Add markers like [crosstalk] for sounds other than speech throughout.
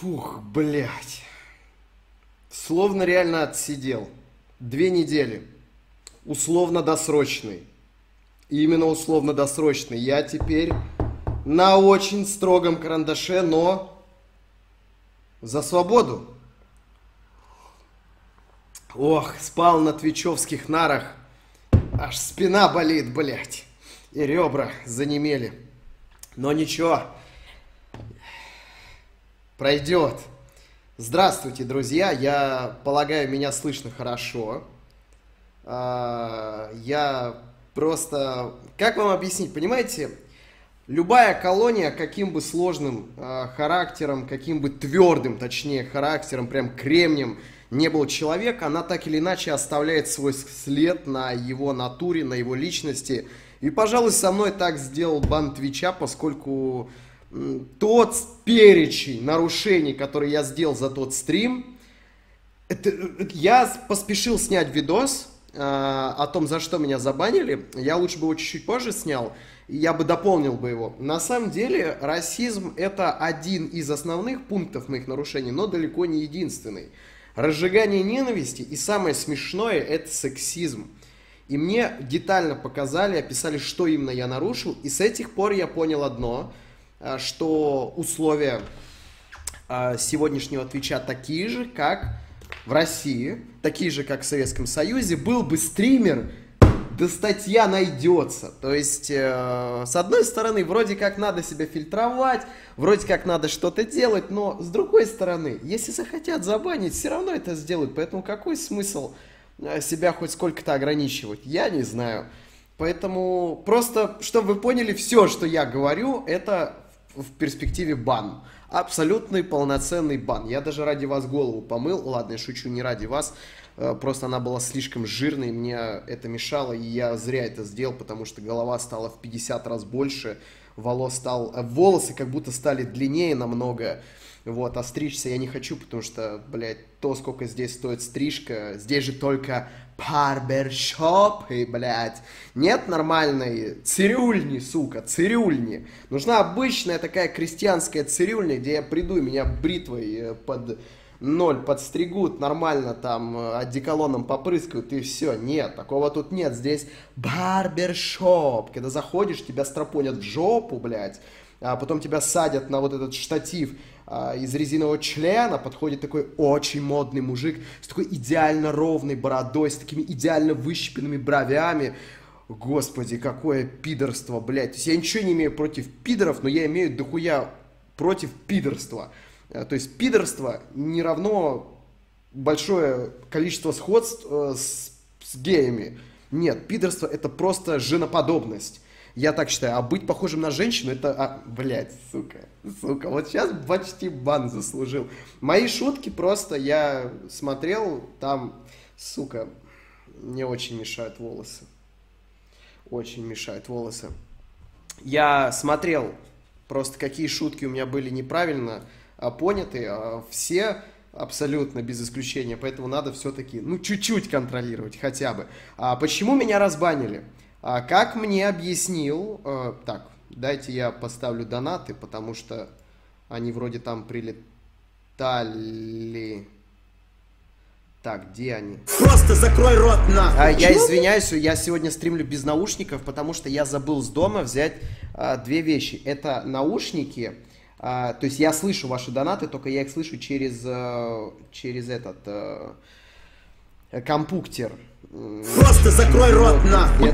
Фух, блядь. Словно реально отсидел. Две недели. Условно-досрочный. Именно условно-досрочный. Я теперь на очень строгом карандаше, но за свободу. Ох, спал на твичевских нарах. Аж спина болит, блядь. И ребра занемели. Но ничего. Пройдет. Здравствуйте, друзья. Я полагаю, меня слышно хорошо. А, я просто... Как вам объяснить? Понимаете, любая колония, каким бы сложным а, характером, каким бы твердым, точнее, характером, прям кремнем, не был человек, она так или иначе оставляет свой след на его натуре, на его личности. И, пожалуй, со мной так сделал бан Твича, поскольку тот перечень нарушений, который я сделал за тот стрим, это, я поспешил снять видос э, о том, за что меня забанили. Я лучше бы его чуть-чуть позже снял, я бы дополнил бы его. На самом деле, расизм это один из основных пунктов моих нарушений, но далеко не единственный. Разжигание ненависти и самое смешное это сексизм. И мне детально показали, описали, что именно я нарушил. И с этих пор я понял одно, э, что условия э, сегодняшнего Твича такие же, как в России, такие же, как в Советском Союзе. Был бы стример, да статья найдется. То есть, э, с одной стороны, вроде как надо себя фильтровать, вроде как надо что-то делать, но с другой стороны, если захотят забанить, все равно это сделают. Поэтому какой смысл э, себя хоть сколько-то ограничивать? Я не знаю. Поэтому просто, чтобы вы поняли, все, что я говорю, это в перспективе бан. Абсолютный полноценный бан. Я даже ради вас голову помыл. Ладно, я шучу не ради вас. Э, просто она была слишком жирной, мне это мешало, и я зря это сделал, потому что голова стала в 50 раз больше, волос стал, э, волосы как будто стали длиннее намного, вот, а стричься я не хочу, потому что, блядь, то, сколько здесь стоит стрижка, здесь же только барбершопы, блядь. Нет нормальной цирюльни, сука, цирюльни. Нужна обычная такая крестьянская цирюльня, где я приду, и меня бритвой э, под ноль подстригут, нормально там э, одеколоном попрыскают и все. Нет, такого тут нет. Здесь барбершоп. Когда заходишь, тебя стропонят в жопу, блядь. А потом тебя садят на вот этот штатив а, из резинового члена. Подходит такой очень модный мужик с такой идеально ровной бородой, с такими идеально выщипенными бровями. Господи, какое пидорство, блядь. То есть я ничего не имею против пидоров, но я имею дохуя против пидорства. Э, то есть пидорство не равно большое количество сходств э, с, с геями. Нет, пидорство это просто женоподобность. Я так считаю. А быть похожим на женщину, это, а, блядь, сука, сука, вот сейчас почти бан заслужил. Мои шутки просто, я смотрел, там, сука, мне очень мешают волосы. Очень мешают волосы. Я смотрел просто, какие шутки у меня были неправильно а, поняты, а, все абсолютно без исключения, поэтому надо все-таки, ну, чуть-чуть контролировать хотя бы. А почему меня разбанили? А, как мне объяснил, а, так, дайте я поставлю донаты, потому что они вроде там прилетали... Так, где они? Просто закрой рот на. А, я извиняюсь, я сегодня стримлю без наушников, потому что я забыл с дома взять а, две вещи. Это наушники, а, то есть я слышу ваши донаты, только я их слышу через, э, через этот э, компуктер. Просто закрой рот нахуй.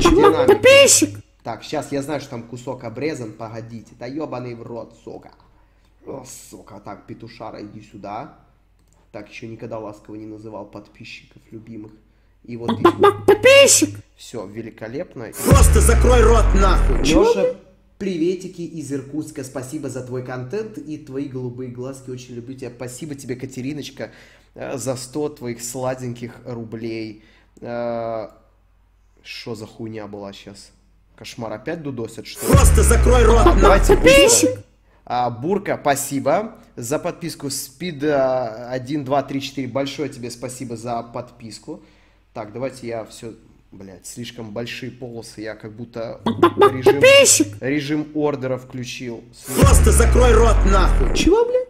Подписчик! Так, сейчас я знаю, что там кусок обрезан, погодите. Да ебаный в рот, сука. О, сука, так, петушара, иди сюда. Так, еще никогда ласково не называл подписчиков любимых. И вот Подписчик! Все, великолепно. Просто закрой рот нахуй. Леша, Приветики из Иркутска, спасибо за твой контент и твои голубые глазки, очень люблю тебя. Спасибо тебе, Катериночка, э, за 100 твоих сладеньких рублей. Что э, за хуйня была сейчас? Кошмар, опять дудосят, что ли? Просто закрой рот, а, давайте быстро. А, Бурка, спасибо за подписку. Спид 1, 2, 3, 4, большое тебе спасибо за подписку. Так, давайте я все Блять, слишком большие полосы, я как будто режим, режим ордера включил. Просто закрой рот нахуй. Чего, блядь?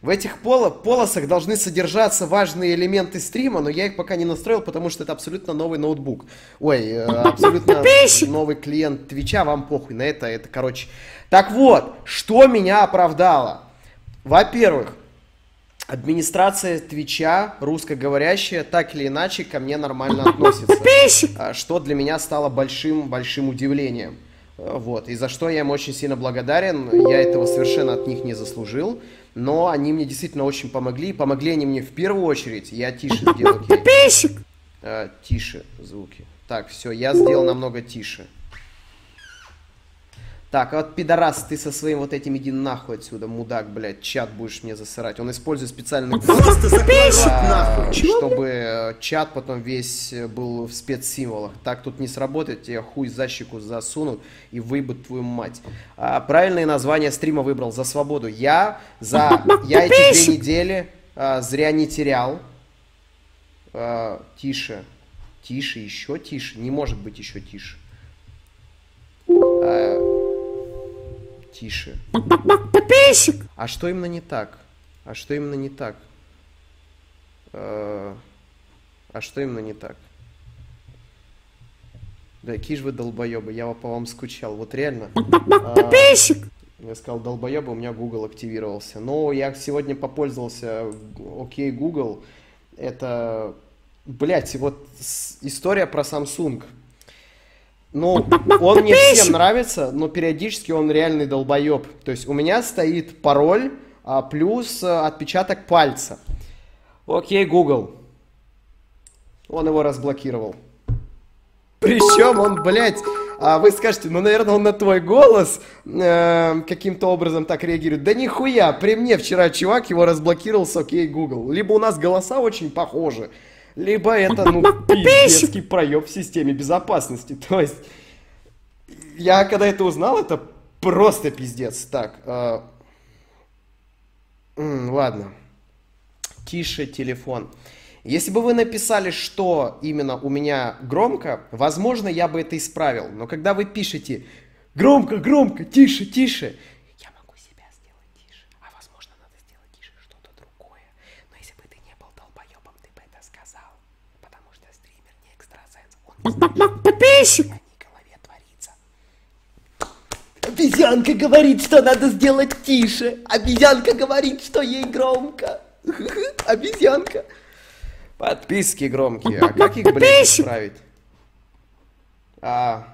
В этих поло полосах должны содержаться важные элементы стрима, но я их пока не настроил, потому что это абсолютно новый ноутбук. Ой, э, абсолютно новый клиент Твича, вам похуй на это, это, короче. Так вот, что меня оправдало? Во-первых, администрация Твича, русскоговорящая, так или иначе ко мне нормально относится. А, что для меня стало большим-большим удивлением. Э, вот, и за что я им очень сильно благодарен. Я этого совершенно от них не заслужил но они мне действительно очень помогли. Помогли они мне в первую очередь. Я тише сделал. Подписчик! А, тише звуки. Так, все, я сделал намного тише. Так, а вот пидорас, ты со своим вот этим иди нахуй отсюда, мудак, блядь, чат будешь мне засырать. Он использует специальный Просто нахуй. чтобы э, чат потом весь э, был в спецсимволах. Так тут не сработает, тебе хуй за щеку засунут и выебут твою мать. А, правильное название стрима выбрал за свободу. Я за я эти две недели а, зря не терял. А, тише. Тише, еще тише. Не может быть еще тише. А, тише. Подписчик! А что именно не так? А что именно не так? Э, а что именно не так? Да, же вы долбоебы, я по вам скучал, вот реально. Подписчик! Я сказал долбоеба, у меня Google активировался. Но я сегодня попользовался окей Google. Это, блять, вот история про Samsung. Ну, он мне всем нравится, но периодически он реальный долбоеб. То есть у меня стоит пароль а, плюс а, отпечаток пальца. Окей, Google. Он его разблокировал. Причем он, блядь, а вы скажете, ну, наверное, он на твой голос э, каким-то образом так реагирует. Да нихуя, при мне вчера чувак его разблокировал с окей, Google. Либо у нас голоса очень похожи, либо это, ну, пиздецкий проеб в системе безопасности. [laughs] То есть, я когда это узнал, это просто пиздец. Так, э, ладно. Тише телефон. Если бы вы написали, что именно у меня громко, возможно, я бы это исправил. Но когда вы пишете громко, громко, тише, тише, Подписчик! Обезьянка говорит, что надо сделать тише. Обезьянка говорит, что ей громко. [laughs] Обезьянка. Подписки громкие. А как их, блядь, исправить? А...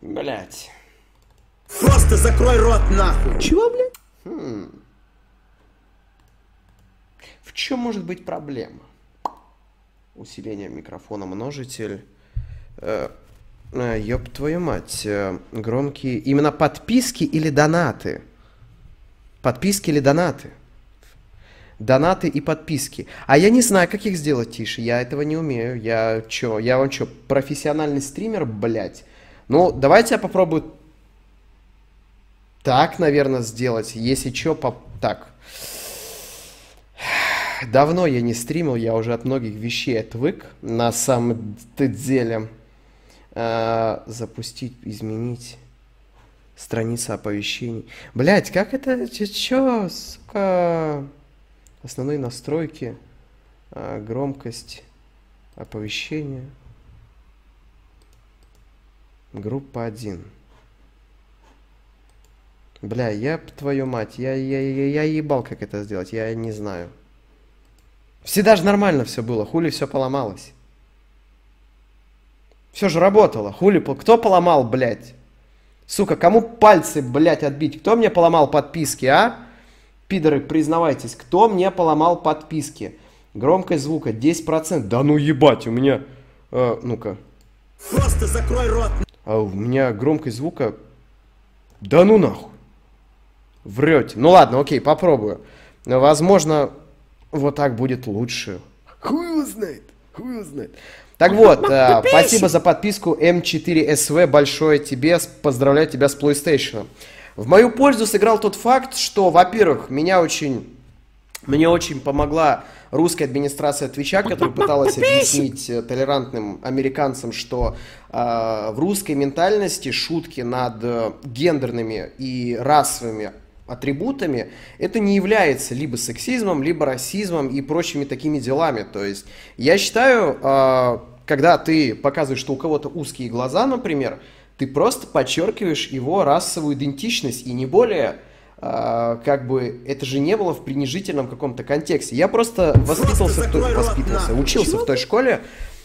Блядь. Просто закрой рот нахуй. Чего, блядь? Хм. В чем может быть проблема? Усиление микрофона множитель. Э, э, ёб твою мать. Э, громкие... Именно подписки или донаты? Подписки или донаты? Донаты и подписки. А я не знаю, как их сделать тише. Я этого не умею. Я чё? Я вам чё, профессиональный стример, блядь? Ну, давайте я попробую так, наверное, сделать. Если чё, по... так. Давно я не стримил, я уже от многих вещей отвык, на самом деле. А, запустить, изменить страница оповещений. Блять, как это, чё, сука? Основные настройки, а, громкость, оповещения. Группа 1. Бля, я твою мать, я, я, я, я ебал, как это сделать, я не знаю. Всегда же нормально все было, хули все поломалось. Все же работало, хули, кто поломал, блядь? Сука, кому пальцы, блядь, отбить? Кто мне поломал подписки, а? Пидоры, признавайтесь, кто мне поломал подписки? Громкость звука 10%. Да ну ебать, у меня... Э, Ну-ка. Просто закрой рот. А у меня громкость звука... Да ну нахуй. Врете. Ну ладно, окей, попробую. Возможно, вот так будет лучше. Хуй узнает, хуй узнает. Так вот, э, спасибо за подписку М4СВ, большое тебе, поздравляю тебя с PlayStation. В мою пользу сыграл тот факт, что, во-первых, меня очень, мне очень помогла русская администрация Твича, которая пыталась объяснить э, толерантным американцам, что э, в русской ментальности шутки над э, гендерными и расовыми атрибутами, это не является либо сексизмом, либо расизмом и прочими такими делами. То есть я считаю, э, когда ты показываешь, что у кого-то узкие глаза, например, ты просто подчеркиваешь его расовую идентичность и не более а, как бы это же не было в принижительном каком-то контексте. Я просто воспитывался, в той, воспитывался, учился в той школе, а,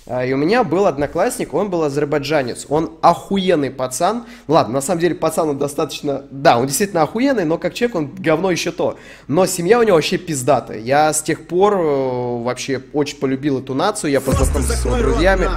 и у меня был одноклассник, он был азербайджанец. Он охуенный пацан. Ладно, на самом деле пацан он достаточно... Да, он действительно охуенный, но как человек он говно еще то. Но семья у него вообще пиздатая. Я с тех пор э, вообще очень полюбил эту нацию. Я познакомился с его друзьями.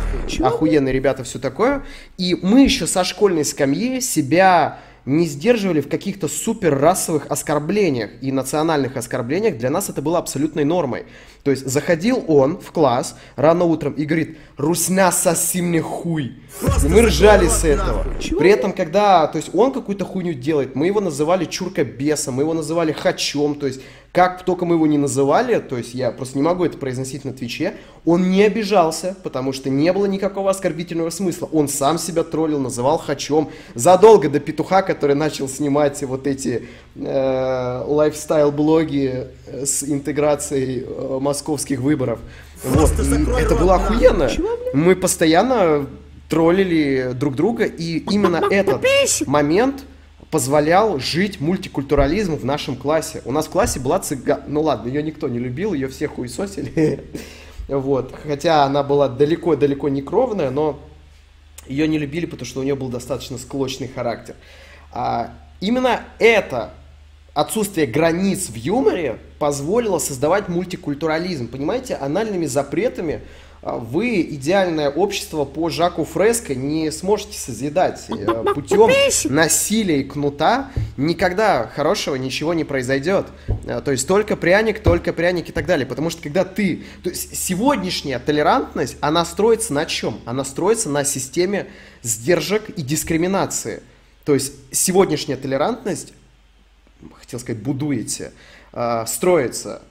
Охуенные ребята, все такое. И мы еще со школьной скамьи себя не сдерживали в каких-то супер расовых оскорблениях и национальных оскорблениях, для нас это было абсолютной нормой. То есть заходил он в класс рано утром и говорит, русня совсем мне хуй. И мы ржали с этого. При этом, когда то есть он какую-то хуйню делает, мы его называли чурка беса, мы его называли хачом, то есть как только мы его не называли, то есть я просто не могу это произносить на Твиче, он не обижался, потому что не было никакого оскорбительного смысла. Он сам себя троллил, называл хачом. Задолго до петуха, который начал снимать вот эти э, лайфстайл-блоги э, с интеграцией э, московских выборов. Вот. Это было охуенно. Мы постоянно троллили друг друга, и именно этот момент позволял жить мультикультурализму в нашем классе. У нас в классе была цыган... Ну ладно, ее никто не любил, ее все хуесосили. [laughs] Вот. Хотя она была далеко-далеко не кровная, но ее не любили, потому что у нее был достаточно склочный характер. А именно это отсутствие границ в юморе позволило создавать мультикультурализм. Понимаете, анальными запретами вы идеальное общество по Жаку Фреско не сможете созидать. Э, [laughs] Путем насилия и кнута никогда хорошего ничего не произойдет. Э, то есть только пряник, только пряник и так далее. Потому что когда ты... То есть сегодняшняя толерантность, она строится на чем? Она строится на системе сдержек и дискриминации. То есть сегодняшняя толерантность, хотел сказать, будуете, э, строится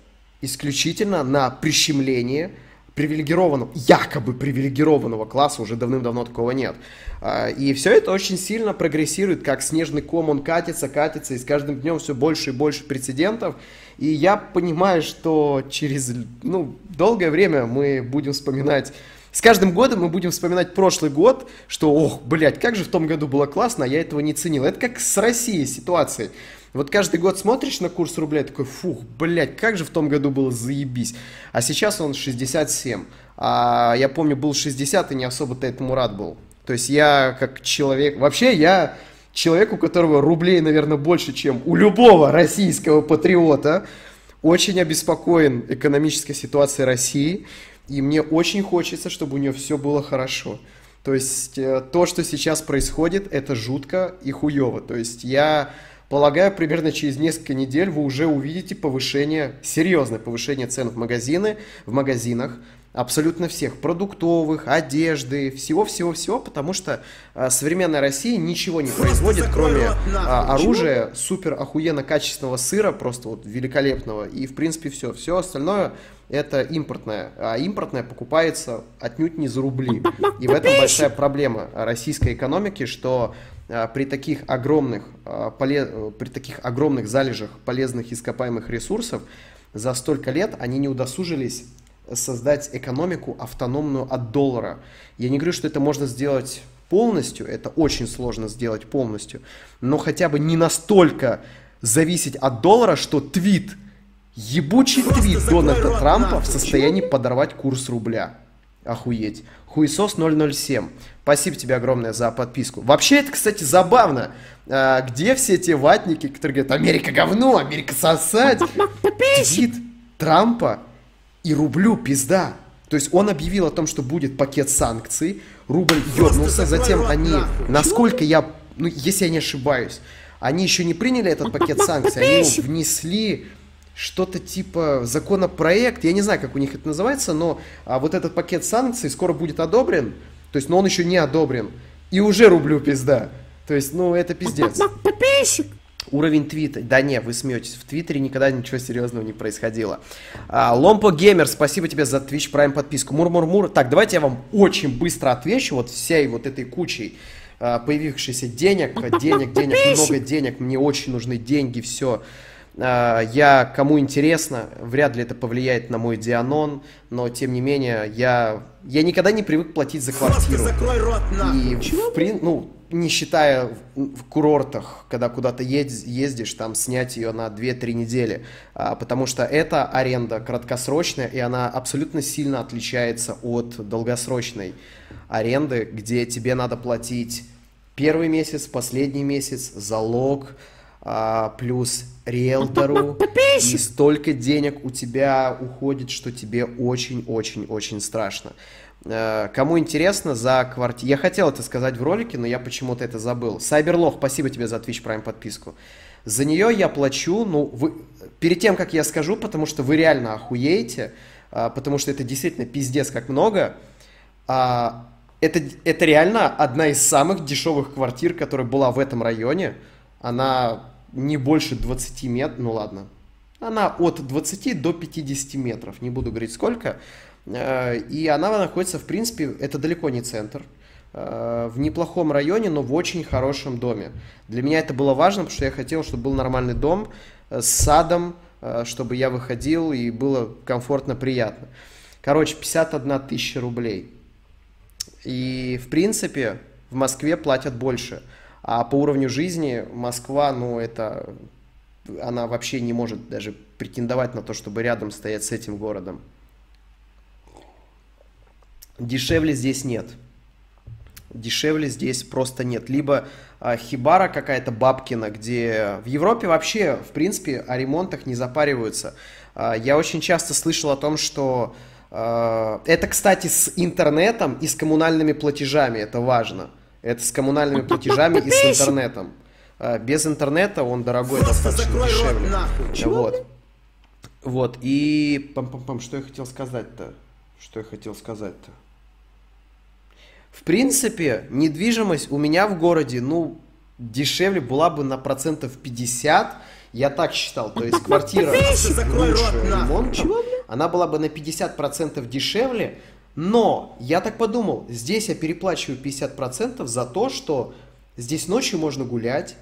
исключительно на прищемлении, привилегированного, якобы привилегированного класса уже давным-давно такого нет. А, и все это очень сильно прогрессирует, как снежный ком, он катится, катится, и с каждым днем все больше и больше прецедентов. И я понимаю, что через ну, долгое время мы будем вспоминать с каждым годом мы будем вспоминать прошлый год, что, ох, блядь, как же в том году было классно, а я этого не ценил. Это как с Россией ситуацией. Вот каждый год смотришь на курс рубля такой, фух, блядь, как же в том году было заебись. А сейчас он 67. А я помню, был 60 и не особо-то этому рад был. То есть я как человек... Вообще я человек, у которого рублей, наверное, больше, чем у любого российского патриота, очень обеспокоен экономической ситуацией России, и мне очень хочется, чтобы у нее все было хорошо. То есть э, то, что сейчас происходит, это жутко и хуево. То есть я Полагаю, примерно через несколько недель вы уже увидите повышение, серьезное повышение цен в магазины, в магазинах, абсолютно всех, продуктовых, одежды, всего-всего-всего, потому что а, современная Россия ничего не производит, кроме а, оружия, супер охуенно качественного сыра, просто вот великолепного, и в принципе все. Все остальное это импортное, а импортное покупается отнюдь не за рубли. И в этом большая проблема российской экономики, что при таких огромных, а, при таких огромных залежах полезных ископаемых ресурсов за столько лет они не удосужились создать экономику автономную от доллара. Я не говорю, что это можно сделать полностью, это очень сложно сделать полностью, но хотя бы не настолько зависеть от доллара, что твит, ебучий твит Дональда Трампа в состоянии подорвать курс рубля. Охуеть. Хуесос 007. Спасибо тебе огромное за подписку. Вообще, это, кстати, забавно. А, где все те ватники, которые говорят, Америка говно, Америка сосать? Твит Трампа и рублю пизда. То есть он объявил о том, что будет пакет санкций, рубль ёбнулся, затем они, насколько я, ну, если я не ошибаюсь, они еще не приняли этот пакет санкций, они его внесли что-то типа законопроект, я не знаю, как у них это называется, но а, вот этот пакет санкций скоро будет одобрен, то есть, но он еще не одобрен, и уже рублю пизда. То есть, ну, это пиздец. Подписчик. Уровень твита. Да не, вы смеетесь. В Твиттере никогда ничего серьезного не происходило. А, Ломпо Геймер, спасибо тебе за Twitch Prime подписку. Мур-мур-мур. Так, давайте я вам очень быстро отвечу вот всей вот этой кучей а, появившихся денег, денег, денег, много денег, мне очень нужны деньги, все. А, я, кому интересно, вряд ли это повлияет на мой Дианон, но тем не менее, я, я никогда не привык платить за квартиру. закрой рот И, в, прин- ну, не считая в курортах, когда куда-то ездишь, там снять ее на 2-3 недели, а, потому что эта аренда краткосрочная, и она абсолютно сильно отличается от долгосрочной аренды, где тебе надо платить первый месяц, последний месяц, залог, а, плюс риэлтору, и столько денег у тебя уходит, что тебе очень-очень-очень страшно. Э, кому интересно, за квартиру... Я хотел это сказать в ролике, но я почему-то это забыл. Сайберлох, спасибо тебе за Twitch Prime подписку. За нее я плачу, ну, вы... перед тем, как я скажу, потому что вы реально охуеете, э, потому что это действительно пиздец как много. А, это, это реально одна из самых дешевых квартир, которая была в этом районе. Она не больше 20 метров, ну ладно. Она от 20 до 50 метров, не буду говорить сколько. Э, и она находится, в принципе, это далеко не центр, э, в неплохом районе, но в очень хорошем доме. Для меня это было важно, потому что я хотел, чтобы был нормальный дом э, с садом, чтобы я выходил и было комфортно, приятно. Короче, 51 тысяча рублей. И, в принципе, в Москве платят больше. А по уровню жизни Москва, ну, это... Она вообще не может даже претендовать на то, чтобы рядом стоять с этим городом. Дешевле здесь нет. Дешевле здесь просто нет. Либо а, хибара какая-то бабкина, где в Европе вообще, в принципе, о ремонтах не запариваются. А, я очень часто слышал о том, что а, это, кстати, с интернетом и с коммунальными платежами, это важно. Это с коммунальными платежами и с интернетом. А, без интернета он дорогой достаточно дешевле. Вот. Вот, и пам-пам-пам, что я хотел сказать-то? Что я хотел сказать-то? В принципе, недвижимость у меня в городе, ну, дешевле была бы на процентов 50, я так считал. То есть квартира лучше ремонтом, она была бы на 50% дешевле, но я так подумал, здесь я переплачиваю 50% за то, что здесь ночью можно гулять,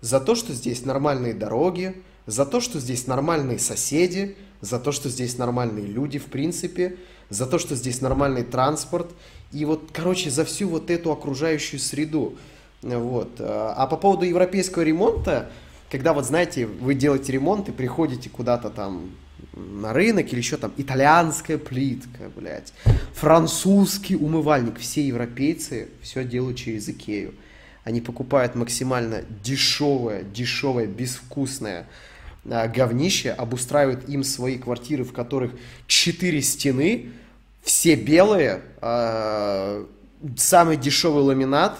за то, что здесь нормальные дороги, за то, что здесь нормальные соседи, за то, что здесь нормальные люди, в принципе, за то, что здесь нормальный транспорт. И вот, короче, за всю вот эту окружающую среду. Вот. А по поводу европейского ремонта, когда вот, знаете, вы делаете ремонт и приходите куда-то там на рынок или еще там итальянская плитка, блядь, французский умывальник, все европейцы все делают через Икею. Они покупают максимально дешевое, дешевое, безвкусное а, говнище, обустраивают им свои квартиры, в которых четыре стены, все белые, а, самый дешевый ламинат,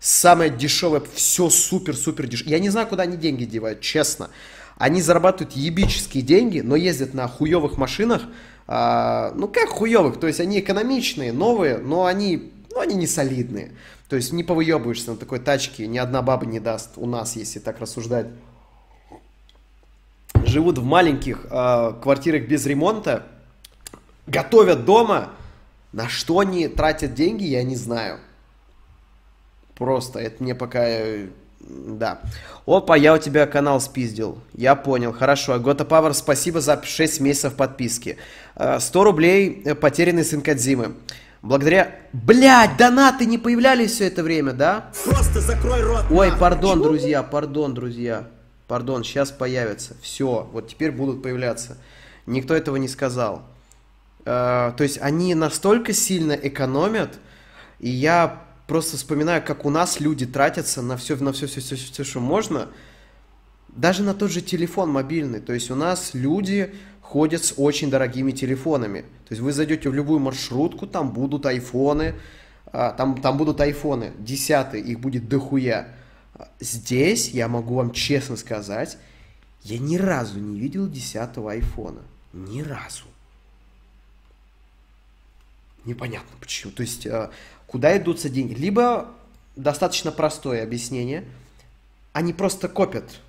самое дешевое, все супер-супер дешевое. Я не знаю, куда они деньги девают, честно. Они зарабатывают ебические деньги, но ездят на хуевых машинах. а, ну, как хуевых, то есть они экономичные, новые, но они, ну, они не солидные. То есть не повыебываешься на такой тачке, ни одна баба не даст у нас, если так рассуждать. Живут в маленьких э, квартирах без ремонта, готовят дома. На что они тратят деньги, я не знаю. Просто это мне пока... э, Да. Опа, я у тебя канал спиздил. Я понял, хорошо. Гота Павер, спасибо за 6 месяцев подписки. Э, 100 рублей э, потерянный сын Кадзимы. Благодаря... Блять, донаты не появлялись все это время, да? Просто закрой рот. Ой, пардон, друзья, пардон, друзья. Пардон, сейчас появятся. Все, вот теперь будут появляться. Никто этого не сказал. Э, то есть они настолько сильно экономят, и я просто вспоминаю, как у нас люди тратятся на все, на все, все, все, все, что можно. Даже на тот же телефон мобильный. То есть у нас люди ходят с очень дорогими телефонами. То есть вы зайдете в любую маршрутку, там будут айфоны, а, там, там будут айфоны, десятые, их будет дохуя. Здесь, я могу вам честно сказать, я ни разу не видел десятого айфона. Ни разу. Непонятно почему. То есть, э, куда идутся деньги? Либо достаточно простое объяснение. Они просто копят.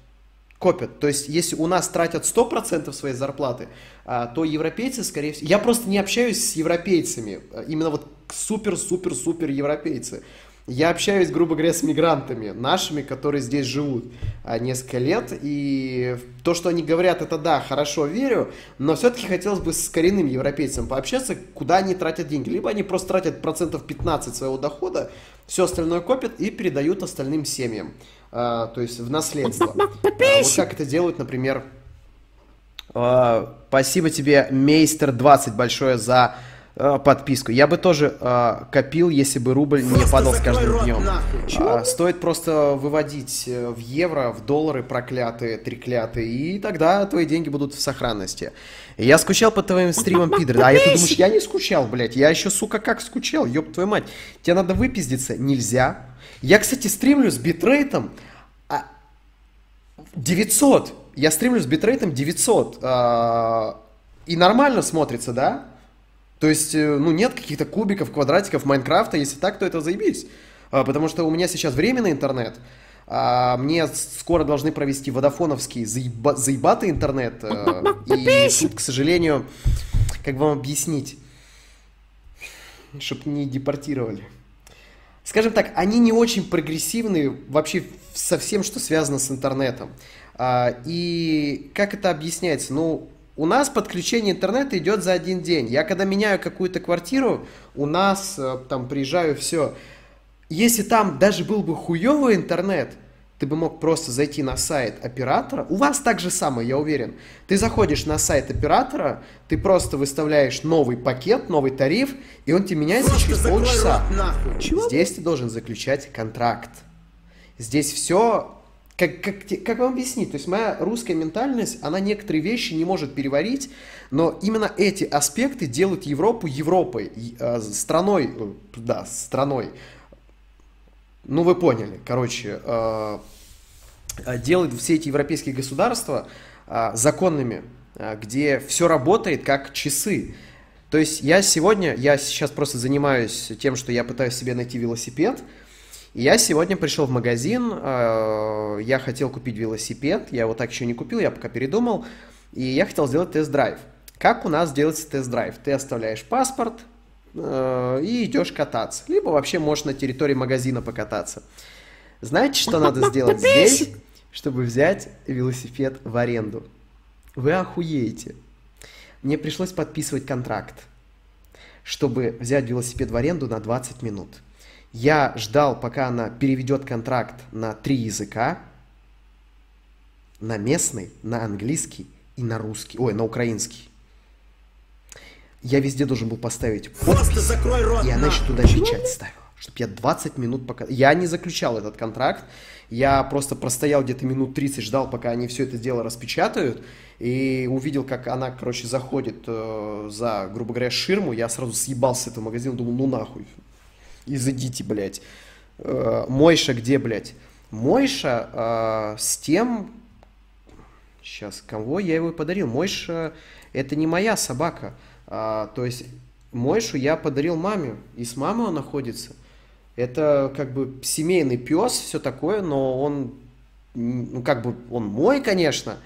Копят. То есть, если у нас тратят 100% своей зарплаты, а, то европейцы, скорее всего... Я просто не общаюсь с европейцами. Именно вот супер-супер-супер европейцы. Я общаюсь, грубо говоря, с мигрантами, нашими, которые здесь живут а, несколько лет, и то, что они говорят, это да, хорошо, верю, но все-таки хотелось бы с коренным европейцем пообщаться, куда они тратят деньги. Либо они просто тратят процентов 15 своего дохода, все остальное копят и передают остальным семьям, а, то есть в наследство. А, вот как это делают, например, а, спасибо тебе, Мейстер 20, большое за Э, подписку. Я бы тоже э, копил, если бы рубль просто не падал с каждым днем. А, стоит просто выводить э, в евро, в доллары проклятые, треклятые, и тогда твои деньги будут в сохранности. Я скучал по твоим стримам, пидор. А ты думаешь, я не скучал, блядь? Я еще, сука, как скучал, ёб твою мать. Тебе надо выпиздиться. Нельзя. Я, кстати, стримлю с битрейтом 900. А, я стримлю с битрейтом 900. А, и нормально смотрится, да? То есть, э, ну, нет каких-то кубиков, квадратиков Майнкрафта. Если так, то это заебись. А, потому что у меня сейчас временный интернет. А мне скоро должны провести водофоновский заеба, заебатый интернет. Э, [laughs] и тут, к сожалению, как вам объяснить, чтобы не депортировали. Скажем так, они не очень прогрессивны вообще со всем, что связано с интернетом. А, и как это объясняется? Ну, у нас подключение интернета идет за один день. Я когда меняю какую-то квартиру, у нас э, там приезжаю, все. Если там даже был бы хуевый интернет, ты бы мог просто зайти на сайт оператора. У вас так же самое, я уверен. Ты заходишь на сайт оператора, ты просто выставляешь новый пакет, новый тариф, и он тебе меняется просто через полчаса. Здесь ты должен заключать контракт. Здесь все как, как, как вам объяснить? То есть моя русская ментальность, она некоторые вещи не может переварить, но именно эти аспекты делают Европу Европой, э, страной, э, да, страной. Ну, вы поняли. Короче, э, делают все эти европейские государства законными, где все работает как часы. То есть я сегодня, я сейчас просто занимаюсь тем, что я пытаюсь себе найти велосипед, я сегодня пришел в магазин, э, я хотел купить велосипед, я его так еще не купил, я пока передумал, и я хотел сделать тест-драйв. Как у нас делается тест-драйв? Ты оставляешь паспорт э, и идешь кататься, либо вообще можешь на территории магазина покататься. Знаете, что надо сделать [laughs] здесь, чтобы взять велосипед в аренду? Вы охуеете. Мне пришлось подписывать контракт, чтобы взять велосипед в аренду на 20 минут. Я ждал, пока она переведет контракт на три языка. На местный, на английский и на русский. Ой, на украинский. Я везде должен был поставить подпись, закрой рот, и она еще туда печать ставила. Чтобы я 20 минут пока... Я не заключал этот контракт. Я просто простоял где-то минут 30, ждал, пока они все это дело распечатают. И увидел, как она, короче, заходит э, за, грубо говоря, ширму. Я сразу съебался с этого магазина, думал, ну нахуй изыдите, блядь. Э, Мойша где, блядь? Мойша э, с тем... Сейчас, кого я его подарил? Мойша это не моя собака. А, то есть Мойшу я подарил маме, и с мамой он находится. Это как бы семейный пес, все такое, но он, ну как бы он мой, конечно,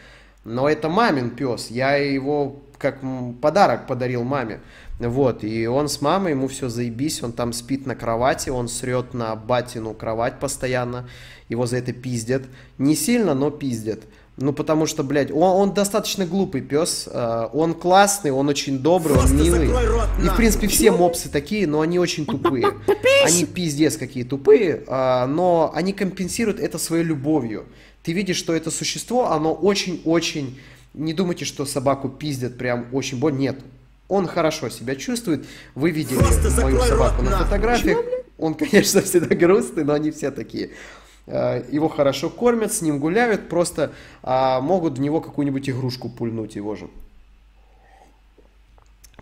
но это мамин пес. Я его как подарок подарил маме. Вот, и он с мамой, ему все заебись, он там спит на кровати, он срет на батину кровать постоянно, его за это пиздят. Не сильно, но пиздят. Ну, потому что, блядь, он, он достаточно глупый пес, э, он классный, он очень добрый, он милый. И, в принципе, все мопсы такие, но они очень тупые. Они пиздец какие тупые, э, но они компенсируют это своей любовью. Ты видишь, что это существо, оно очень-очень... Не думайте, что собаку пиздят прям очень больно. Нет, он хорошо себя чувствует. Вы видели Просто мою собаку на фотографиях. Он, конечно, [laughs] всегда грустный, но они все такие. А, его хорошо кормят, с ним гуляют, просто а, могут в него какую-нибудь игрушку пульнуть его же.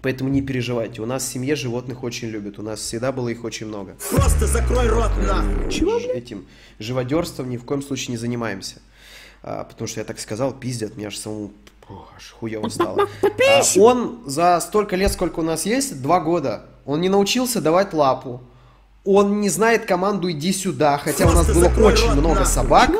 Поэтому не переживайте. У нас в семье животных очень любят. У нас всегда было их очень много. Просто закрой рот нахуй. Чего? Этим живодерством ни в коем случае не занимаемся. А, потому что я так сказал, пиздят, меня аж самому Ох, аж хуево стало. [laughs] А, он за столько лет, сколько у нас есть, два года, он не научился давать лапу. Он не знает команду «иди сюда», хотя у нас было очень много собак.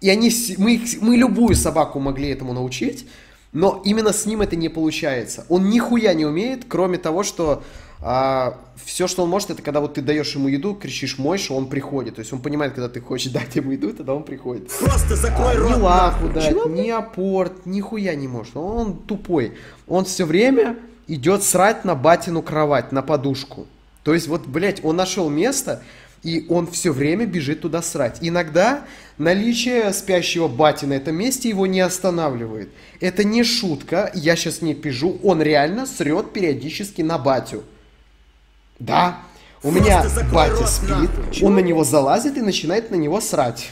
И они, мы, мы любую собаку могли этому научить, но именно с ним это не получается. Он нихуя не умеет, кроме того, что а, все, что он может, это когда вот ты даешь ему еду, кричишь «мойш», он приходит. То есть он понимает, когда ты хочешь дать ему еду, тогда он приходит. Просто закрой А, рот. ни нахуй. дать, ни апорт, нихуя не может. Он тупой. Он все время идет срать на батину кровать, на подушку. То есть вот, блядь, он нашел место, и он все время бежит туда срать. Иногда наличие спящего бати на этом месте его не останавливает. Это не шутка, я сейчас не пижу, он реально срет периодически на батю. Да, у меня Просто батя рот, спит, он на него залазит и начинает на него срать.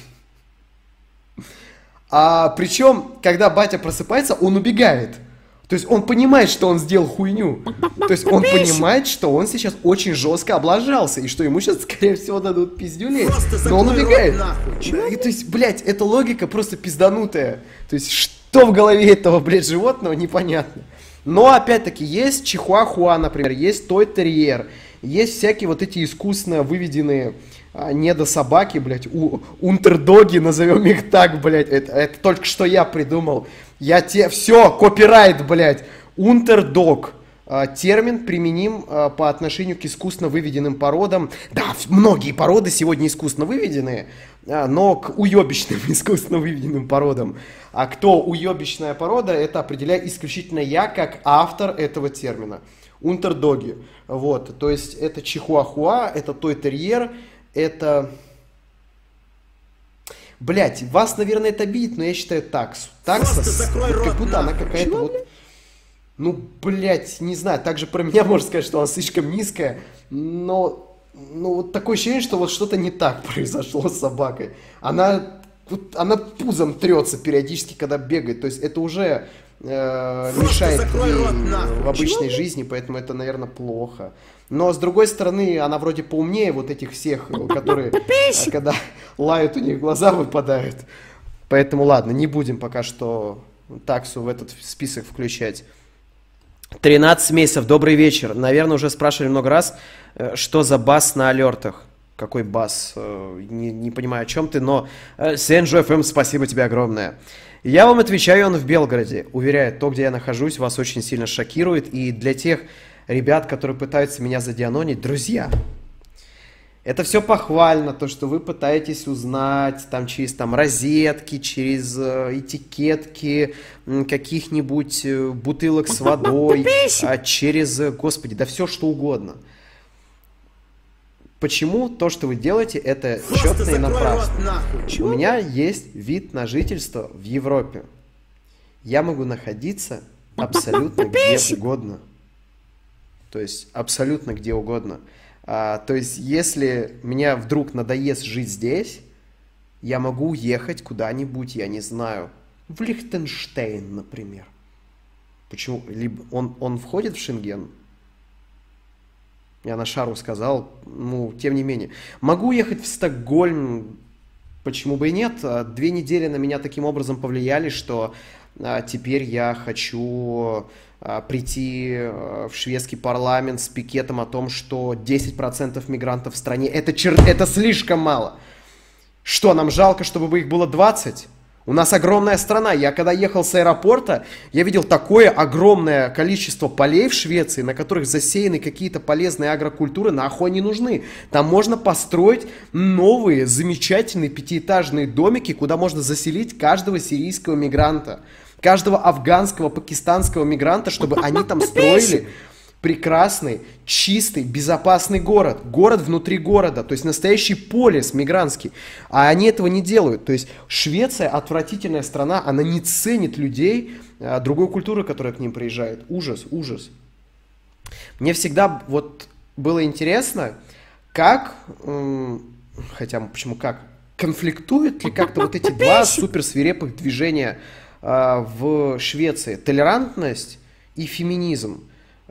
А причем, когда батя просыпается, он убегает. То есть он понимает, что он сделал хуйню. То есть он понимает, что он сейчас очень жестко облажался, и что ему сейчас, скорее всего, дадут пиздюлей. Но он убегает. И, то есть, блядь, эта логика просто пизданутая. То есть, что в голове этого, блядь, животного, непонятно. Но, опять-таки, есть чихуахуа, например, есть той-терьер, есть всякие вот эти искусственно выведенные а, недособаки, блядь, у, унтердоги, назовем их так, блядь, это, это только что я придумал. Я те, все, копирайт, блядь, унтердог. А, Термин применим а, по отношению к искусственно выведенным породам. Да, многие породы сегодня искусственно выведенные, а, но к уебищным [laughs] искусственно выведенным породам. А кто уебищная порода, это определяю исключительно я, как автор этого термина. Унтердоги. Вот, то есть это чихуахуа, это той-терьер, это... Блять, вас, наверное, это обидит, но я считаю таксу. Такса, как будто она какая-то вот... Ну, блядь, не знаю, также про меня [laughs] можно сказать, что она слишком низкая, но ну, вот такое ощущение, что вот что-то не так [laughs] произошло с собакой. Она, вот она пузом трется периодически, когда бегает, то есть это уже э, Просто мешает ей нахуй. в обычной жизни, поэтому это, наверное, плохо. Но, с другой стороны, она вроде поумнее вот этих всех, которые, э, когда лают, у них глаза выпадают. Поэтому, ладно, не будем пока что таксу в этот список включать. 13 месяцев, добрый вечер. Наверное, уже спрашивали много раз, э, что за бас на алертах. Какой бас? Э, Не, не понимаю, о чем ты, но э, Сенджо FM, спасибо тебе огромное. Я вам отвечаю, он в Белгороде. Уверяю, то, где я нахожусь, вас очень сильно шокирует. И для тех ребят, которые пытаются меня задианонить, друзья, это все похвально, то, что вы пытаетесь узнать там через там розетки, через э, этикетки каких-нибудь э, бутылок с водой, а, через, господи, да все что угодно. Почему то, что вы делаете, это Просто четно и напрасно? У меня есть вид на жительство в Европе. Я могу находиться абсолютно где угодно. То есть абсолютно где угодно. А, то есть если меня вдруг надоест жить здесь, я могу уехать куда-нибудь, я не знаю, в Лихтенштейн, например. Почему? Либо он, он входит в Шенген? Я на шару сказал, ну, тем не менее. Могу ехать в Стокгольм, почему бы и нет. А, Две недели на меня таким образом повлияли, что а, теперь я хочу а, прийти в шведский парламент с пикетом о том, что 10% мигрантов в стране это, чер... это слишком мало. Что, нам жалко, чтобы их было 20? У нас огромная страна. Я когда ехал с аэропорта, я видел такое огромное количество полей в Швеции, на которых засеяны какие-то полезные агрокультуры, нахуй они нужны. Там можно построить новые замечательные пятиэтажные домики, куда можно заселить каждого сирийского мигранта, каждого афганского, пакистанского мигранта, чтобы они там строили прекрасный, чистый, безопасный город. Город внутри города, то есть настоящий полис мигрантский. А они этого не делают. То есть Швеция отвратительная страна, она не ценит людей а, другой культуры, которая к ним приезжает. Ужас, ужас. Мне всегда вот было интересно, как, хотя почему как, конфликтуют ли как-то вот эти два супер свирепых движения а, в Швеции. Толерантность и феминизм.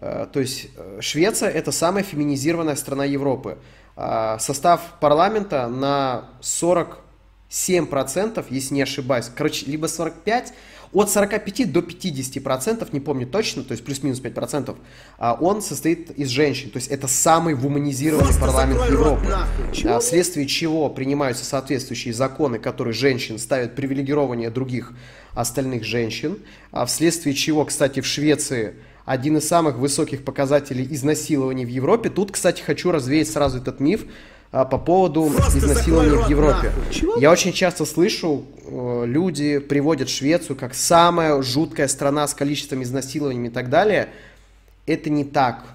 Э, То есть э, Швеция это самая феминизированная страна Европы. А, Состав парламента на 47%, если не ошибаюсь, короче, либо 45, от 45 до 50%, не помню точно, то есть плюс-минус 5%, а, он состоит из женщин. То есть это самый вуманизированный Просто парламент Европы. нахуй. Вследствие чего принимаются соответствующие законы, которые женщин ставят привилегирование других остальных женщин. А Вследствие чего, кстати, в Швеции один из самых высоких показателей изнасилований в Европе. Тут, кстати, хочу развеять сразу этот миф а, по поводу Просто изнасилования в Европе. Я очень часто слышу, э, люди приводят Швецию как самая жуткая страна с количеством изнасилований и так далее. Это не так.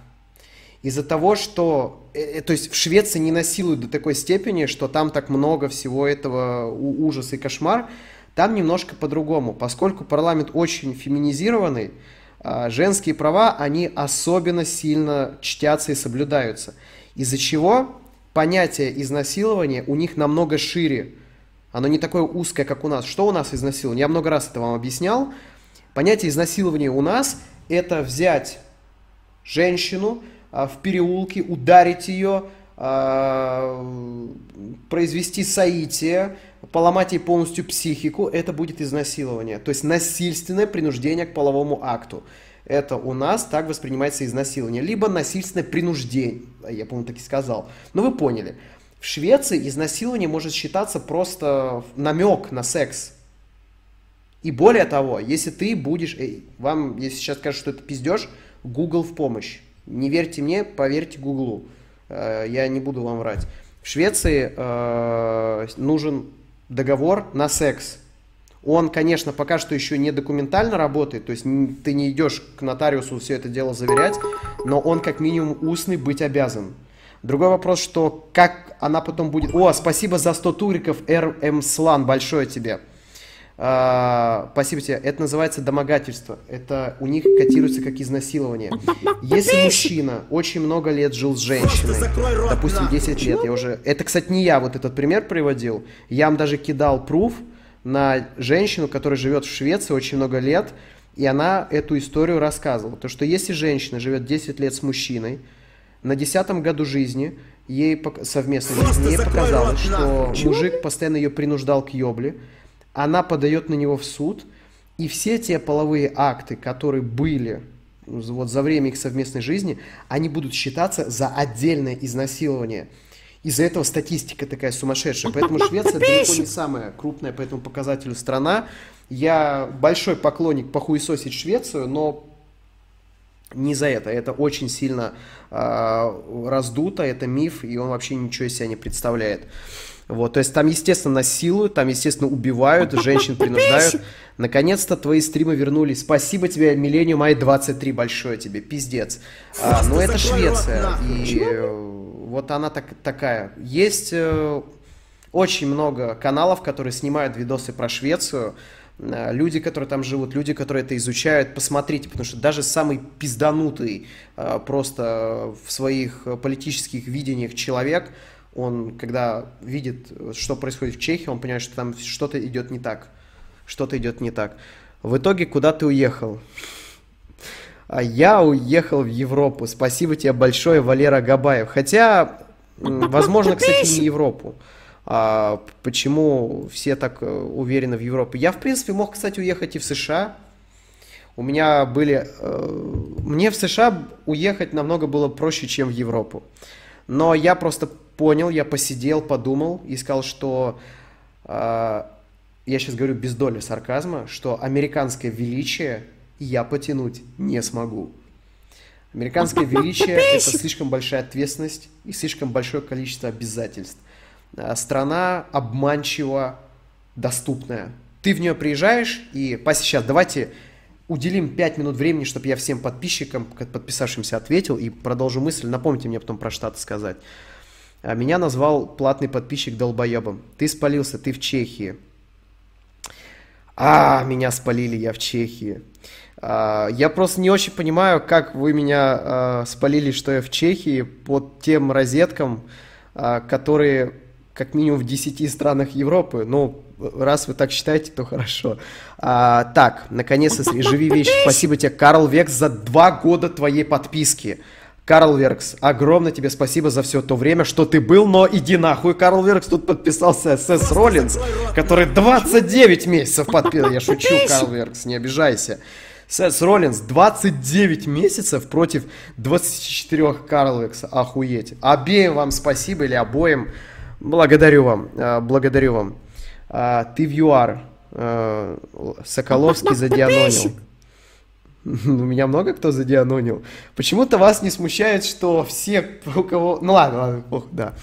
Из-за того, что... Э, э, то есть в Швеции не насилуют до такой степени, что там так много всего этого ужаса и кошмар. Там немножко по-другому. Поскольку парламент очень феминизированный, женские права, они особенно сильно чтятся и соблюдаются. Из-за чего понятие изнасилования у них намного шире. Оно не такое узкое, как у нас. Что у нас изнасилование? Я много раз это вам объяснял. Понятие изнасилования у нас – это взять женщину а, в переулке, ударить ее, а, произвести соитие, поломать ей полностью психику, это будет изнасилование. То есть насильственное принуждение к половому акту. Это у нас так воспринимается изнасилование. Либо насильственное принуждение, я, по-моему, так и сказал. Но вы поняли. В Швеции изнасилование может считаться просто намек на секс. И более того, если ты будешь... Эй, вам, если сейчас скажут, что это пиздеж, Google в помощь. Не верьте мне, поверьте Гуглу. Э, я не буду вам врать. В Швеции э, нужен договор на секс. Он, конечно, пока что еще не документально работает, то есть ты не идешь к нотариусу все это дело заверять, но он как минимум устный быть обязан. Другой вопрос, что как она потом будет... О, спасибо за 100 туриков, РМ Слан, большое тебе. А, спасибо тебе. Это называется домогательство. Это у них котируется как изнасилование. Если мужчина очень много лет жил с женщиной, допустим, 10 лет, я уже... Это, кстати, не я вот этот пример приводил. Я вам даже кидал пруф на женщину, которая живет в Швеции очень много лет, и она эту историю рассказывала. То, что если женщина живет 10 лет с мужчиной, на 10 году жизни ей совместно жизни, ей показалось, что мужик постоянно ее принуждал к ёбле, она подает на него в суд, и все те половые акты, которые были вот за время их совместной жизни, они будут считаться за отдельное изнасилование. Из-за этого статистика такая сумасшедшая. Поэтому Швеция далеко не самая крупная по этому показателю страна. Я большой поклонник похуесосить Швецию, но не за это. Это очень сильно э, раздуто, это миф, и он вообще ничего из себя не представляет. Вот, то есть там, естественно, насилуют, там, естественно, убивают, женщин [laughs] принуждают. Наконец-то твои стримы вернулись. Спасибо тебе, Миллениум Ай 23, большое тебе, пиздец. А, ну, это Швеция, и вот она так, такая. Есть э, очень много каналов, которые снимают видосы про Швецию, э, люди, которые там живут, люди, которые это изучают, посмотрите, потому что даже самый пизданутый э, просто в своих политических видениях человек – он, когда видит, что происходит в Чехии, он понимает, что там что-то идет не так. Что-то идет не так. В итоге, куда ты уехал? А я уехал в Европу. Спасибо тебе большое, Валера Габаев. Хотя, возможно, кстати, не Европу. А почему все так э, уверены в Европе? Я, в принципе, мог, кстати, уехать и в США. У меня были... Э, мне в США уехать намного было проще, чем в Европу. Но я просто понял, я посидел, подумал и сказал, что э, я сейчас говорю без доли сарказма, что американское величие я потянуть не смогу. Американское [laughs] величие – это слишком большая ответственность и слишком большое количество обязательств. А страна обманчиво доступная. Ты в нее приезжаешь и, Пася, сейчас давайте уделим 5 минут времени, чтобы я всем подписчикам, подписавшимся, ответил и продолжу мысль. Напомните мне потом про Штаты сказать. А меня назвал платный подписчик долбоебом. Ты спалился, ты в Чехии. А, меня спалили, я в Чехии. А, я просто не очень понимаю, как вы меня а, спалили, что я в Чехии, под тем розеткам, а, которые как минимум в 10 странах Европы. Ну, раз вы так считаете, то хорошо. А, так, наконец-то, живи вещи. [laughs] Спасибо тебе, Карл Векс, за два года твоей подписки. Карл Веркс, огромное тебе спасибо за все то время, что ты был, но иди нахуй. Карл Веркс тут подписался СС Роллинс, который 29 месяцев подписал. Я шучу, Карл Веркс, не обижайся. Сет Роллинс 29 месяцев против 24 Карл Веркса. Охуеть. Обеим вам спасибо или обоим. Благодарю вам. А, благодарю вам. А, ты в ЮАР. А, Соколовский задианонил. [laughs] Ну, меня много кто задианонил. Почему-то вас не смущает, что все, у кого... Ну ладно, ладно, ох, да.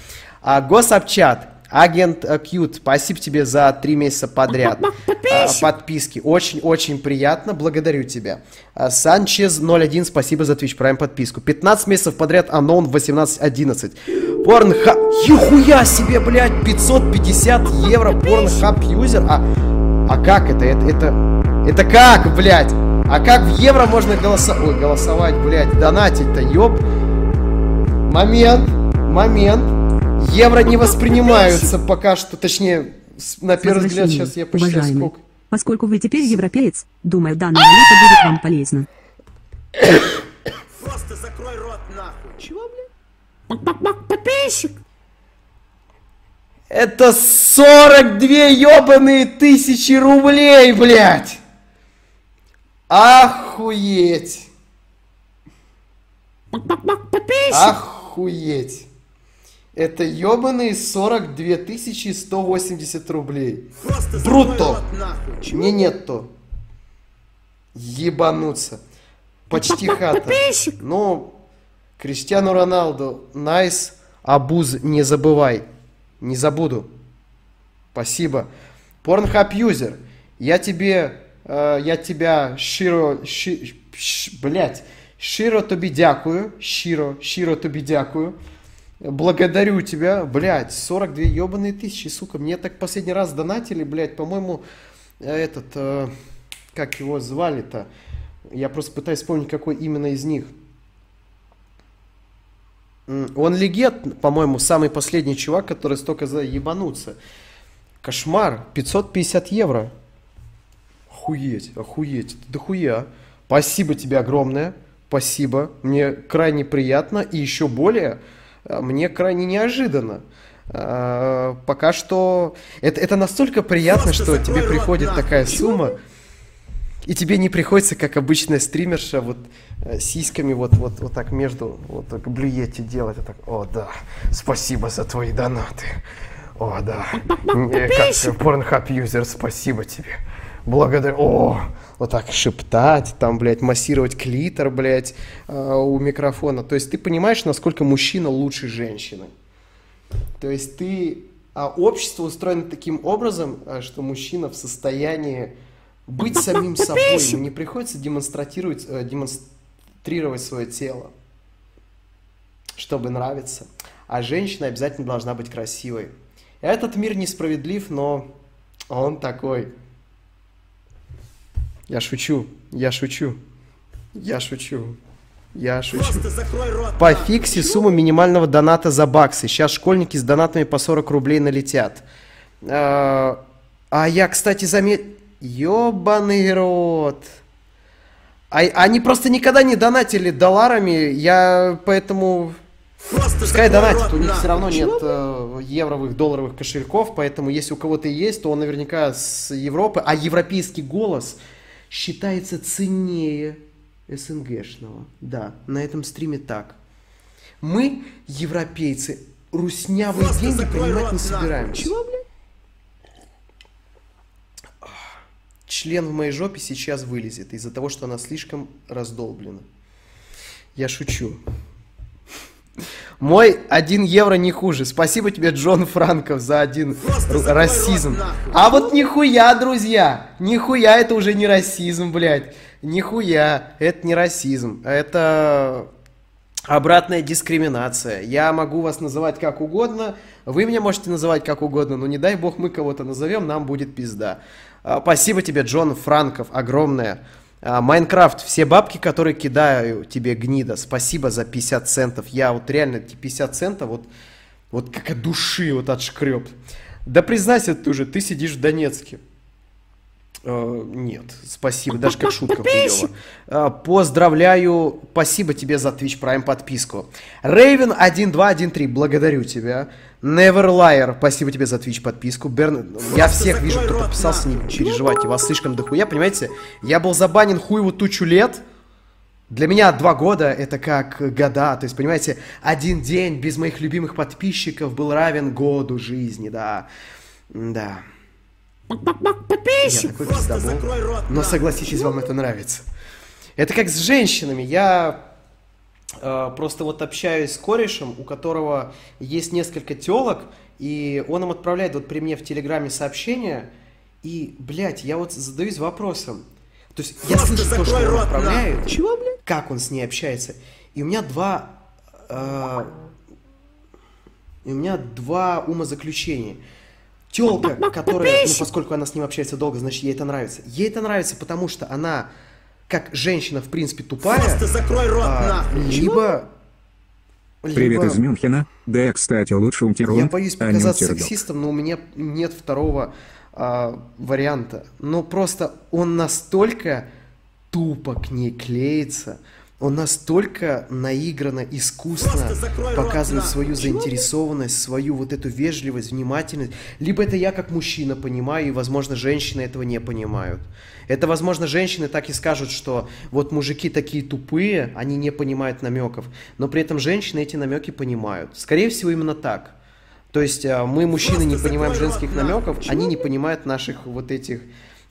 А, Гособчат. Агент Кьют, спасибо тебе за три месяца подряд а, подписки. Очень-очень приятно, благодарю тебя. А, Санчез 01, спасибо за Twitch Prime подписку. 15 месяцев подряд, Анон 18-11. Порнхаб... Юхуя себе, блядь, 550 евро Порнхаб юзер. А, а как это? Это, это, это как, блядь? А как в евро можно голосовать? Ой, голосовать, блядь, донатить-то, ёб. Момент, момент. Евро не воспринимаются пока что, точнее, на первый взгляд сейчас я посчитаю уважаемый. сколько. Поскольку вы теперь европеец, думаю, данная валюта будет вам полезна. Просто закрой рот нахуй. Чего, блядь? Это 42 ебаные тысячи рублей, блядь! Охуеть! Охуеть! Это ебаные 42 тысячи 180 рублей. Просто нахуй. Мне нет то. Ебануться. Почти хата. Ну, Криштиану Роналду, найс, абуз не забывай. Не забуду. Спасибо. Порнхаб юзер, я тебе, я тебя широ, ши, ш- блядь, широ тобі дякую, щиро, щиро тобі дякую. Благодарю тебя, блядь, 42 ебаные тысячи, сука. Мне так последний раз донатили, блядь, по-моему, э, этот, э, как его звали-то? Я просто пытаюсь вспомнить, какой именно из них. Он легет, по-моему, самый последний чувак, который столько за ебануться. Кошмар, 550 евро. Охуеть, охуеть, это дохуя. Спасибо тебе огромное, спасибо. Мне крайне приятно и еще более, э, мне крайне неожиданно. Э, Пока что это, это настолько приятно, Просто что тебе рот, приходит нахуй. такая сумма, и тебе не приходится, как обычная стримерша, вот э, сиськами вот, вот, вот так между, вот так блюете делать. Вот так, о, да, спасибо за твои донаты. О, да. Не, Как порнхаб юзер, спасибо тебе. Благодарю. О, вот так шептать, там, блядь, массировать клитор, блядь, э, у микрофона. То есть ты понимаешь, насколько мужчина лучше женщины. То есть ты... А общество устроено таким образом, а, что мужчина в состоянии быть самим [laughs] собой. Ему не приходится демонстрировать, э, демонстрировать свое тело, чтобы нравиться. А женщина обязательно должна быть красивой. Этот мир несправедлив, но он такой. Я шучу, я шучу, я шучу, я шучу. Рот По нахуй. фиксе сумма минимального доната за баксы. Сейчас школьники с донатами по 40 рублей налетят. А а я, кстати, заметил... Ёбаный рот. А, они просто никогда не донатили долларами, я поэтому... Просто Пускай рот у них все равно нет э, евровых, долларовых кошельков, поэтому если у кого-то есть, то он наверняка с Европы, а европейский голос считается ценнее СНГшного. Да, на этом стриме так. Мы, европейцы, руснявые Просто деньги принимать не собираемся. Чего, блядь? Член в моей жопе сейчас вылезет из-за того, что она слишком раздолблена. Я шучу. Мой один евро не хуже. Спасибо тебе, Джон Франков, за один Просто расизм. А вот нихуя, друзья, нихуя это уже не расизм, блядь. Нихуя, это не расизм. Это обратная дискриминация. Я могу вас называть как угодно, вы меня можете называть как угодно, но не дай бог мы кого-то назовем, нам будет пизда. А, Спасибо тебе, Джон Франков, огромное. А, Майнкрафт, все бабки, которые кидаю тебе, гнида, спасибо за 50 центов. Я вот реально эти 50 центов вот, вот как от души вот отшкреб. Да признайся ты уже, ты сидишь в Донецке. Э, Нет, спасибо, даже как шутка хуёво. Э, Поздравляю, спасибо тебе за Twitch Prime подписку. Raven 1213, благодарю тебя. Never Liar, спасибо тебе за Twitch подписку. Берн... Я всех вижу, кто подписался, не переживайте, вас слишком дохуя, понимаете? Я был забанен хуеву тучу лет, для меня два года это как года, то есть, понимаете, один день без моих любимых подписчиков был равен году жизни, да, да. Я такой Просто закрой рот Но согласитесь, вам это нравится. Это как с женщинами. Я э, просто вот общаюсь с корешем, у которого есть несколько телок, и он им отправляет вот при мне в Телеграме сообщение, и, блядь, я вот задаюсь вопросом. То есть я Просто слышу то, что он отправляет. Чего, блядь? как он с ней общается. И у меня два... э, и у меня два умозаключения. Телка, которая, ну, поскольку она с ним общается долго, значит, ей это нравится. Ей это нравится, потому что она, как женщина, в принципе, тупая, Просто закрой рот а, нахуй. либо... Привет либо- из Мюнхена. Да, кстати, лучше умтирун, Я боюсь а не показаться умтирдок. сексистом, но у меня нет второго а, варианта. Но просто он настолько тупо к ней клеится, он настолько наигранно, искусно рот, показывает свою заинтересованность, свою вот эту вежливость, внимательность. Либо это я как мужчина понимаю, и, возможно, женщины этого не понимают. Это, возможно, женщины так и скажут, что вот мужики такие тупые, они не понимают намеков, но при этом женщины эти намеки понимают. Скорее всего, именно так. То есть а, мы, мужчины, не Просто понимаем закрой женских нахуй. намеков, они не понимают наших вот этих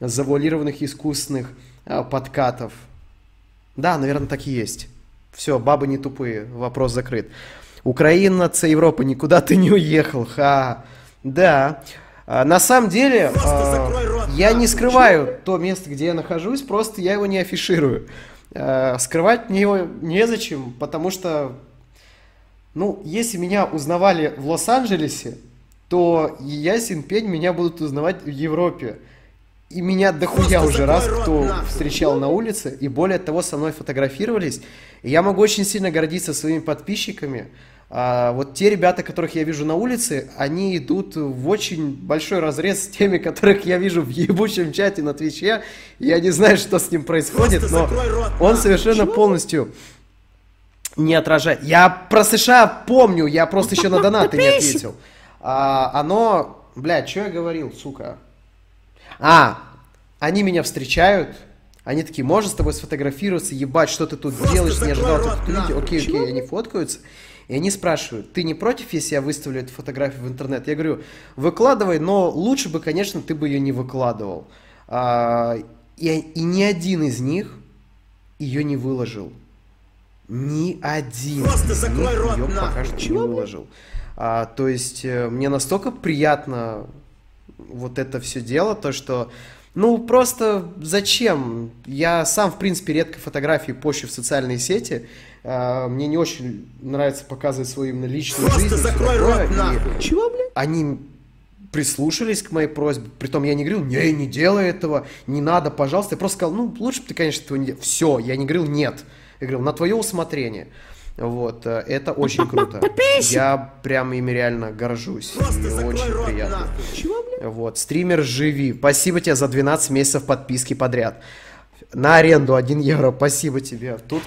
завуалированных искусственных а, подкатов. Да, наверное, так и есть. Все, бабы не тупые, вопрос закрыт. Украина, це Европа, никуда ты не уехал, ха. Да. А, На самом деле, а, рот, я не скрываю то место, где я нахожусь, просто я его не афиширую. А, Скрывать мне его незачем, потому что, ну, если меня узнавали в Лос-Анджелесе, то ясен пень меня будут узнавать в Европе. И меня дохуя Просто уже раз кто нахуй. встречал на улице, и более того, со мной фотографировались. И я могу очень сильно гордиться своими подписчиками. А, вот те ребята, которых я вижу на улице, они идут в очень большой разрез с теми, которых я вижу в ебучем чате на Твиче. Я не знаю, что с ним происходит, Просто но рот, он нахуй. совершенно полностью не отражает. Я про США помню, я просто еще на донаты не ответил. А, оно, блядь, что я говорил, сука? А, они меня встречают, они такие, можно с тобой сфотографироваться, ебать, что ты тут Просто делаешь, не ожидал тебя тут увидеть. Окей, окей, они фоткаются. И они спрашивают, ты не против, если я выставлю эту фотографию в интернет? Я говорю, выкладывай, но лучше бы, конечно, ты бы ее не выкладывал. А, и, и ни один из них ее не выложил. Ни один Просто закрой рот, ее пока что не Чего, выложил. А, то есть э, мне настолько приятно вот это все дело, то что, ну просто зачем? Я сам, в принципе, редко фотографии пощу в социальные сети. А, мне не очень нравится показывать свою именно личную Просто жизнь. и всё закрой рот, и нахуй. Чего, блядь? Они прислушались к моей просьбе. Притом я не говорил, не, не делай этого, не надо, пожалуйста. Я просто сказал, ну, лучше бы ты, конечно, этого не делал. Все, я не говорил нет. Я говорил, на твое усмотрение. Вот, э, это очень круто. Я прям ими реально горжусь. Просто И закрой очень рот, приятно. нахуй. Чего? Вот, стример живи. Спасибо тебе за 12 месяцев подписки подряд. На аренду 1 евро, спасибо тебе. Тут,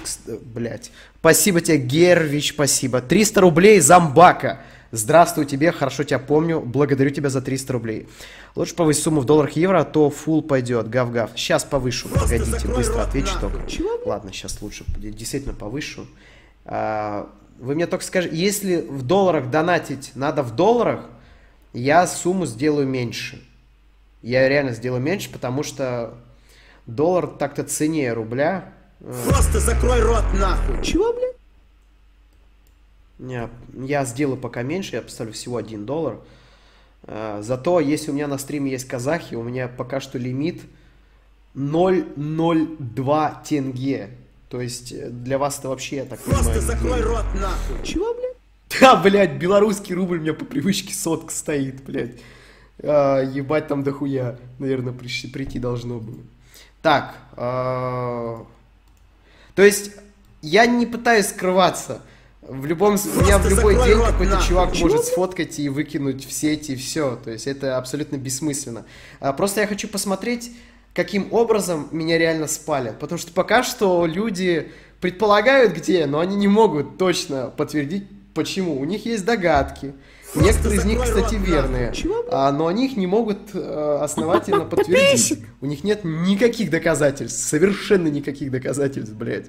блядь. Спасибо тебе, Гервич, спасибо. 300 рублей, Замбака. Здравствуй тебе, хорошо тебя помню. Благодарю тебя за 300 рублей. Лучше повысь сумму в долларах и евро, а то фул пойдет. Гав-гав. Сейчас повышу. Погодите, закрой быстро отвечу нахуй. только. Чего? Ладно, сейчас лучше. Действительно повышу. А, Вы мне только скажите, если в долларах донатить надо в долларах, я сумму сделаю меньше. Я реально сделаю меньше, потому что доллар так-то ценнее рубля. Э, Просто закрой рот, нахуй. Чего, блядь? Я, я сделаю пока меньше, я поставлю всего 1 доллар. Э, Зато, если у меня на стриме есть казахи, у меня пока что лимит 0,02 тенге. То есть э, для вас это вообще, я так Просто понимаю, закрой деньги. рот, нахуй. Чего, блядь? Да, блядь, белорусский рубль у меня по привычке сотка стоит, блядь. А, ебать там дохуя, наверное, прийти, прийти должно было. Так, а, то есть я не пытаюсь скрываться. В любом у меня в Просто любой день какой-то нахуй. чувак Чего, может сфоткать и выкинуть в сети и все. То есть это абсолютно бессмысленно. А, Просто я хочу посмотреть, каким образом меня реально спалят. Потому что пока что люди предполагают где, но они не могут точно подтвердить, почему. У них есть догадки. Некоторые из них, кстати, рот, верные. А, но они их не могут э, основательно подтвердить. У них нет никаких доказательств. Совершенно никаких доказательств, блядь.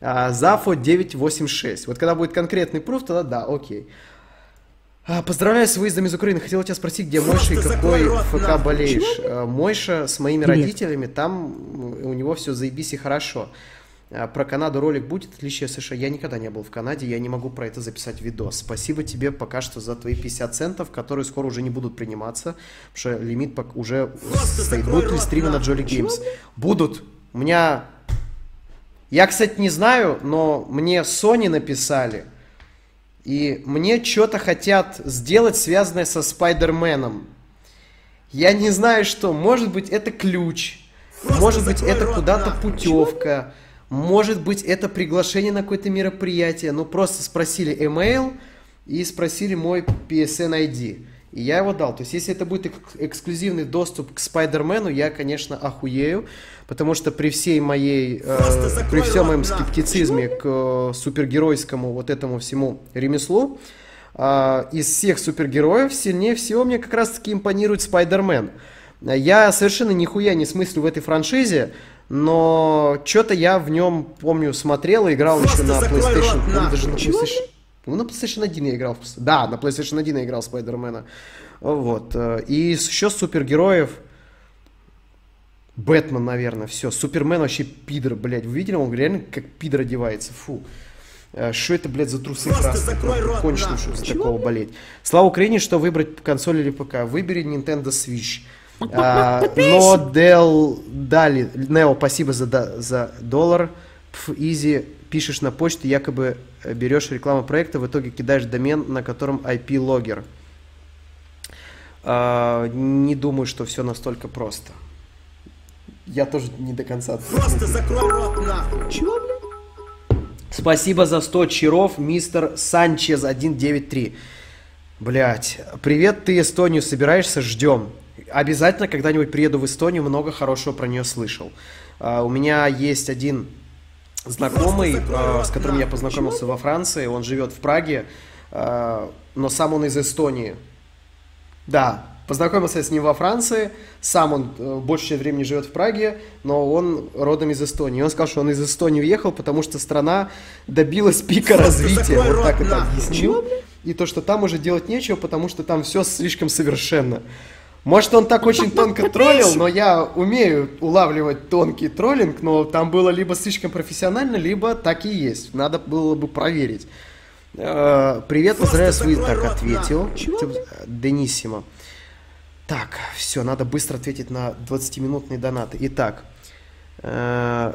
А, Зафо 986. Вот когда будет конкретный пруф, тогда да, окей. А, Поздравляю с выездом из Украины. Хотел у тебя спросить, где Мойша и Просто какой ФК нахуй. болеешь. А, Мойша с моими Привет. родителями, там у него все заебись и хорошо. А, Про Канаду ролик будет, отличие США. Я никогда не был в Канаде, я не могу про это записать видос. Спасибо тебе пока что за твои 50 центов, которые скоро уже не будут приниматься, потому что лимит уже стоит. Будут ли стримы на Jolly Games? Будут. У меня... Я, кстати, не знаю, но мне Sony написали, и мне что-то хотят сделать, связанное со Спайдерменом. Я не знаю что. Может быть, это ключ. Может быть, это куда-то путевка. Может быть, это приглашение на какое-то мероприятие. Ну, просто спросили email и спросили мой PSN ID. И я его дал. То есть, если это будет эк- эксклюзивный доступ к Спайдермену, я, конечно, охуею. Потому что при всей моей, э, при всем моем скептицизме к э, супергеройскому вот этому всему ремеслу, а, из всех супергероев сильнее всего мне как раз таки импонирует Спайдермен. Я совершенно нихуя не смыслю в этой франшизе, но что-то я в нем, помню, смотрел и играл еще на PlayStation. по-моему, даже на PlayStation. Ну, на PlayStation 1 я играл. Да, на PlayStation 1 я играл Спайдермена. Вот. э, И еще супергероев. Бэтмен, наверное, все. Супермен вообще пидор, блядь. Вы видели, он реально как пидор одевается. Фу. Что это, блядь, за трусы красные? Просто кончено, чтобы за такого болеть. Слава Украине, что выбрать консоль или ПК. Выбери Nintendo Switch. А, но Дел дали. Нео, спасибо за, за доллар. Пф, Изи, пишешь на почту, якобы э, берешь рекламу проекта, в итоге кидаешь домен, на котором IP-логер. А, не думаю, что все настолько просто. Я тоже не до конца. Просто закрой рот нахуй. Чего, блядь? Спасибо за 100 чаров, мистер Санчез 193. Блять, привет, ты Эстонию собираешься? Ждем. Обязательно когда-нибудь приеду в Эстонию, много хорошего про нее слышал. А, у меня есть один знакомый, а, с которым я познакомился во Франции, он живет в Праге, а, но сам он из Эстонии. Да, познакомился я с ним во Франции, сам он э, большую часть времени живет в Праге, но он родом из Эстонии. И он сказал, что он из Эстонии уехал, потому что страна добилась пика развития, вот так это объяснил. И то, что там уже делать нечего, потому что там все слишком совершенно. Может, он так очень тонко троллил, но я умею улавливать тонкий троллинг, но там было либо слишком профессионально, либо так и есть. Надо было бы проверить. Э, Привет, поздравляю, свои так ответил. Типа, Денисимо. Так, все, надо быстро ответить на 20-минутные донаты. Итак, э,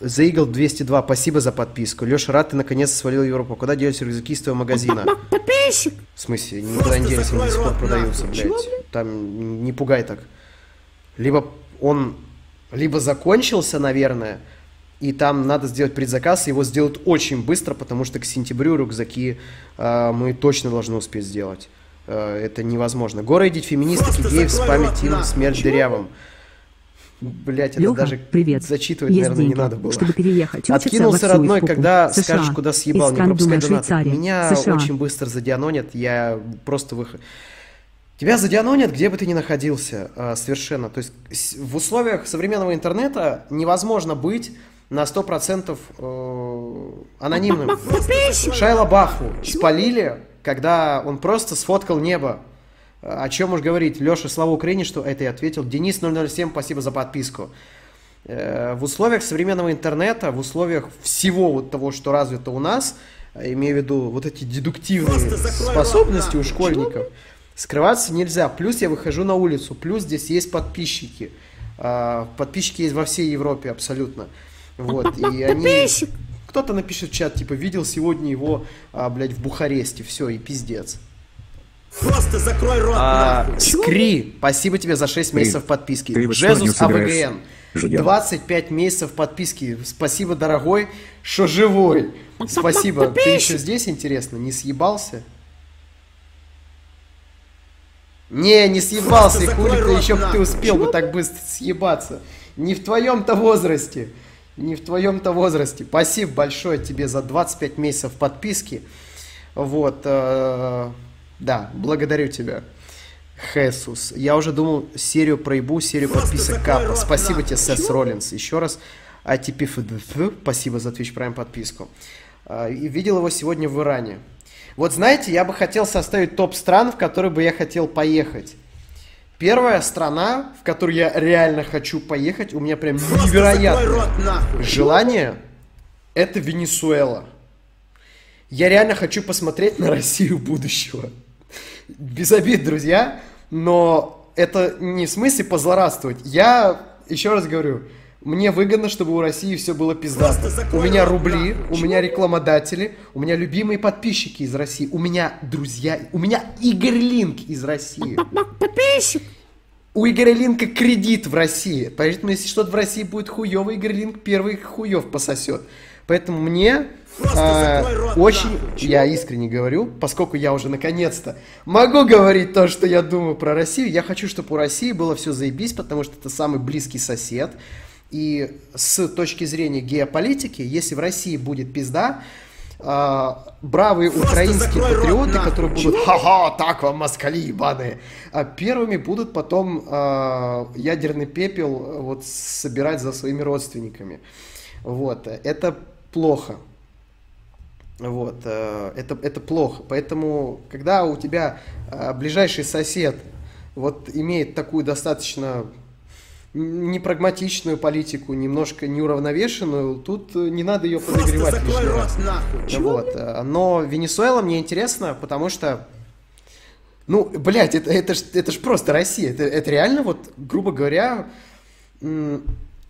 The Eagle 202, спасибо за подписку. Леша, рад, ты наконец свалил Европу. Куда делись рюкзаки из твоего магазина? Подписчик. В смысле, никуда не делись, они до сих пор продаются, блядь. Чего? Там не пугай так. Либо он, либо закончился, наверное, и там надо сделать предзаказ, его сделают очень быстро, потому что к сентябрю рюкзаки э, мы точно должны успеть сделать. Э, это невозможно. Горы идти феминистки, геев, спамить им, смерть Чего, дырявым. Блять, это Леха, даже привет. зачитывать, Есть наверное, не деньги, надо было. чтобы переехать. Откинулся родной, когда США. скажешь, куда съебал, не Искан, пропускай думаю, донаты. Швейцария. Меня США. очень быстро задианонят, я просто выхожу. Тебя задианонят, где бы ты ни находился, а, совершенно. То есть в условиях современного интернета невозможно быть на 100% э, анонимным. Шайла Бафу спалили, когда он просто сфоткал небо. О чем уж говорить? Леша, слава Украине, что это я ответил. Денис 007, спасибо за подписку. Э, В условиях современного интернета, в условиях всего вот того, что развито у нас, имею в виду вот эти дедуктивные способности у школьников, скрываться нельзя. Плюс я выхожу на улицу, плюс здесь есть подписчики. А, Подписчики есть во всей Европе абсолютно. Вот, и они... Кто-то напишет в чат, типа, видел сегодня его, а, блядь, в Бухаресте, все, и пиздец. Просто закрой рот А, нахуй. Скри, спасибо тебе за 6 месяцев подписки. ты в Джезус? АВГН, Ждем. 25 месяцев подписки. Спасибо, дорогой, что живой. Спасибо. Ты еще здесь, интересно, не съебался? Не, не съебался, и хули ты еще бы ты успел бы так быстро съебаться. Не в твоем-то возрасте. Не в твоем-то возрасте. Спасибо большое тебе за 25 месяцев подписки. Вот, э, да, благодарю тебя. Хесус. Я уже думал серию проебу, серию Просто подписок капа. рот, Спасибо нахуй. тебе, Сес Чего? Роллинс. Еще раз. ATP спасибо за Twitch Prime подписку. А, И видел его сегодня в Иране. Вот знаете, я бы хотел составить топ стран, в которые бы я хотел поехать. Первая страна, в которую я реально хочу поехать, у меня прям Просто невероятное желание, это Венесуэла. Я реально хочу посмотреть на Россию будущего. Без обид, друзья, но это не в смысле позлорадствовать. Я, еще раз говорю, мне выгодно, чтобы у России все было пиздато. У меня рубли, у меня рекламодатели, у меня любимые подписчики из России, у меня друзья, у меня Игорь Линк из России. У Игоря Линка кредит в России. Поэтому, если что-то в России будет хуево, Игорь Линк первый хуев пососет. Поэтому мне а, рот, очень, я искренне говорю, поскольку я уже наконец-то могу говорить то, что я думаю про Россию, я хочу, чтобы у России было все заебись, потому что это самый близкий сосед. И с точки зрения геополитики, если в России будет пизда, а, бравые украинские закрой рот, патриоты, нахуй. которые будут «Ха-ха, так вам, москали ебаные!» а Первыми будут потом а, ядерный пепел а, вот собирать за своими родственниками. Вот, это плохо. Вот, э, это, это плохо. Поэтому, когда у тебя э, ближайший сосед вот имеет такую достаточно непрагматичную политику, немножко неуравновешенную, тут не надо ее Просто подогревать закрой рот нахуй. Вот. э, Но Венесуэла мне интересно, потому что, ну, блядь, это, это, ж, это ж просто Россия. Это, это реально, вот, грубо говоря,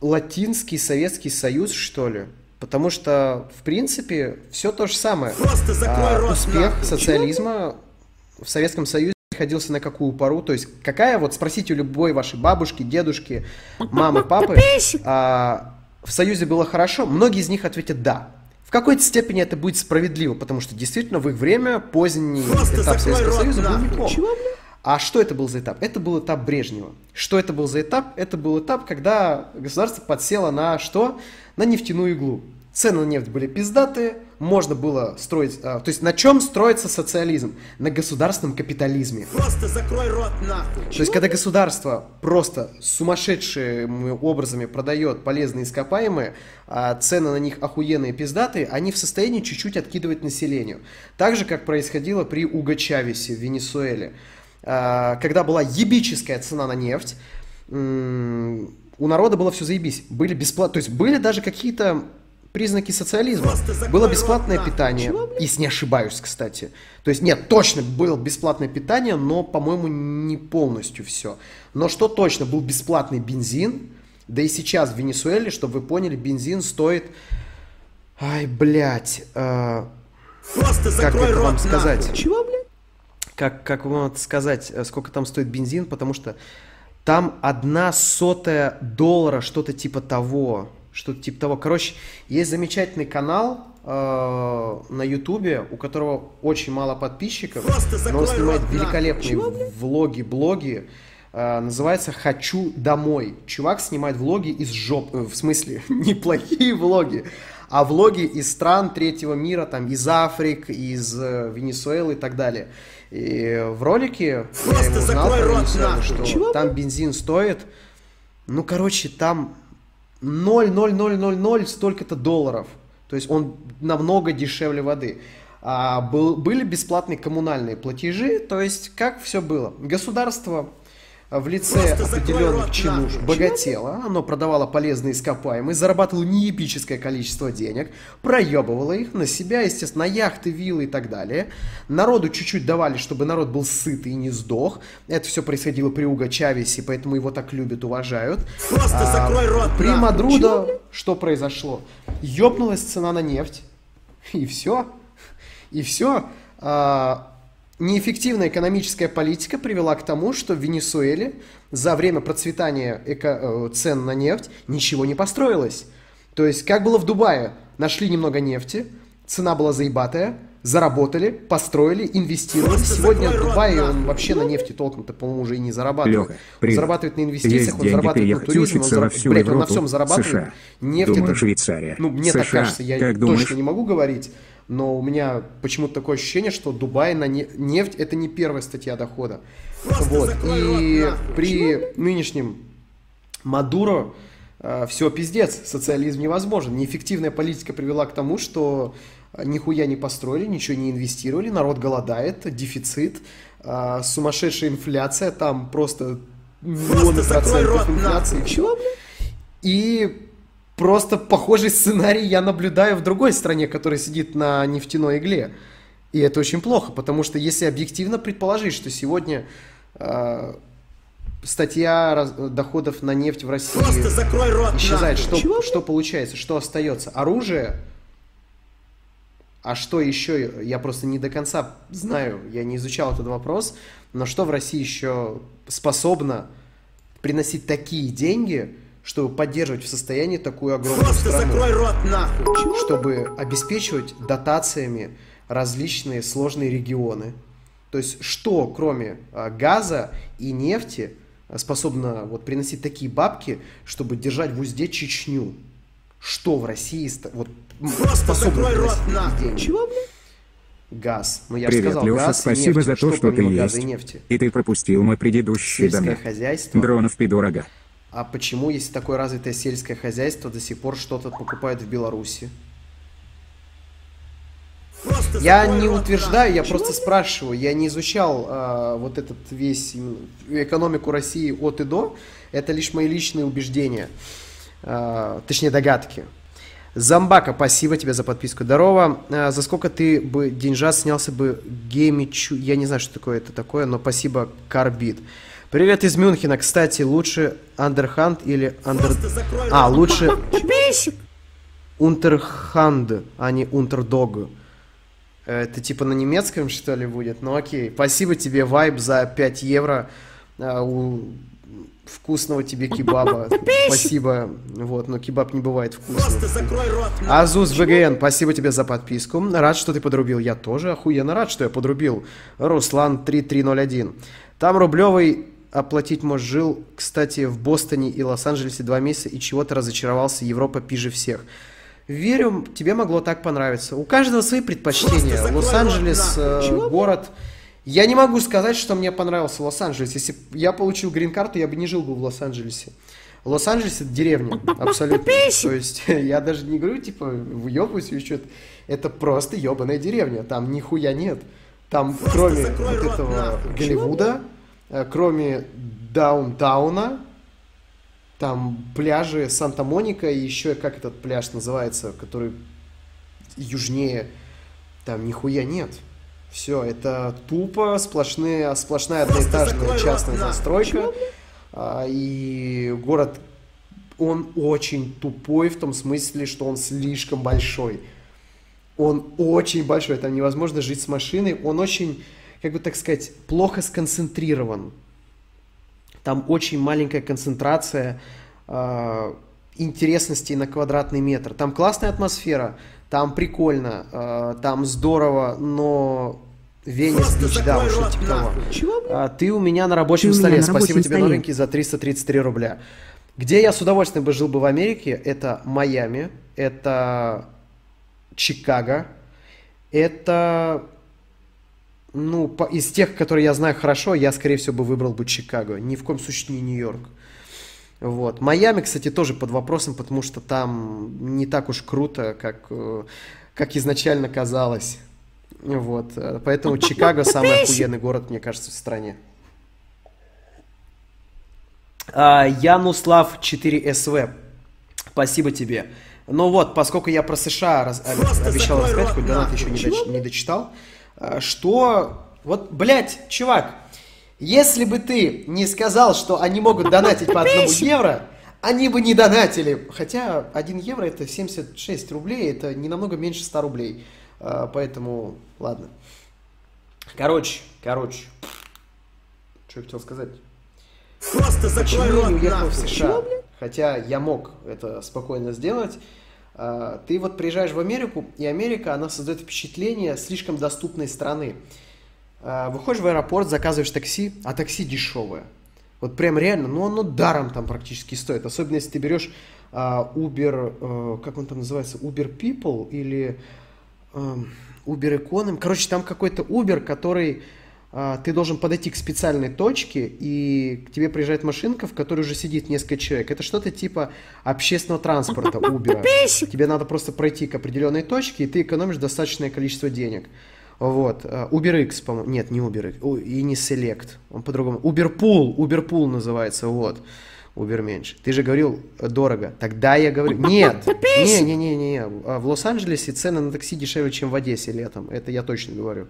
латинский Советский Союз, что ли. Потому что, в принципе, все то же самое. Просто закрой А, рот успех нахуй. социализма в Советском Союзе приходился на какую пару? То есть какая, вот спросите у любой вашей бабушки, дедушки, мамы, папы, а, в Союзе было хорошо? Многие из них ответят «да». В какой-то степени это будет справедливо, потому что действительно в их время поздний Просто этап закрой Советского рот Союза был нахуй. неплох. А что это был за этап? Это был этап Брежнева. Что это был за этап? Это был этап, когда государство подсело на что? На нефтяную иглу. Цены на нефть были пиздатые, можно было строить... а, то есть на чем строится социализм? На государственном капитализме. Просто закрой рот нахуй. То есть, когда государство просто сумасшедшими образами продает полезные ископаемые, а цены на них охуенные пиздатые, они в состоянии чуть-чуть откидывать населению. Так же, как происходило при Уго Чавесе в Венесуэле. А, Когда была ебическая цена на нефть, у народа было все заебись. Были бесплатно, то есть были даже какие-то признаки социализма. Было бесплатное питание. Если не ошибаюсь, кстати. То есть, нет, точно было бесплатное питание, но, по-моему, не полностью все. Но что точно, был бесплатный бензин. Да и сейчас в Венесуэле, чтобы вы поняли, бензин стоит... Ай, блядь. э, Просто как это вам сказать? нахуй. Чего, блядь? Как, как вам это сказать, э, сколько там стоит бензин? Потому что там одна сотая доллара, что-то типа того. Что-то типа того. Короче, есть замечательный канал э, на Ютубе, у которого очень мало подписчиков, но он снимает великолепные влоги, блоги. Э, называется «Хочу домой». Чувак снимает влоги из жоп... э, В смысле, [laughs] неплохие влоги, а влоги из стран третьего мира, там, из Африк, из э, Венесуэлы и так далее. И в ролике я Просто его узнал про Венесуэлу, что там бензин стоит, ну, короче, там 0,0000 столько-то долларов. То есть он намного дешевле воды. А был, были бесплатные коммунальные платежи, то есть как все было? Государство в лице определенных чинуш нахуй. богатело, оно продавало полезные ископаемые, зарабатывало неепическое количество денег, проебывало их на себя, естественно, на яхты, виллы и так далее. Народу чуть-чуть давали, чтобы народ был сыт и не сдох. Это все происходило при Уго Чавесе, поэтому его так любят, уважают. Просто А, закрой рот При. Мадрудо что произошло? Ёбнулась цена на нефть, и все. И все. Неэффективная экономическая политика привела к тому, что в Венесуэле за время процветания эко- э, цен на нефть ничего не построилось. То есть, как было в Дубае, нашли немного нефти, цена была заебатая, заработали, построили, инвестировали. Просто Сегодня рот Дубай, он нахуй. вообще на нефти толком-то, по-моему, уже и не зарабатывает. Лёха, он привет. зарабатывает на инвестициях, Есть он деньги зарабатывает на туризме, он зарабатывает, всю блядь, он на всем зарабатывает. США. Нефть Думаю, это... Швейцария. Ну, мне так США. кажется, я Как точно думаешь? не могу говорить, но у меня почему-то такое ощущение, что Дубай на не- нефть это не первая статья дохода. Просто Вот. И при нынешнем Мадуро все пиздец, социализм невозможен. Неэффективная политика привела к тому, что э, нихуя не построили, ничего не инвестировали, народ голодает, дефицит, э, сумасшедшая инфляция, там просто миллионы процентов инфляции. Чего, бля? И просто похожий сценарий я наблюдаю в другой стране, которая сидит на нефтяной игле. И это очень плохо, потому что если объективно предположить, что сегодня э, статья раз- доходов на нефть в России Просто закрой рот исчезает, нахуй. что, что получается, что остается? Оружие? А что еще? Я просто не до конца знаю, я не изучал этот вопрос, но что в России еще способно приносить такие деньги, чтобы поддерживать в состоянии такую огромную Просто страну? закрой рот нахуй. чтобы обеспечивать дотациями различные сложные регионы. То есть что, кроме а, газа и нефти, а, способно вот приносить такие бабки, чтобы держать в узде Чечню? Что в России вот, Просто способно закрой рот нахуй. Чего, бля? Газ. Ну я же Привет, сказал, Леша, газ и спасибо нефть. за то, что ты помимо газа есть. и нефти? И ты пропустил мой предыдущий Сельское хозяйство. Дронов пидорога. А почему, если такое развитое сельское хозяйство, до сих пор что-то покупают в Беларуси? Просто Я не рот утверждаю, я просто спрашиваю. Я не изучал а, вот этот весь экономику России от и до. Это лишь мои личные убеждения, А, точнее догадки. Замбака, спасибо тебе за подписку. Здорово. А, за сколько ты бы деньжат снялся бы геймичу? Я не знаю, что такое это такое, но спасибо, Карбит. Привет из Мюнхена. Кстати, лучше Андерханд или Андер... Просто А, лучше. [laughs] Унтерханд, а не Унтердог. Это типа на немецком, что ли, будет? Ну окей. Спасибо тебе, Вайб, за 5 евро. А, у- Вкусного тебе кебаба. [laughs] Спасибо. Вот, но кебаб не бывает Просто вкусным. закрой рот нахуй. Азус ВГН, спасибо тебе за подписку. Рад, что ты подрубил. Я тоже охуенно рад, что я подрубил. Руслан 3301. Там рублевый оплатить можешь жил, кстати, в Бостоне и Лос-Анджелесе два месяца и чего-то разочаровался. Европа пиже всех. Верю, тебе могло так понравиться. У каждого свои предпочтения. Лос-Анджелес э, город. Я не могу сказать, что мне понравился Лос-Анджелес. Если б я получил грин-карту, я бы не жил бы в Лос-Анджелесе. Лос-Анджелес это деревня, абсолютно. То есть [laughs] я даже не говорю, типа, выебываюсь или что-то. Это просто ебаная деревня. Там нихуя нет. Там кроме вот этого. Голливуда, кроме даунтауна, там пляжи Санта-Моника и еще как этот пляж называется, который южнее, там нихуя нет. Все, это тупо сплошные, сплошная одноэтажная закрой частная нахуй. застройка. А, и город, он очень тупой в том смысле, что он слишком большой. Он очень большой, там невозможно жить с машиной. Он очень, как бы так сказать, плохо сконцентрирован. Там очень маленькая концентрация э, интересностей на квадратный метр. Там классная атмосфера, там прикольно, э, там здорово, но Венес Бич, да, уж типа того. Чего? А, ты у меня на рабочем Ты столе. на Спасибо рабочем тебе, столе. новенький, за 333 рубля. Где я с удовольствием бы жил бы в Америке, это Майами, это Чикаго, это, ну, по- из тех, которые я знаю хорошо, я, скорее всего, бы выбрал бы Чикаго. Ни в коем случае не Нью-Йорк. Вот. Майами, кстати, тоже под вопросом, потому что там не так уж круто, как, э, как изначально казалось. Вот. Поэтому Чикаго [laughs] самый охуенный город, мне кажется, в стране. А, Януслав 4СВ. Спасибо тебе. Ну вот, поскольку я про США раз- обещал рассказать, хоть донат еще не, доч- не дочитал, что... Вот, блядь, чувак, если бы ты не сказал, что они могут донатить по одному евро, они бы не донатили. Хотя 1 евро это 76 рублей, это не намного меньше 100 рублей. А, Поэтому, ладно. Короче, короче. Что я хотел сказать? Просто закрой рот не уехал в нахуй. США? Чего, бля? Хотя я мог это спокойно сделать. А, Ты вот приезжаешь в Америку, и Америка, она создает впечатление слишком доступной страны. А, Выходишь в аэропорт, заказываешь такси, а такси дешевое. Вот прям реально, ну оно даром там практически стоит. Особенно если ты берешь а, Uber, э, как он там называется, Uber People или эм, Uber Economy. Короче, там какой-то Uber, который ты должен подойти к специальной точке, и к тебе приезжает машинка, в которой уже сидит несколько человек. Это что-то типа общественного транспорта Uber. Тебе надо просто пройти к определенной точке, и ты экономишь достаточное количество денег. Вот. э, UberX, по-моему. Нет, не UberX. И не Select. Он по-другому. Uberpool. Uberpool называется. Вот. Uber меньше. Ты же говорил э, дорого. Тогда я говорю... Нет. Не, не, не, не. А В Лос-Анджелесе цены на такси дешевле, чем в Одессе летом. Это я точно говорю.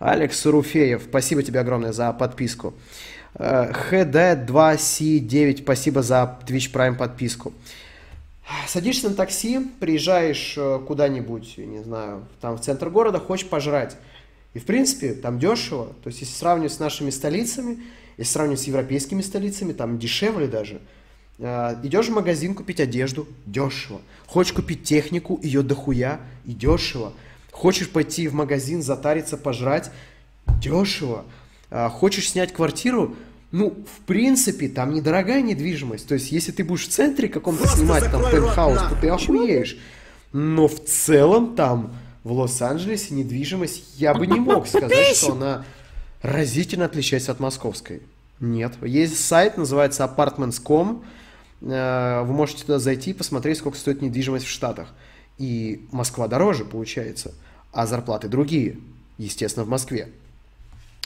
Алекс Руфеев, спасибо тебе огромное за подписку. Э, HD2C9, спасибо за Twitch Prime подписку. Садишься на такси, приезжаешь э, куда-нибудь, не знаю, там в центр города, хочешь пожрать. И, в принципе, там дешево. То есть, если сравнивать с нашими столицами, если сравнивать с европейскими столицами, там дешевле даже. Э, Идешь в магазин купить одежду, дешево. Хочешь купить технику, ее дохуя, и дешево. Хочешь пойти в магазин, затариться, пожрать, дешево. А, Хочешь снять квартиру, ну, в принципе, там недорогая недвижимость. То есть, если ты будешь в центре каком-то снимать там пентхаус, то ты охуеешь. Но в целом там, в Лос-Анджелесе, недвижимость, я бы не мог сказать, что она разительно отличается от московской. Нет. Есть сайт, называется apartments.com. Э, Вы можете туда зайти и посмотреть, сколько стоит недвижимость в Штатах. И Москва дороже, получается, а зарплаты другие, естественно, в Москве.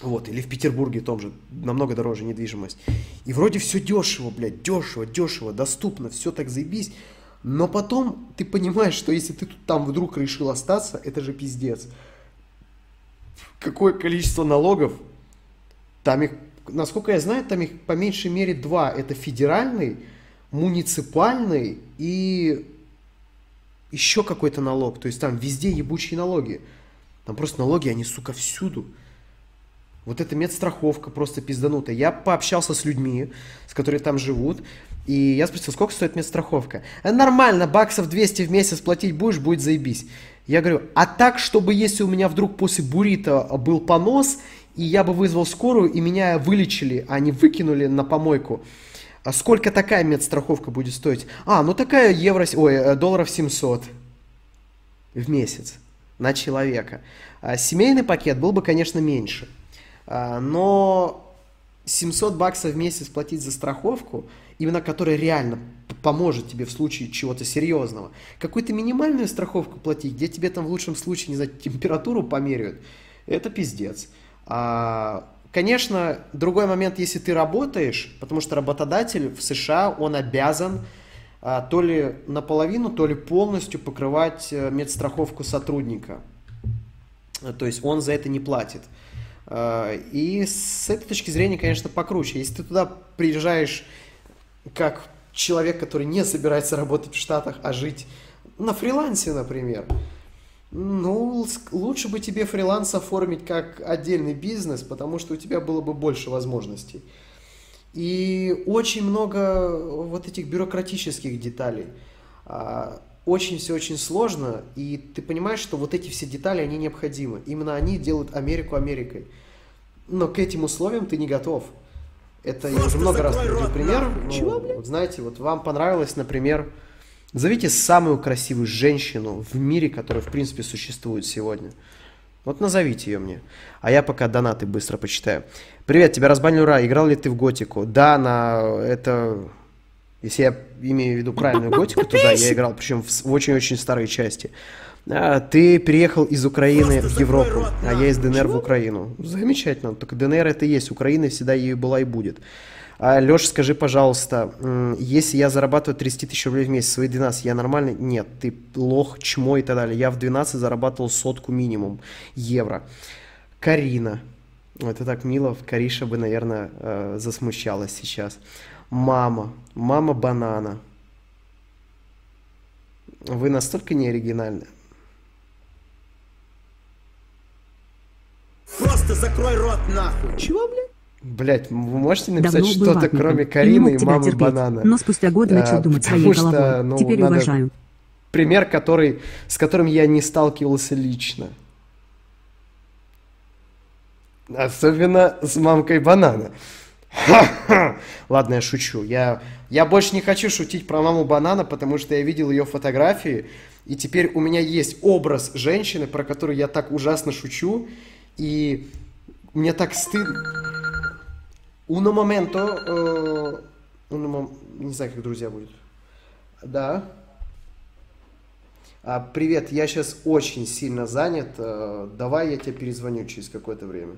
Вот, или в Петербурге том же, намного дороже недвижимость. И вроде все дешево, блядь, дешево, дешево, доступно, все так заебись. Но потом ты понимаешь, что если ты тут там вдруг решил остаться, это же пиздец. Какое количество налогов? Там их, насколько я знаю, там их по меньшей мере два. Это федеральный, муниципальный и еще какой-то налог. То есть там везде ебучие налоги. Там просто налоги, они, сука, всюду. Вот эта медстраховка просто пизданутая. Я пообщался с людьми, с которыми там живут, и я спросил, сколько стоит медстраховка? «А Нормально, баксов 200 в месяц платить будешь, будет заебись. Я говорю, а так, чтобы если у меня вдруг после бурита был понос, и я бы вызвал скорую, и меня вылечили, а не выкинули на помойку, а сколько такая медстраховка будет стоить? А, ну такая евро, ой, э, долларов 700 в месяц на человека. А Семейный пакет был бы, конечно, меньше. А, Но 700 баксов в месяц платить за страховку, именно которая реально поможет тебе в случае чего-то серьезного. Какую-то минимальную страховку платить, где тебе там в лучшем случае, не знаю, температуру померяют, это пиздец. А, Конечно, другой момент, если ты работаешь, потому что работодатель в США, он обязан а, то ли наполовину, то ли полностью покрывать э, медстраховку сотрудника. Э, То есть он за это не платит. Э, И с этой точки зрения, конечно, покруче. Если ты туда приезжаешь как человек, который не собирается работать в Штатах, а жить на фрилансе, например, ну, лучше бы тебе фриланс оформить как отдельный бизнес, потому что у тебя было бы больше возможностей. И очень много вот этих бюрократических деталей. А, Очень все очень сложно, и ты понимаешь, что вот эти все детали, они необходимы. Именно они делают Америку Америкой. Но к этим условиям ты не готов. Это я уже Просто много раз приводил пример. Ну, Чего, вот знаете, вот вам понравилось, например, Зовите самую красивую женщину в мире, которая, в принципе, существует сегодня. Вот назовите ее мне. А я пока донаты быстро почитаю. Привет, тебя разбанили ура. Играл ли ты в готику? Да, на это... Если я имею в виду правильную готику, то да, я играл, причем в очень-очень старой части. А, Ты переехал из Украины Просто в Европу, рот, а я из ДНР в Украину. Замечательно. Только ДНР это и есть. Украина всегда ею была и будет. А, Леша, скажи, пожалуйста, если я зарабатываю 30 тысяч рублей в месяц, свои 12, я нормальный? Нет, ты лох, чмо и так далее. Я в 12 зарабатывал сотку минимум евро. Карина. Это так мило, Кариша бы, наверное, э, засмущалась сейчас. Мама. Мама банана. Вы настолько неоригинальны. Просто закрой рот нахуй. Чего, блядь? Блять, вы можете написать что-то, кроме Карины и мамы терпеть, банана? Но спустя годы А, начал думать своей что, головой. ну, Теперь надо- уважаю. Пример, который, с которым я не сталкивался лично. Особенно с мамкой банана. Ха-ха. [laughs] Ладно, я шучу. Я, я больше не хочу шутить про маму банана, потому что я видел ее фотографии, и теперь у меня есть образ женщины, про которую я так ужасно шучу, и мне так стыдно. Э, uno mom- не знаю, как друзья будет. Да. А, привет, я сейчас очень сильно занят. э, Давай я тебе перезвоню через какое-то время.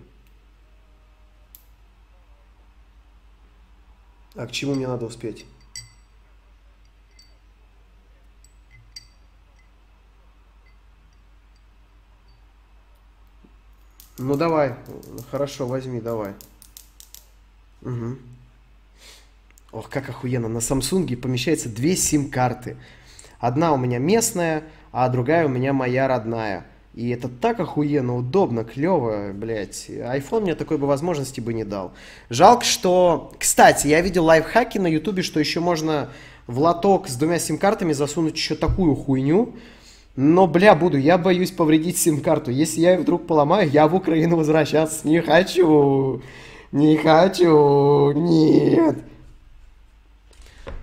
А к чему мне надо успеть? Ну давай, хорошо, возьми, давай. Мгм. Ох, как охуенно. На Самсунге помещается две сим-карты. Одна у меня местная, а другая у меня моя родная. И это так охуенно, удобно, клево, блядь. iPhone мне такой бы возможности бы не дал. Жалко, что... Кстати, я видел лайфхаки на ютубе, что еще можно в лоток с двумя сим-картами засунуть еще такую хуйню. Но, бля, буду, я боюсь повредить сим-карту. Если я ее вдруг поломаю, я в Украину возвращаться не хочу. Не хочу, нет.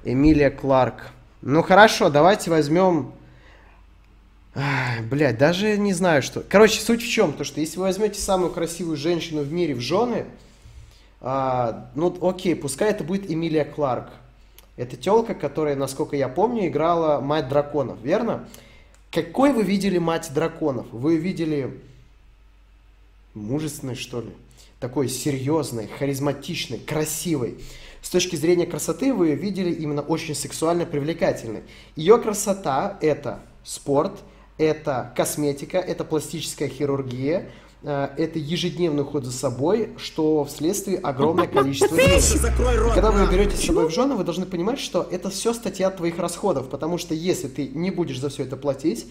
Эмилия Кларк. Ну хорошо, давайте возьмем... Блядь, даже не знаю, что... Короче, суть в чем? То, что если вы возьмете самую красивую женщину в мире в жены, а, ну окей, пускай это будет Эмилия Кларк. Это телка, которая, насколько я помню, играла мать драконов, верно? Какой вы видели мать драконов? Вы видели мужественной, что ли? Такой серьезной, харизматичной, красивой. С точки зрения красоты вы видели именно очень сексуально привлекательной. Ее красота – это спорт, это косметика, это пластическая хирургия, э, это ежедневный уход за собой, что вследствие огромное количество денег. Когда вы берете с собой в жены, вы должны понимать, что это все статья твоих расходов, потому что если ты не будешь за все это платить,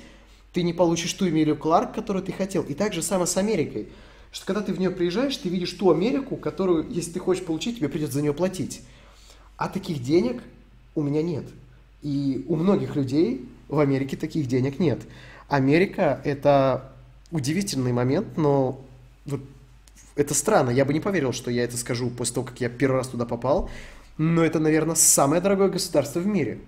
ты не получишь ту Эмилию Кларк, которую ты хотел. И так же самое с Америкой. Что когда ты в нее приезжаешь, ты видишь ту Америку, которую, если ты хочешь получить, тебе придется за нее платить. А таких денег у меня нет. И у многих людей в Америке таких денег нет. Америка – это удивительный момент, но вот это странно. Я бы не поверил, что я это скажу после того, как я первый раз туда попал. Но это, наверное, самое дорогое государство в мире.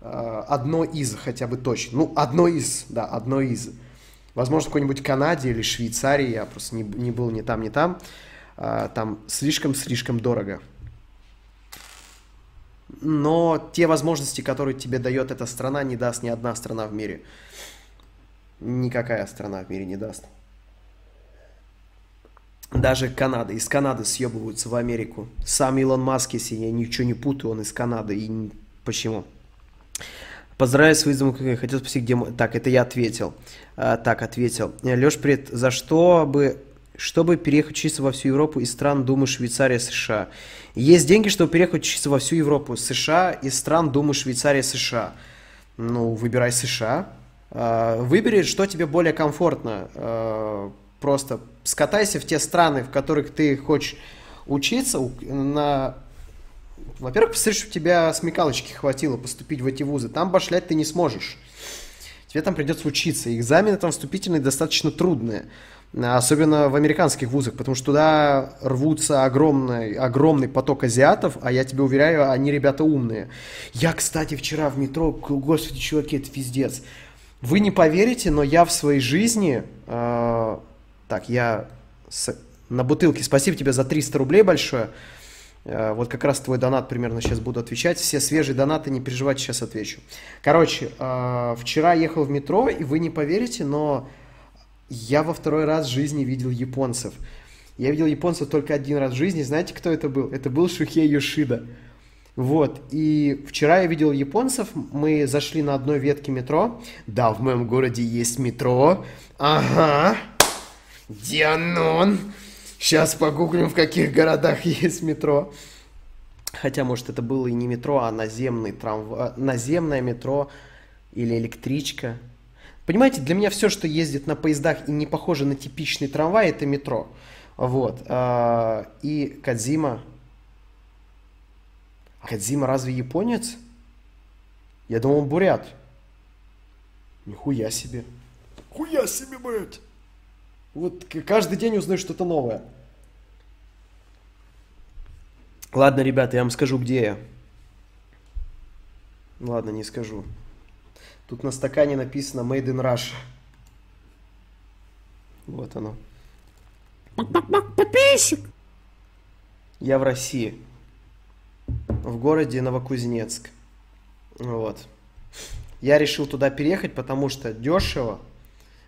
А, Одно из, хотя бы точно. Ну, одно из, да, одно из. Возможно, в какой-нибудь Канаде или Швейцарии, я просто не, не был ни там, ни там. А, Там слишком-слишком дорого. Но те возможности, которые тебе дает эта страна, не даст ни одна страна в мире. Никакая страна в мире не даст. Даже Канада. Из Канады съебываются в Америку. Сам Илон Маск, если я ничего не путаю, он из Канады. И почему? Поздравляю с выездом, как я хотел спросить, где... мой- Так, это я ответил. А, так, ответил. Леш, привет. За что бы... Чтобы переехать учиться во всю Европу из стран Думы Швейцария, США. Есть деньги, чтобы переехать учиться во всю Европу. США из стран Думы Швейцария, США. Ну, выбирай США. А, Выбери, что тебе более комфортно. А, Просто скатайся в те страны, в которых ты хочешь учиться, на во-первых, посмотри, чтобы тебя смекалочки хватило поступить в эти вузы. Там башлять ты не сможешь. Тебе там придется учиться. Экзамены там вступительные достаточно трудные. Особенно в американских вузах, потому что туда рвутся огромный, огромный поток азиатов, а я тебе уверяю, они ребята умные. Я, кстати, вчера в метро, господи, чуваки, это пиздец. Вы не поверите, но я в своей жизни... э, так, я с- на бутылке. Спасибо тебе за 300 рублей большое. Э, Вот как раз твой донат примерно сейчас буду отвечать. Все свежие донаты, не переживайте, сейчас отвечу. Короче, э, вчера ехал в метро, и вы не поверите, но я во второй раз в жизни видел японцев. Я видел японцев только один раз в жизни. Знаете, кто это был? Это был Шухей Йошида. Вот, и вчера я видел японцев, мы зашли на одной ветке метро. Да, в моем городе есть метро. Ага. Дианон. Сейчас погуглим, в каких городах [laughs] есть метро. Хотя, может, это было и не метро, а наземный трамвай, наземное метро или электричка. Понимаете, для меня все, что ездит на поездах и не похоже на типичный трамвай, это метро. Вот. а, И Кадзима. А Кадзима разве японец? Я думал, он бурят. Нихуя себе. Хуя себе, блядь. Вот каждый день узнаю что-то новое. Ладно, ребята, я вам скажу, где я. Ладно, не скажу. Тут на стакане написано Made in Russia. Вот оно. Подписчик. Я в России. В городе Новокузнецк. Вот. Я решил туда переехать, потому что дешево,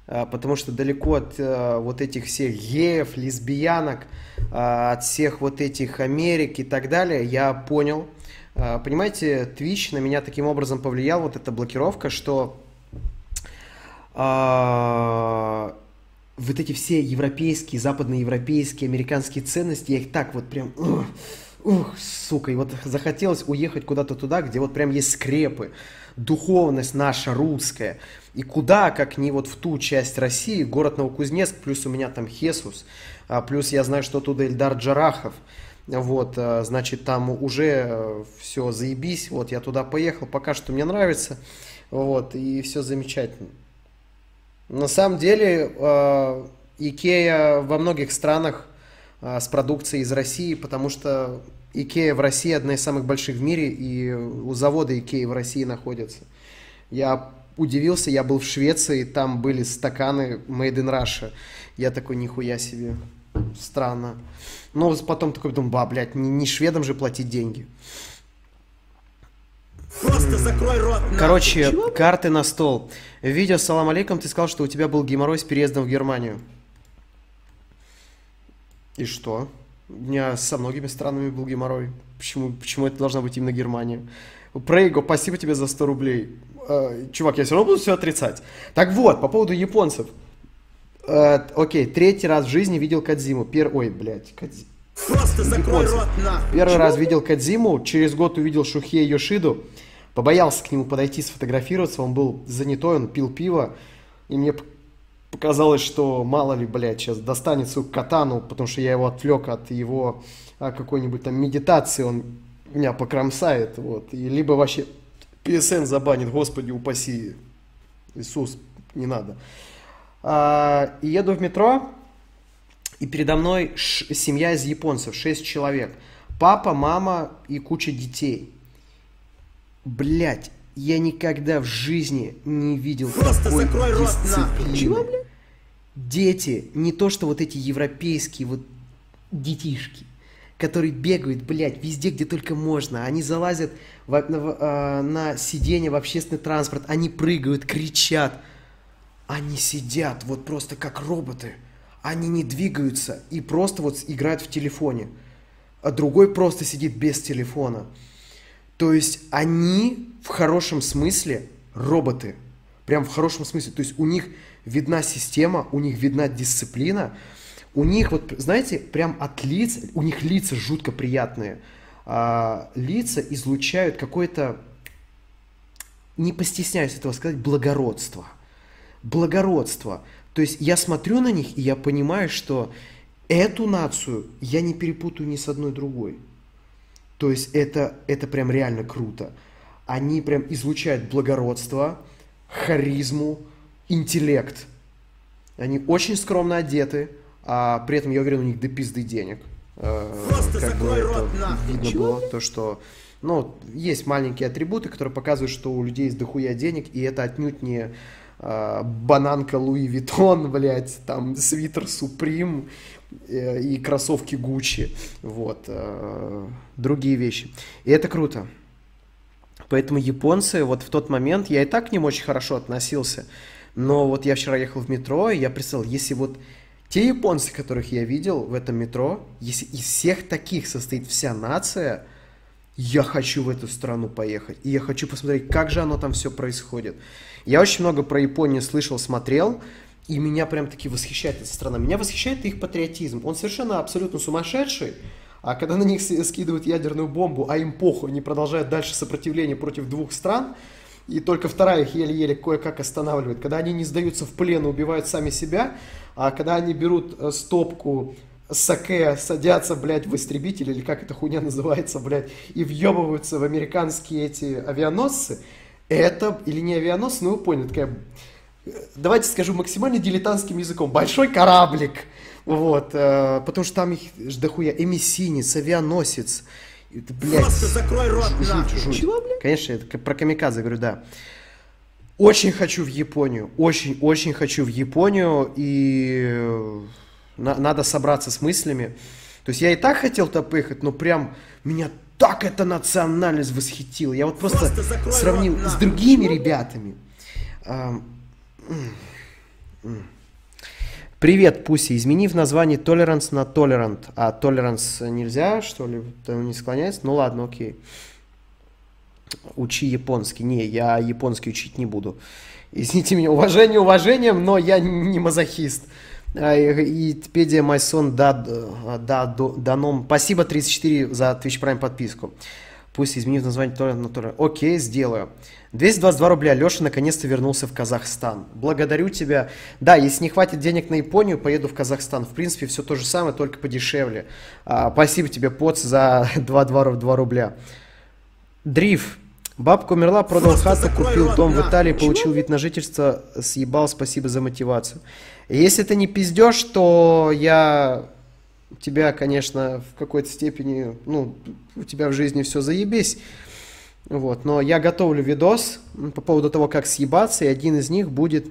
потому что далеко от а, вот этих всех геев, лесбиянок, а, от всех вот этих Америк и так далее, я понял, а, понимаете, Twitch на меня таким образом повлиял, вот эта блокировка, что а, вот эти все европейские, западноевропейские, американские ценности, я их так вот прям, ух, сука, и вот захотелось уехать куда-то туда, где вот прям есть скрепы, духовность наша русская, и куда, как не вот в ту часть России, город Новокузнецк, плюс у меня там Хесус, а, плюс я знаю, что туда Эльдар Джарахов, вот, а, значит, там уже все, заебись, вот, я туда поехал, пока что мне нравится, вот, и все замечательно. На самом деле, э, Икея во многих странах э, с продукцией из России, потому что Икея в России одна из самых больших в мире, и у завода Икеи в России находится. Я удивился, я был в Швеции, там были стаканы Made in Russia. Я такой, нихуя себе, странно. Но потом такой думаю, ба, блядь, не, не шведам же платить деньги. Просто закрой рот. нахуй. Короче, карты на стол. В видео «Салам алейкум» ты сказал, что у тебя был геморрой с переездом в Германию. И что? У меня со многими странами был геморрой. Почему, почему это должна быть именно Германия? Прейго, спасибо тебе за 100 рублей. Э, чувак, я все равно буду все отрицать. Так вот, по поводу японцев. Э, окей, третий раз в жизни видел Кадзиму. Пер... Ой, блядь, Кадзи... Просто закрой японцев. рот нахуй. Первый раз видел Кадзиму, через год увидел Шухе Йошиду, побоялся к нему подойти сфотографироваться, он был занятой, он пил пиво, и мне показалось, что мало ли, блядь, сейчас достанет свою катану, потому что я его отвлек от его а, какой-нибудь там медитации, он меня покромсает, вот, и либо вообще PSN забанит, господи, упаси, Иисус, не надо. А, и еду в метро, и передо мной семья из японцев, 6 человек. Папа, мама и куча детей. Блять, я никогда в жизни не видел Просто такой закрой рот дисциплины. Дети, не то что вот эти европейские вот детишки, которые бегают, блядь, везде, где только можно. Они залазят в- на, на сиденье в общественный транспорт, они прыгают, кричат. Они сидят вот просто как роботы. Они не двигаются и просто вот играют в телефоне. А другой просто сидит без телефона. То есть они в хорошем смысле роботы. Прям в хорошем смысле. То есть у них видна система, у них видна дисциплина. У них вот, знаете, прям от лиц, у них лица жутко приятные. А, лица излучают какое-то, не постесняюсь этого сказать, благородство. Благородство. То есть я смотрю на них, и я понимаю, что эту нацию я не перепутаю ни с одной другой. То есть это, это прям реально круто. Они прям излучают благородство, харизму, интеллект. Они очень скромно одеты, а при этом, я уверен, у них до пизды денег. Э, Просто Как бы это рот нахуй. видно Чего, было, то, что... Ну, есть маленькие атрибуты, которые показывают, что у людей есть дохуя денег, и это отнюдь не э, бананка Луи Виттон, [laughs] блядь, там свитер Суприм и кроссовки Гуччи, вот, э, другие вещи. И это круто. Поэтому японцы, вот в тот момент, я и так к ним очень хорошо относился, но вот я вчера ехал в метро, и я представил, если вот те японцы, которых я видел в этом метро, если из всех таких состоит вся нация, я хочу в эту страну поехать. И я хочу посмотреть, как же оно там все происходит. Я очень много про Японию слышал, смотрел, и меня прям таки восхищает эта страна. Меня восхищает их патриотизм. Он совершенно абсолютно сумасшедший, а когда на них скидывают ядерную бомбу, а им похуй, они продолжают дальше сопротивление против двух стран, и только вторая их еле-еле кое-как останавливает. Когда они не сдаются в плен убивают сами себя, а когда они берут э, стопку саке, садятся, блядь, в истребитель, или как эта хуйня называется, блядь, и въебываются в американские эти авианосцы, это, или не авианосцы, ну вы поняли, такая, давайте скажу максимально дилетантским языком, большой кораблик, вот, э, потому что там их ж дохуя, эмиссинец, авианосец, это, блядь, Просто закрой рот жуть, нахуй. жуть. Чего, блядь? Конечно, это про камикадзе говорю, да. Очень хочу в Японию, очень-очень хочу в Японию, и э, на- надо собраться с мыслями. То есть я и так хотел туда поехать, но прям меня так эта национальность восхитила. Я вот просто, Просто сравнил рот, с другими ребятами. Привет, Пуси. Измени в названии толеранс на толерант. А толеранс нельзя, что ли? Там не склоняется? Ну ладно, окей. Учи японский. Не, я японский учить не буду. Извините меня, уважение уважением, но я не мазохист. Википедия Майсон Даном. Спасибо 34 за Twitch Prime подписку. Пусть изменит название то на то. Окей, сделаю. 222 рубля. Леша наконец-то вернулся в Казахстан. Благодарю тебя. Да, если не хватит денег на Японию, поеду в Казахстан. В принципе, все то же самое, только подешевле. А, спасибо тебе, Поц, за 2, рубля. Дриф. Бабка умерла, продал хату, купил дом в нахуй. Италии, получил вид на жительство, съебал, спасибо за мотивацию. Если ты не пиздешь, то я тебя, конечно, в какой-то степени, ну, у тебя в жизни все заебись. Вот, но я готовлю видос по поводу того, как съебаться, и один из них будет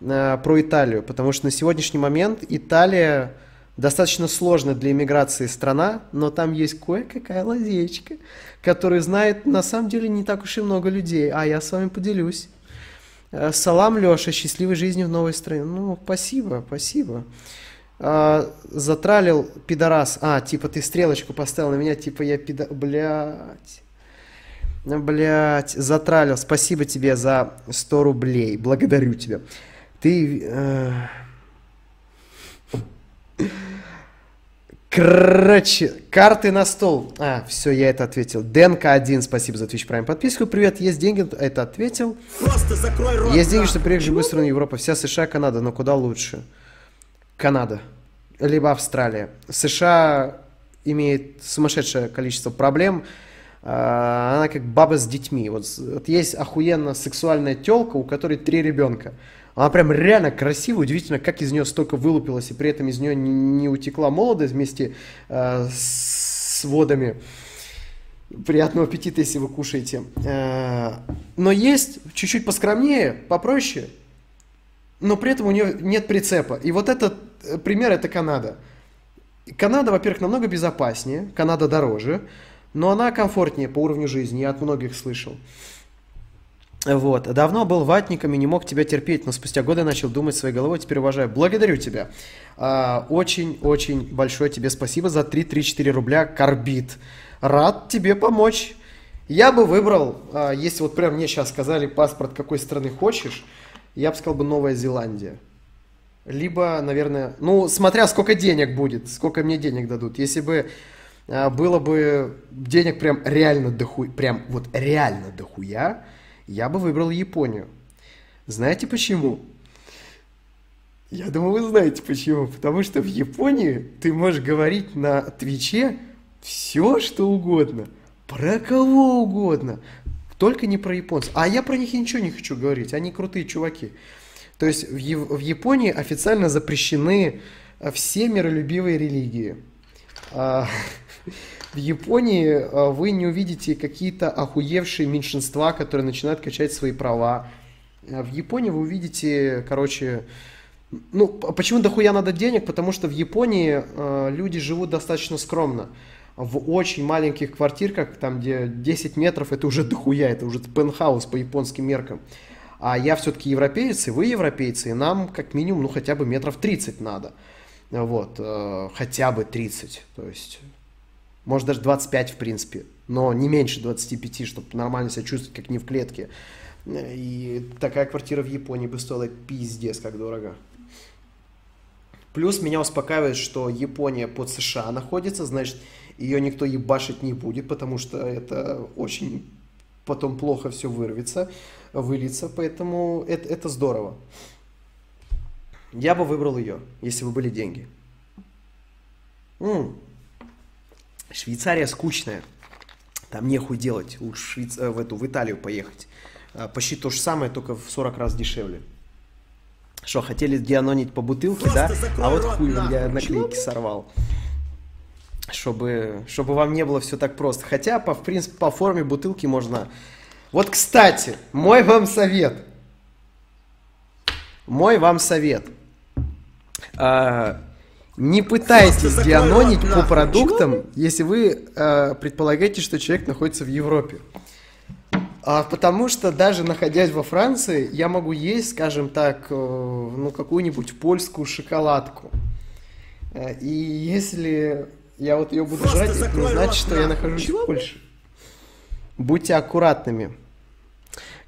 э, про Италию, потому что на сегодняшний момент Италия достаточно сложная для иммиграции страна, но там есть кое-какая лазечка, которую знает на самом деле не так уж и много людей, а я с вами поделюсь. Э, Салам, Леша, счастливой жизни в новой стране. Ну, спасибо, спасибо. А, затралил пидорас. А, типа ты стрелочку поставил на меня, типа я пидор... Блядь. Блять, затралил. Спасибо тебе за 100 рублей. Благодарю тебя. Ты... э, Короче, карты на стол. А, все, я это ответил. Денка 1, спасибо за Twitch Prime подписку. Привет, есть деньги? Это ответил. Просто закрой рот. Есть деньги, чтобы приехать в любую страну Европы. Вся США, Канада, но куда лучше? Канада. Либо Австралия. США имеет сумасшедшее количество проблем. А, Она как баба с детьми. Вот, вот есть охуенно сексуальная телка, у которой три ребенка. Она прям реально красивая, удивительно, как из нее столько вылупилось, и при этом из нее не, не утекла молодость вместе э, с водами. Приятного аппетита, если вы кушаете. Э, Но есть чуть-чуть поскромнее, попроще, но при этом у нее нет прицепа. И вот этот пример это Канада. Канада, во-первых, намного безопаснее, Канада дороже, но она комфортнее по уровню жизни, я от многих слышал. Вот. Давно был ватником и не мог тебя терпеть, но спустя годы начал думать своей головой, теперь уважаю. Благодарю тебя. А, Очень-очень большое тебе спасибо за 3-3-4 рубля Карбит. Рад тебе помочь. Я бы выбрал, а, если вот прям мне сейчас сказали паспорт какой страны хочешь, я бы сказал бы Новая Зеландия. Либо, наверное, ну, смотря сколько денег будет, сколько мне денег дадут. Если бы а, было бы денег прям реально дохуя, прям вот реально дохуя, я бы выбрал Японию. Знаете почему? Я думаю, вы знаете почему. Потому что в Японии ты можешь говорить на Твиче все, что угодно. Про кого угодно. Только не про японцев. А я про них ничего не хочу говорить. Они крутые чуваки. То есть в, Японии официально запрещены э, все миролюбивые религии. А, [laughs] В Японии а, вы не увидите какие-то охуевшие меньшинства, которые начинают качать свои права. А В Японии вы увидите, короче, ну, почему дохуя надо денег? Потому что в Японии э, люди живут достаточно скромно. В очень маленьких квартирках, там где 10 метров, это уже дохуя, это уже пентхаус по японским меркам. А я все-таки европеец, и вы европейцы, и нам как минимум, ну, хотя бы метров 30 надо. Вот, э, хотя бы 30, то есть, может даже 25 в принципе, но не меньше 25, чтобы нормально себя чувствовать, как не в клетке. И такая квартира в Японии бы стоила пиздец, как дорого. Плюс меня успокаивает, что Япония под США находится, значит, ее никто ебашить не будет, потому что это очень потом плохо все вырвется, выльется, поэтому это, это здорово. Я бы выбрал ее, если бы были деньги. М. Швейцария скучная. Там нехуй делать. Лучше в, Швейц- э, в эту в Италию поехать. А, Почти то же самое, только в 40 раз дешевле. Что, хотели дианонить по бутылке, да? Просто закрой А вот хуй вам я наклейки сорвал. Чтобы, чтобы вам не было все так просто. Хотя, по, в принципе, по форме бутылки можно... Вот, кстати, мой вам совет. Мой вам совет. А, Не пытайтесь дианонить по продуктам, если вы э, предполагаете, что человек находится в Европе. А, потому что даже находясь во Франции, я могу есть, скажем так, э, ну, какую-нибудь польскую шоколадку. Э, И если я вот ее буду Просто жрать, это не значит, что я нахожусь Чего, в Польше. Будьте аккуратными.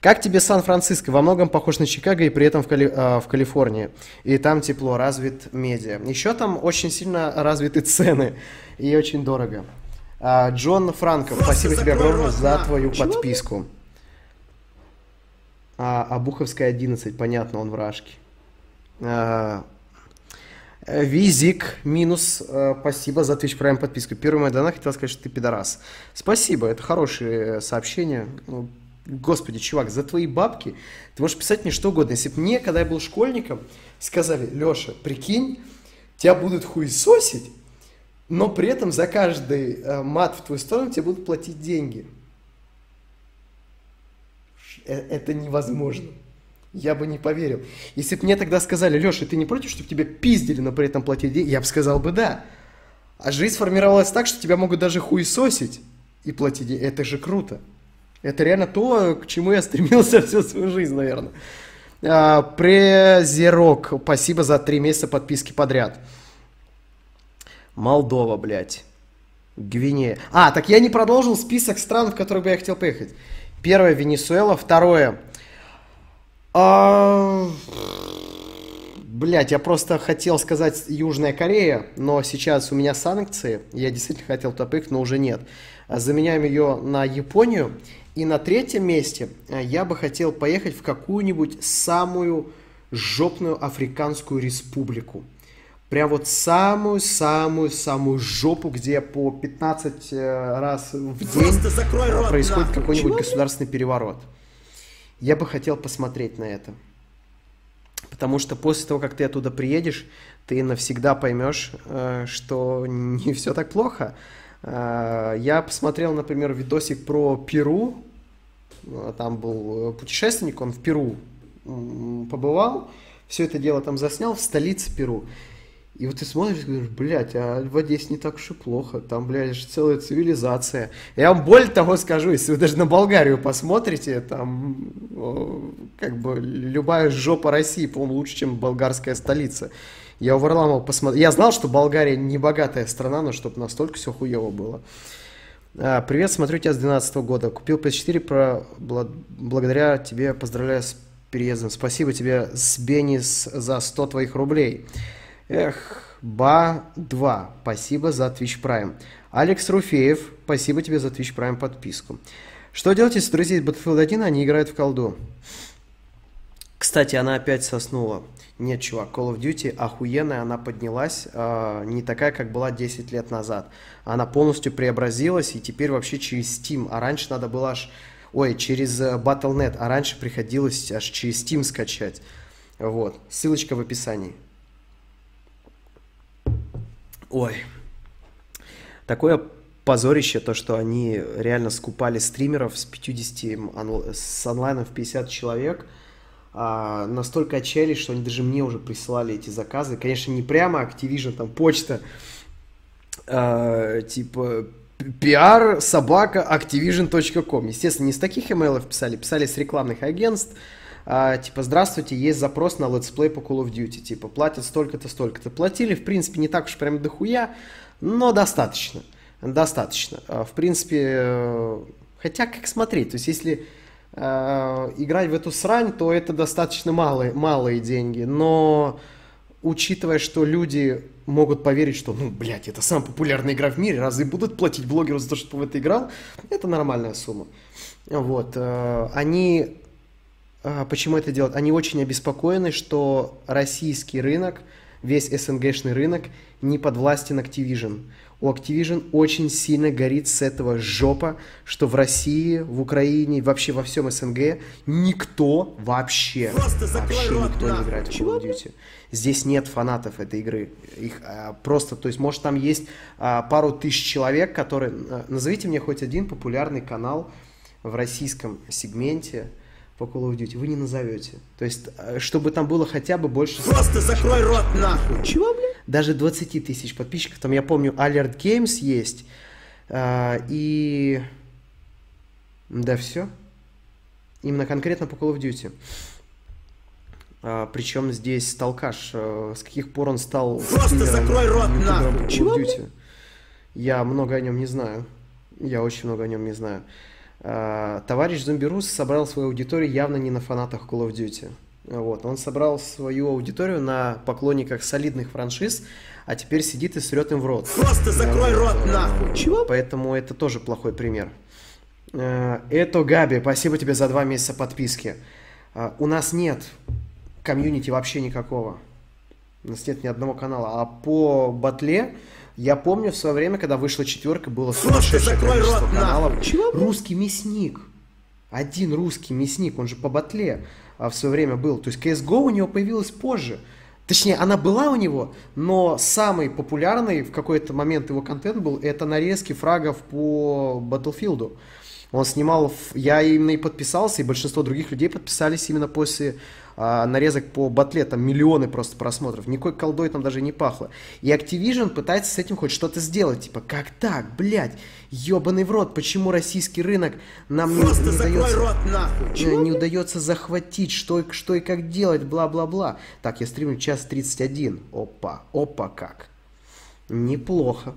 Как тебе Сан-Франциско? Во многом похож на Чикаго и при этом в, Кали- а, в Калифорнии. И там тепло, развит медиа. Еще там очень сильно развиты цены. И очень дорого. А, Джон Франко, спасибо тебе огромное за твою Чего, подписку. А, Обуховская 11, понятно, он вражки. А, э, Визик минус, э, спасибо за Twitch Prime подписку. Первый мой донат хотел сказать, что ты пидорас. Спасибо, это хорошее сообщение. Господи, чувак, за твои бабки ты можешь писать мне что угодно. Если бы мне, когда я был школьником, сказали, Леша, прикинь, тебя будут хуесосить, но при этом за каждый э, мат в твою сторону тебе будут платить деньги. Э, Это невозможно. Я бы не поверил. Если бы мне тогда сказали, Леша, ты не против, чтобы тебе пиздили, но при этом платить деньги? Я бы сказал бы да. А жизнь сформировалась так, что тебя могут даже хуесосить и платить деньги. Это же круто. Это реально то, к чему я стремился всю свою жизнь, наверное. А, Презерок, спасибо за три месяца подписки подряд. Молдова, блядь. Гвинея. А, так я не продолжил список стран, в которые бы я хотел поехать. Первое Венесуэла, второе. А... Блять, я просто хотел сказать Южная Корея, но сейчас у меня санкции. Я действительно хотел туда но уже нет. А Заменяем ее на Японию. И на третьем месте э, я бы хотел поехать в какую-нибудь самую жопную африканскую республику. Прям вот самую-самую-самую жопу, где по 15 э, раз в день рот, происходит нахуй. какой-нибудь Чего, государственный переворот. Я бы хотел посмотреть на это. Потому что после того, как ты оттуда приедешь, ты навсегда поймешь, э, что [laughs] не все так плохо. Э, Я посмотрел, например, видосик про Перу. Э, Там был э, путешественник, он в Перу побывал, все это дело там заснял в столице Перу. И вот ты смотришь и говоришь, блядь, а в Одессе не так уж и плохо, там, блядь, же целая цивилизация. Я вам более того скажу, если вы даже на Болгарию посмотрите, там, как бы, любая жопа России, по-моему, лучше, чем болгарская столица. Я у Варламова посмотрел, я знал, что Болгария не богатая страна, но чтобы настолько все хуево было. А, Привет, смотрю тебя с 2012 года. Купил PS4 про... бла- благодаря тебе, поздравляю с переездом. Спасибо тебе, Сбенис, за 100 твоих рублей. Эх, Ба-2, спасибо за Twitch Prime. Алекс Руфеев, спасибо тебе за Twitch Prime подписку. Что делать, если друзья из Battlefield 1, они играют в колду? Кстати, она опять соснула. Нет, чувак, Call of Duty охуенная, она поднялась, а, не такая, как была 10 лет назад. Она полностью преобразилась, и теперь вообще через Steam. А раньше надо было аж... Ой, через э, Battle.net, а раньше приходилось аж через Steam скачать. Вот, ссылочка в описании. Ой, такое позорище, то, что они реально скупали стримеров с 50, онл- с онлайном в 50 человек. А, настолько отчаялись, что они даже мне уже присылали эти заказы. Конечно, не прямо Activision, там почта, а, типа PR собака activision.com. Естественно, не с таких имейлов писали, писали с рекламных агентств. А, типа, здравствуйте, есть запрос на летсплей по Call of Duty. Типа, платят столько-то, столько-то. Платили, в принципе, не так уж прям дохуя, но достаточно. Достаточно. А, В принципе, э, хотя как смотреть, то есть если играть в эту срань, то это достаточно малые, малые деньги, но учитывая, что люди могут поверить, что, ну, блядь, это самая популярная игра в мире, разве будут платить блогеру за то, что в это играл, это нормальная сумма. Вот, э, они, э, почему это делают? Они очень обеспокоены, что российский рынок, весь СНГшный рынок не подвластен Activision. У Activision очень сильно горит с этого жопа, что в России, в Украине, вообще во всем СНГ никто вообще, Просто вообще никто не играет в Call of Duty. Здесь нет фанатов этой игры. Их а, просто, то есть, может, там есть а, пару тысяч человек, которые... а, назовите мне хоть один популярный канал в российском сегменте по Call of Duty. Вы не назовете. То есть, а, чтобы там было хотя бы больше... 100 Просто закрой рот нахуй. Чего? Даже 20 тысяч подписчиков. Там, я помню, Alert Games есть. а, и... Да, все. Именно конкретно по Call of Duty. А, причем здесь Сталкаш. а, с каких пор он стал Просто закрой рот, нахуй. по Call of Чего, Duty? Я много о нем не знаю. Я очень много о нем не знаю. А, Товарищ Зомбирус собрал свою аудиторию явно не на фанатах Call of Duty. Вот. Он собрал свою аудиторию на поклонниках солидных франшиз, а теперь сидит и срет им в рот. Просто закрой рот нахуй. Чего? Поэтому это тоже плохой пример. Э, Это Габи, спасибо тебе за два месяца подписки. А, У нас нет комьюнити вообще никакого. У нас нет ни одного канала. А по батле, я помню в свое время, когда вышла четверка, было сумасшедшее закрой количество рот, каналов. Чего? Русский мясник. Один русский мясник, он же по батле в свое время был. То есть CSGO у него появилась позже. Точнее, она была у него, но самый популярный в какой-то момент его контент был это нарезки фрагов по Battlefield. Он снимал, я именно и подписался, и большинство других людей подписались именно после а, нарезок по батле, там миллионы просто просмотров, никакой колдой там даже не пахло. И Activision пытается с этим хоть что-то сделать, типа, как так, блядь, ебаный в рот, почему российский рынок нам не, Просто не закрой дается рот нахуй. э, не удается захватить, что, и- что и как делать, бла-бла-бла. Так, я стримлю час 31. Опа, опа как. Неплохо.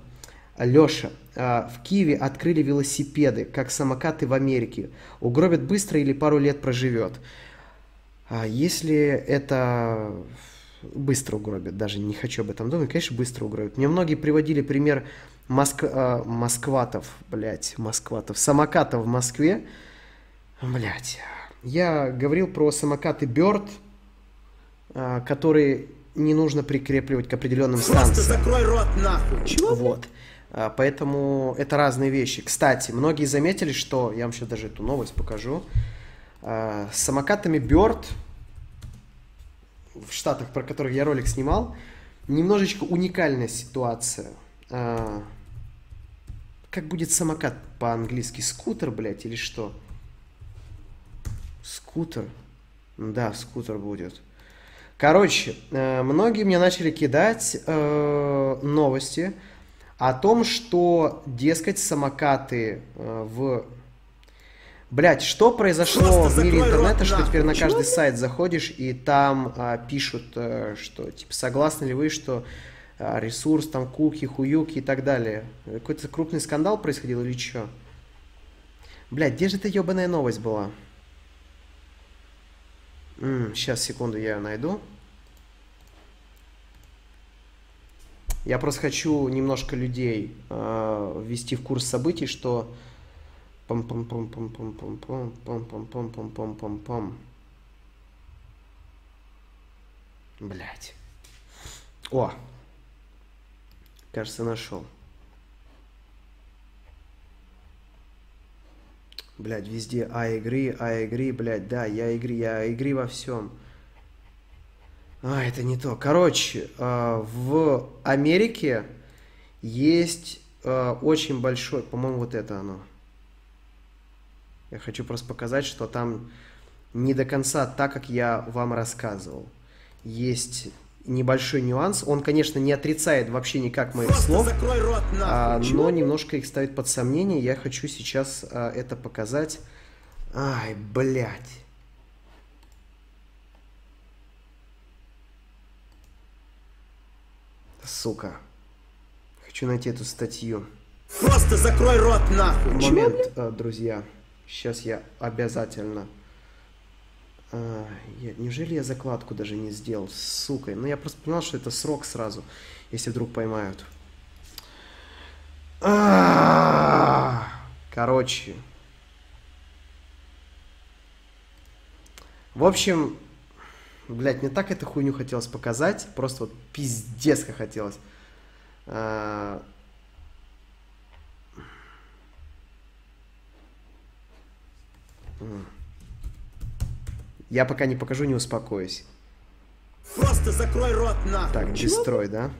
Леша, а, в Киеве открыли велосипеды, как самокаты в Америке. Угробят быстро или пару лет проживет. А если это быстро угробят, даже не хочу об этом думать, конечно, быстро угробят. Мне многие приводили пример Моск... а, москватов, блядь, москватов, самокатов в Москве. Блять, я говорил про самокаты а, которые не нужно прикрепливать к определенным Просто станциям. закрой рот нахуй. Чего? Вот. А, Поэтому это разные вещи. Кстати, многие заметили, что я вам сейчас даже эту новость покажу. А, С самокатами Bird в Штатах, про которых я ролик снимал, немножечко уникальная ситуация. А, Как будет самокат по-английски? Скутер, блядь, или что? Скутер? Да, скутер будет. Короче, э, многие мне начали кидать э, новости о том, что, дескать, самокаты э, в... Блять, что произошло Просто в мире закрой рот интернета, что нахуй. теперь на каждый сайт заходишь, и там а, пишут, э, что, типа, согласны ли вы, что а, ресурс, там, куки, хуюки и так далее. Какой-то крупный скандал происходил или что? Блять, где же эта ебаная новость была? сейчас, секунду, я ее найду. Я просто хочу немножко людей э, ввести в курс событий, что пам пам пам пам пам пам пам пам пам пам пам пам пам пам Блять. О! Кажется, нашел. Блять, везде I agree, I agree, блять, да, я agree, я agree во всем. А, это не то. Короче, э, в Америке есть э, очень большой, по-моему, вот это оно. Я хочу просто показать, что там не до конца так, как я вам рассказывал. Есть небольшой нюанс. Он, конечно, не отрицает вообще никак моих Просто слов, рот а, но немножко их ставит под сомнение. Я хочу сейчас а, это показать. Ай, блядь. Сука. Хочу найти эту статью. Просто закрой рот нахуй. Чего? Момент, а, друзья. Сейчас я обязательно... А, я- неужели я закладку даже не сделал? Сука. Ну, я просто понял, что это срок сразу, если вдруг поймают. А, Короче. В общем, блядь, мне так эту хуйню хотелось показать. Просто вот пиздец как хотелось. А, Я пока не покажу, не успокоюсь. Просто закрой рот нахуй. Так, дестрой, да?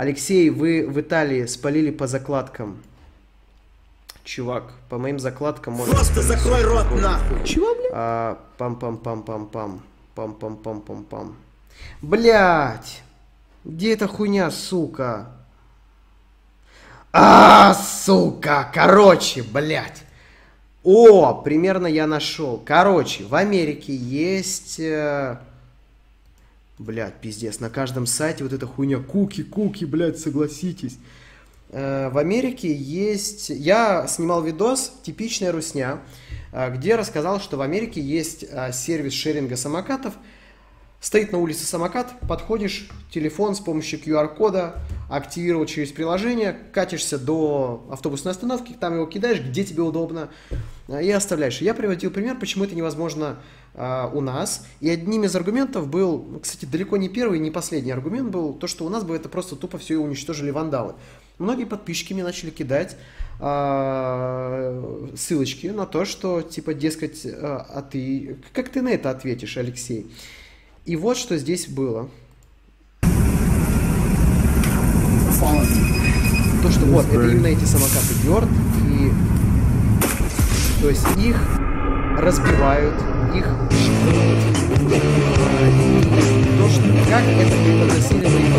Алексей, вы в Италии спалили по закладкам. чувак, по моим закладкам можно... Просто закрой рот нахуй. Чего, блядь? А, пам-пам-пам-пам-пам. Пам-пам-пам-пам-пам. Блять! Где эта хуйня, сука? А, сука! Короче, блядь. О, примерно я нашел. Короче, в Америке есть... Э... Блядь, пиздец, на каждом сайте вот эта хуйня. Куки, куки, блядь, согласитесь. Э, в Америке есть... Я снимал видос «Типичная русня», э, где рассказал, что в Америке есть э, сервис шеринга самокатов – Стоит на улице самокат, подходишь, телефон с помощью QR-кода, активировал через приложение, катишься до автобусной остановки, там его кидаешь, где тебе удобно, э, и оставляешь. Я приводил пример, почему это невозможно а, у нас. И одним из аргументов был, кстати, далеко не первый, не последний аргумент был, то, что у нас бы это просто тупо все уничтожили вандалы. Многие подписчики мне начали кидать а, ссылочки на то, что, типа, дескать, а, а ты, как ты на это ответишь, Алексей? И вот что здесь было. То, что вот, это именно эти самокаты Бёрд, и то есть их разбивают, их то, что как это преподносили мои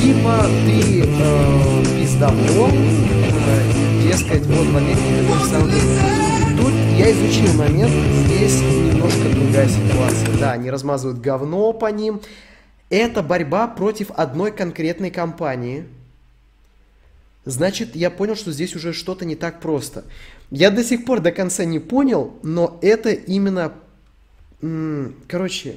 Типа ты э, пиздобол, э, дескать, вот в Америке Тут я изучил момент, здесь немножко другая ситуация. Да, они размазывают говно по ним. Это борьба против одной конкретной компании. Значит, я понял, что здесь уже что-то не так просто. Я до сих пор до конца не понял, но это именно... Короче,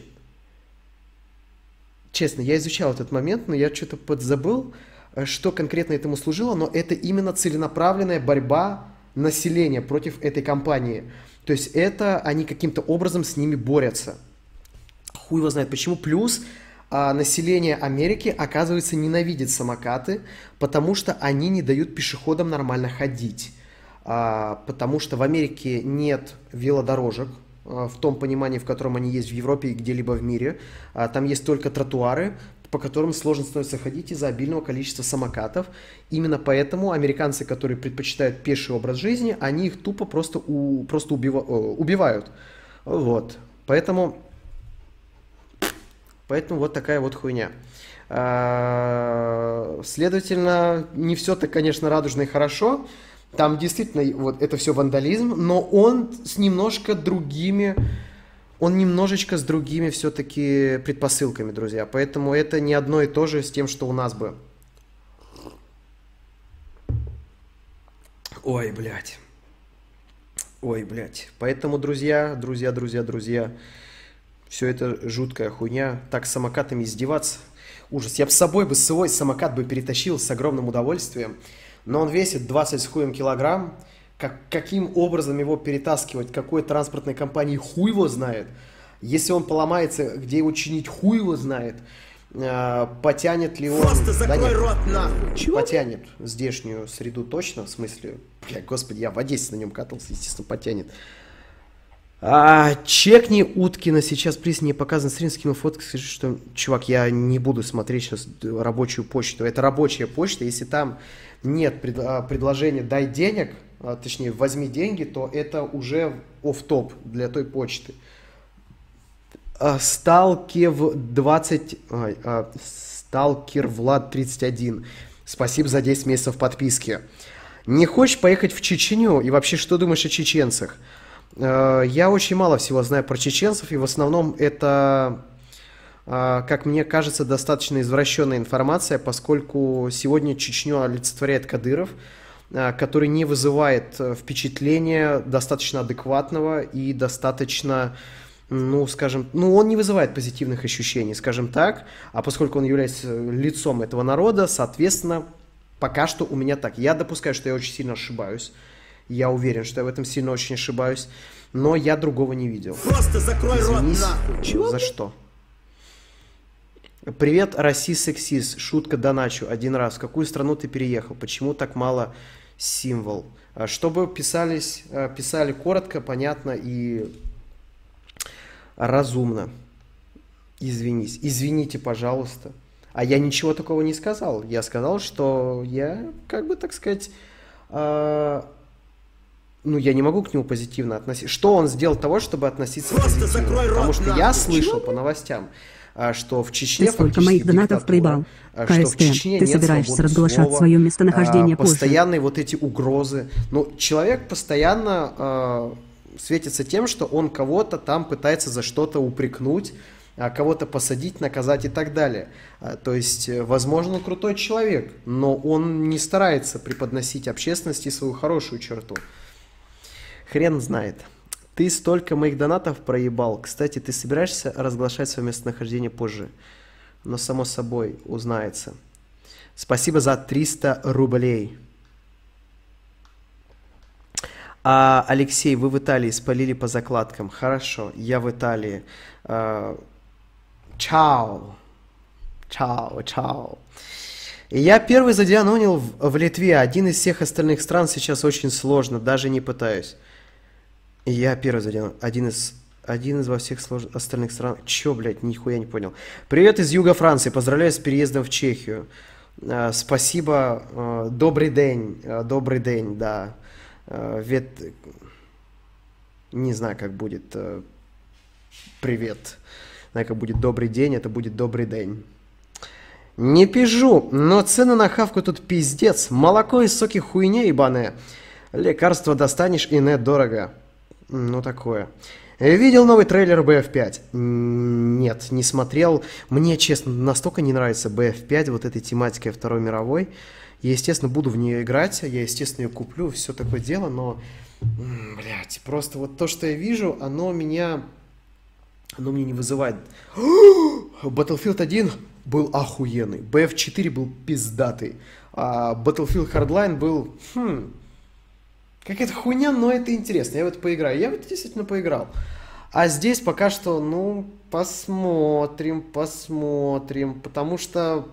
честно, я изучал этот момент, но я что-то подзабыл, э, что конкретно этому служило, но это именно целенаправленная борьба населения против этой компании. То есть это они каким-то образом с ними борются. Хуй его знает почему. Плюс а, население Америки, оказывается, ненавидит самокаты, потому что они не дают пешеходам нормально ходить. А, потому что в Америке нет велодорожек, а, в том понимании, в котором они есть в Европе и где-либо в мире. А, там есть только тротуары, по которым сложно становится ходить из-за обильного количества самокатов. Именно поэтому американцы, которые предпочитают пеший образ жизни, они их тупо просто, у, просто убива, убивают. Вот. Поэтому, поэтому вот такая вот хуйня. А, следовательно, не все так, конечно, радужно и хорошо. Там действительно вот это все вандализм, но он с немножко другими он немножечко с другими все-таки предпосылками, друзья. Поэтому это не одно и то же с тем, что у нас бы. Ой, блядь. Ой, блядь. Поэтому, друзья, друзья, друзья, друзья, все это жуткая хуйня. Так с самокатами издеваться. Ужас. Я бы с собой бы свой самокат бы перетащил с огромным удовольствием. Но он весит 20 с хуем килограмм как, каким образом его перетаскивать, какой транспортной компании хуй его знает. Если он поломается, где его чинить, хуй его знает. Э, потянет ли он... Просто закрой да нет, рот нахуй. Чего? Потянет здешнюю среду точно, в смысле... Бля, господи, я в Одессе на нем катался, естественно, потянет. А, чекни Уткина, сейчас приз не показан стрим, скинул фотку, скажи, что, чувак, я не буду смотреть сейчас рабочую почту. Это рабочая почта, если там нет пред, а, предложения «дай денег», точнее, возьми деньги, то это уже оф топ для той почты. А, Сталкев 20... А, Сталкер Влад 31. Спасибо за 10 месяцев подписки. Не хочешь поехать в Чечню? И вообще, что думаешь о чеченцах? Я очень мало всего знаю про чеченцев, и в основном это, как мне кажется, достаточно извращенная информация, поскольку сегодня Чечню олицетворяет Кадыров – который не вызывает э, впечатления достаточно адекватного и достаточно ну, скажем, ну, он не вызывает позитивных ощущений, скажем так, а поскольку он является лицом этого народа, соответственно, пока что у меня так. Я допускаю, что я очень сильно ошибаюсь, я уверен, что я в этом сильно очень ошибаюсь, но я другого не видел. Просто закрой Извинись, рот нахуй. Чего? За что? Привет, расист-сексист, шутка доначу один раз. В какую страну ты переехал? Почему так мало символ. А чтобы писались, а, писали коротко, понятно и разумно. Извинись. Извините, пожалуйста. А я ничего такого не сказал. Я сказал, что я, как бы так сказать, а, ну, я не могу к нему позитивно относиться. Что он сделал того, чтобы относиться Просто позитивно? закрой рот Потому что я слышал по новостям, что в Чечне Ты столько моих донатов проебал. а, КСТ, ты собираешься разглашать слова, свое местонахождение а, позже. Постоянные вот эти угрозы. Ну, человек постоянно а, светится тем, что он кого-то там пытается за что-то упрекнуть, а, кого-то посадить, наказать и так далее. А, То есть, э, возможно, он крутой человек, но он не старается преподносить общественности свою хорошую черту. Хрен знает. Ты столько моих донатов проебал. Кстати, ты собираешься разглашать свое местонахождение позже? Но само собой узнается. Спасибо за 300 рублей. А, Алексей, вы в Италии спалили по закладкам. Хорошо, я в Италии. А, чао. Чао, чао. Я первый задианонил в, в Литве. Один из всех остальных стран сейчас очень сложно, даже не пытаюсь. Я первый задел. Один из один из во всех слож- остальных стран. Чё, блядь, нихуя не понял. Привет из юга Франции. Поздравляю с переездом в Чехию. Э, спасибо. Э, добрый день. Э, добрый день, да. Э, вет... Не знаю, как будет. э, привет. Знаю, как будет добрый день, это будет добрый день. Не пижу, но цены на хавку тут пиздец. Молоко и соки хуйня ебаная. Лекарства достанешь и нет дорого. Ну такое. Видел новый трейлер BF5? М, Нет, не смотрел. Мне, честно, настолько не нравится BF5, вот этой тематикой Второй мировой. Я, естественно, буду в нее играть, я, естественно, ее куплю, все такое дело, но, блять, просто вот то, что я вижу, оно меня, оно мне не вызывает. [gasps] Battlefield 1 был охуенный, BF4 был пиздатый, а Battlefield Hardline был, хм, Какая-то хуйня, но это интересно. Я в это поиграю. Я в это действительно поиграл. А здесь пока что, ну, посмотрим, посмотрим. Потому что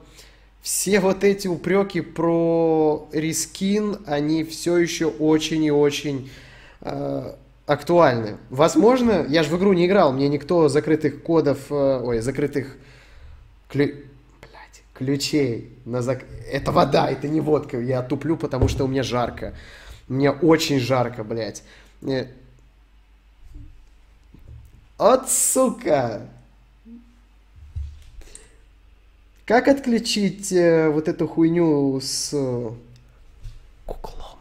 все вот эти упреки про рискин, они все еще очень и очень э, актуальны. Возможно, я же в игру не играл, мне никто закрытых кодов, э, ой, закрытых клю- блядь, ключей на зак... Это вода, это не водка. Я туплю, потому что у меня жарко. Мне очень жарко, блядь. Мне- От сука! Как отключить э, вот эту хуйню с э, куклом?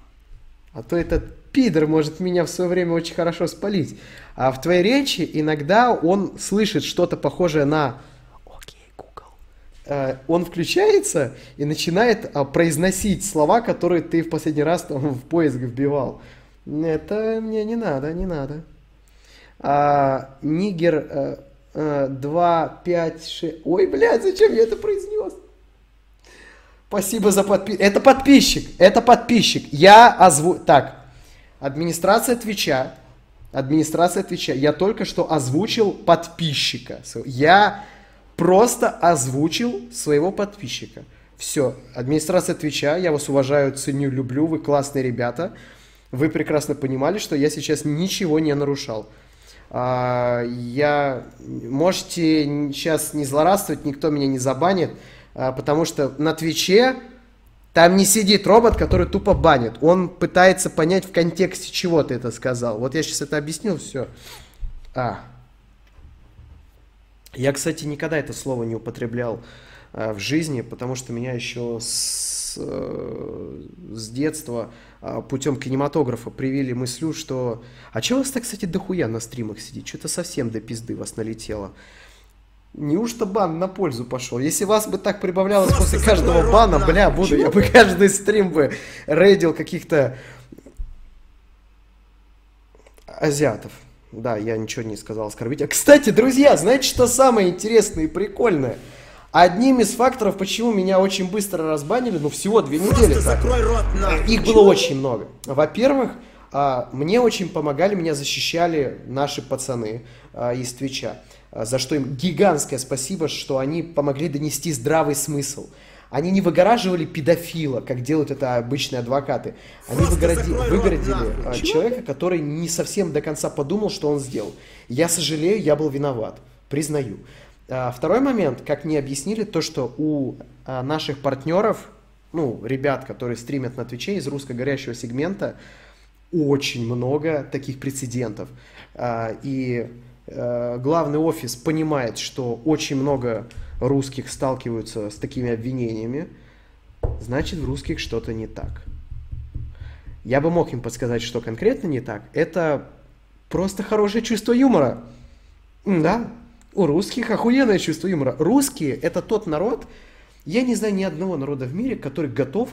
А то этот пидор может меня в свое время очень хорошо спалить. А в твоей речи иногда он слышит что-то похожее на Он включается и начинает а, произносить слова, которые ты в последний раз там в поиск вбивал. Это мне не надо, не надо. А, Нигер э, э, 2, 5, 6... Ой, блядь, зачем я это произнес? Спасибо за подписку. Это подписчик, это подписчик. Я озву... Так, администрация Твича, администрация Твича, я только что озвучил подписчика. Я просто озвучил своего подписчика. Все, администрация Твича, я вас уважаю, ценю, люблю, вы классные ребята. Вы прекрасно понимали, что я сейчас ничего не нарушал. А, Я... Можете сейчас не злорадствовать, никто меня не забанит, а, потому что на Твиче там не сидит робот, который тупо банит. Он пытается понять в контексте, чего ты это сказал. Вот я сейчас это объяснил, все. А. Я, кстати, никогда это слово не употреблял а, в жизни, потому что меня еще с, э, с детства а, путем кинематографа привили мыслю, что... А чего вас так, кстати, дохуя на стримах сидит? Что-то совсем до пизды вас налетело. Неужто бан на пользу пошел? Если вас бы так прибавлялось Просто после каждого рот, бана, нахуй. бля, буду, я бы каждый стрим бы рейдил каких-то азиатов. Да, я ничего не сказал оскорбить. А, кстати, друзья, знаете, что самое интересное и прикольное? Одним из факторов, почему меня очень быстро разбанили, ну всего две недели. Просто так, закрой рот нахуй. их было очень много. Во-первых, а, мне очень помогали, меня защищали наши пацаны а, из Твича, а, за что им гигантское спасибо, что они помогли донести здравый смысл. Они не выгораживали педофила, как делают это обычные адвокаты. Они выгороди- рот выгородили нахуй. а, человека, который не совсем до конца подумал, что он сделал. Я сожалею, я был виноват, признаю. А, Второй момент, как мне объяснили, то, что у а, наших партнеров ну, ребят, которые стримят на Твиче из русскоговорящего сегмента, очень много таких прецедентов. И главный офис понимает, что очень много русских сталкиваются с такими обвинениями, значит, в русских что-то не так. Я бы мог им подсказать, что конкретно не так. Это просто хорошее чувство юмора. Да, у русских охуенное чувство юмора. Русские – это тот народ, я не знаю ни одного народа в мире, который готов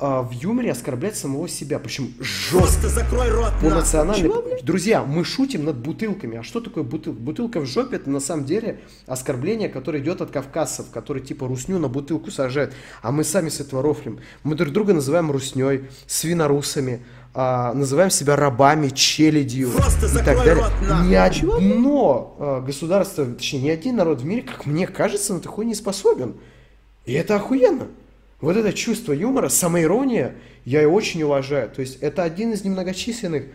а, в юморе оскорблять самого себя. Причем жестко. Просто закрой рот По национальной... Друзья, мы шутим над бутылками. А что такое бутылка? Бутылка в жопе это на самом деле оскорбление, которое идет от кавказцев, которые типа русню на бутылку сажают. А мы сами с этого рофлим. Мы друг друга называем русней, свинорусами, а, называем себя рабами, челядью Просто и так закрой далее. рот, нахуй. Ни одно а, государство, точнее, ни один народ в мире, как мне кажется, на такой не способен. И это охуенно. Вот это чувство юмора, самоирония, я и очень уважаю. То есть это один из немногочисленных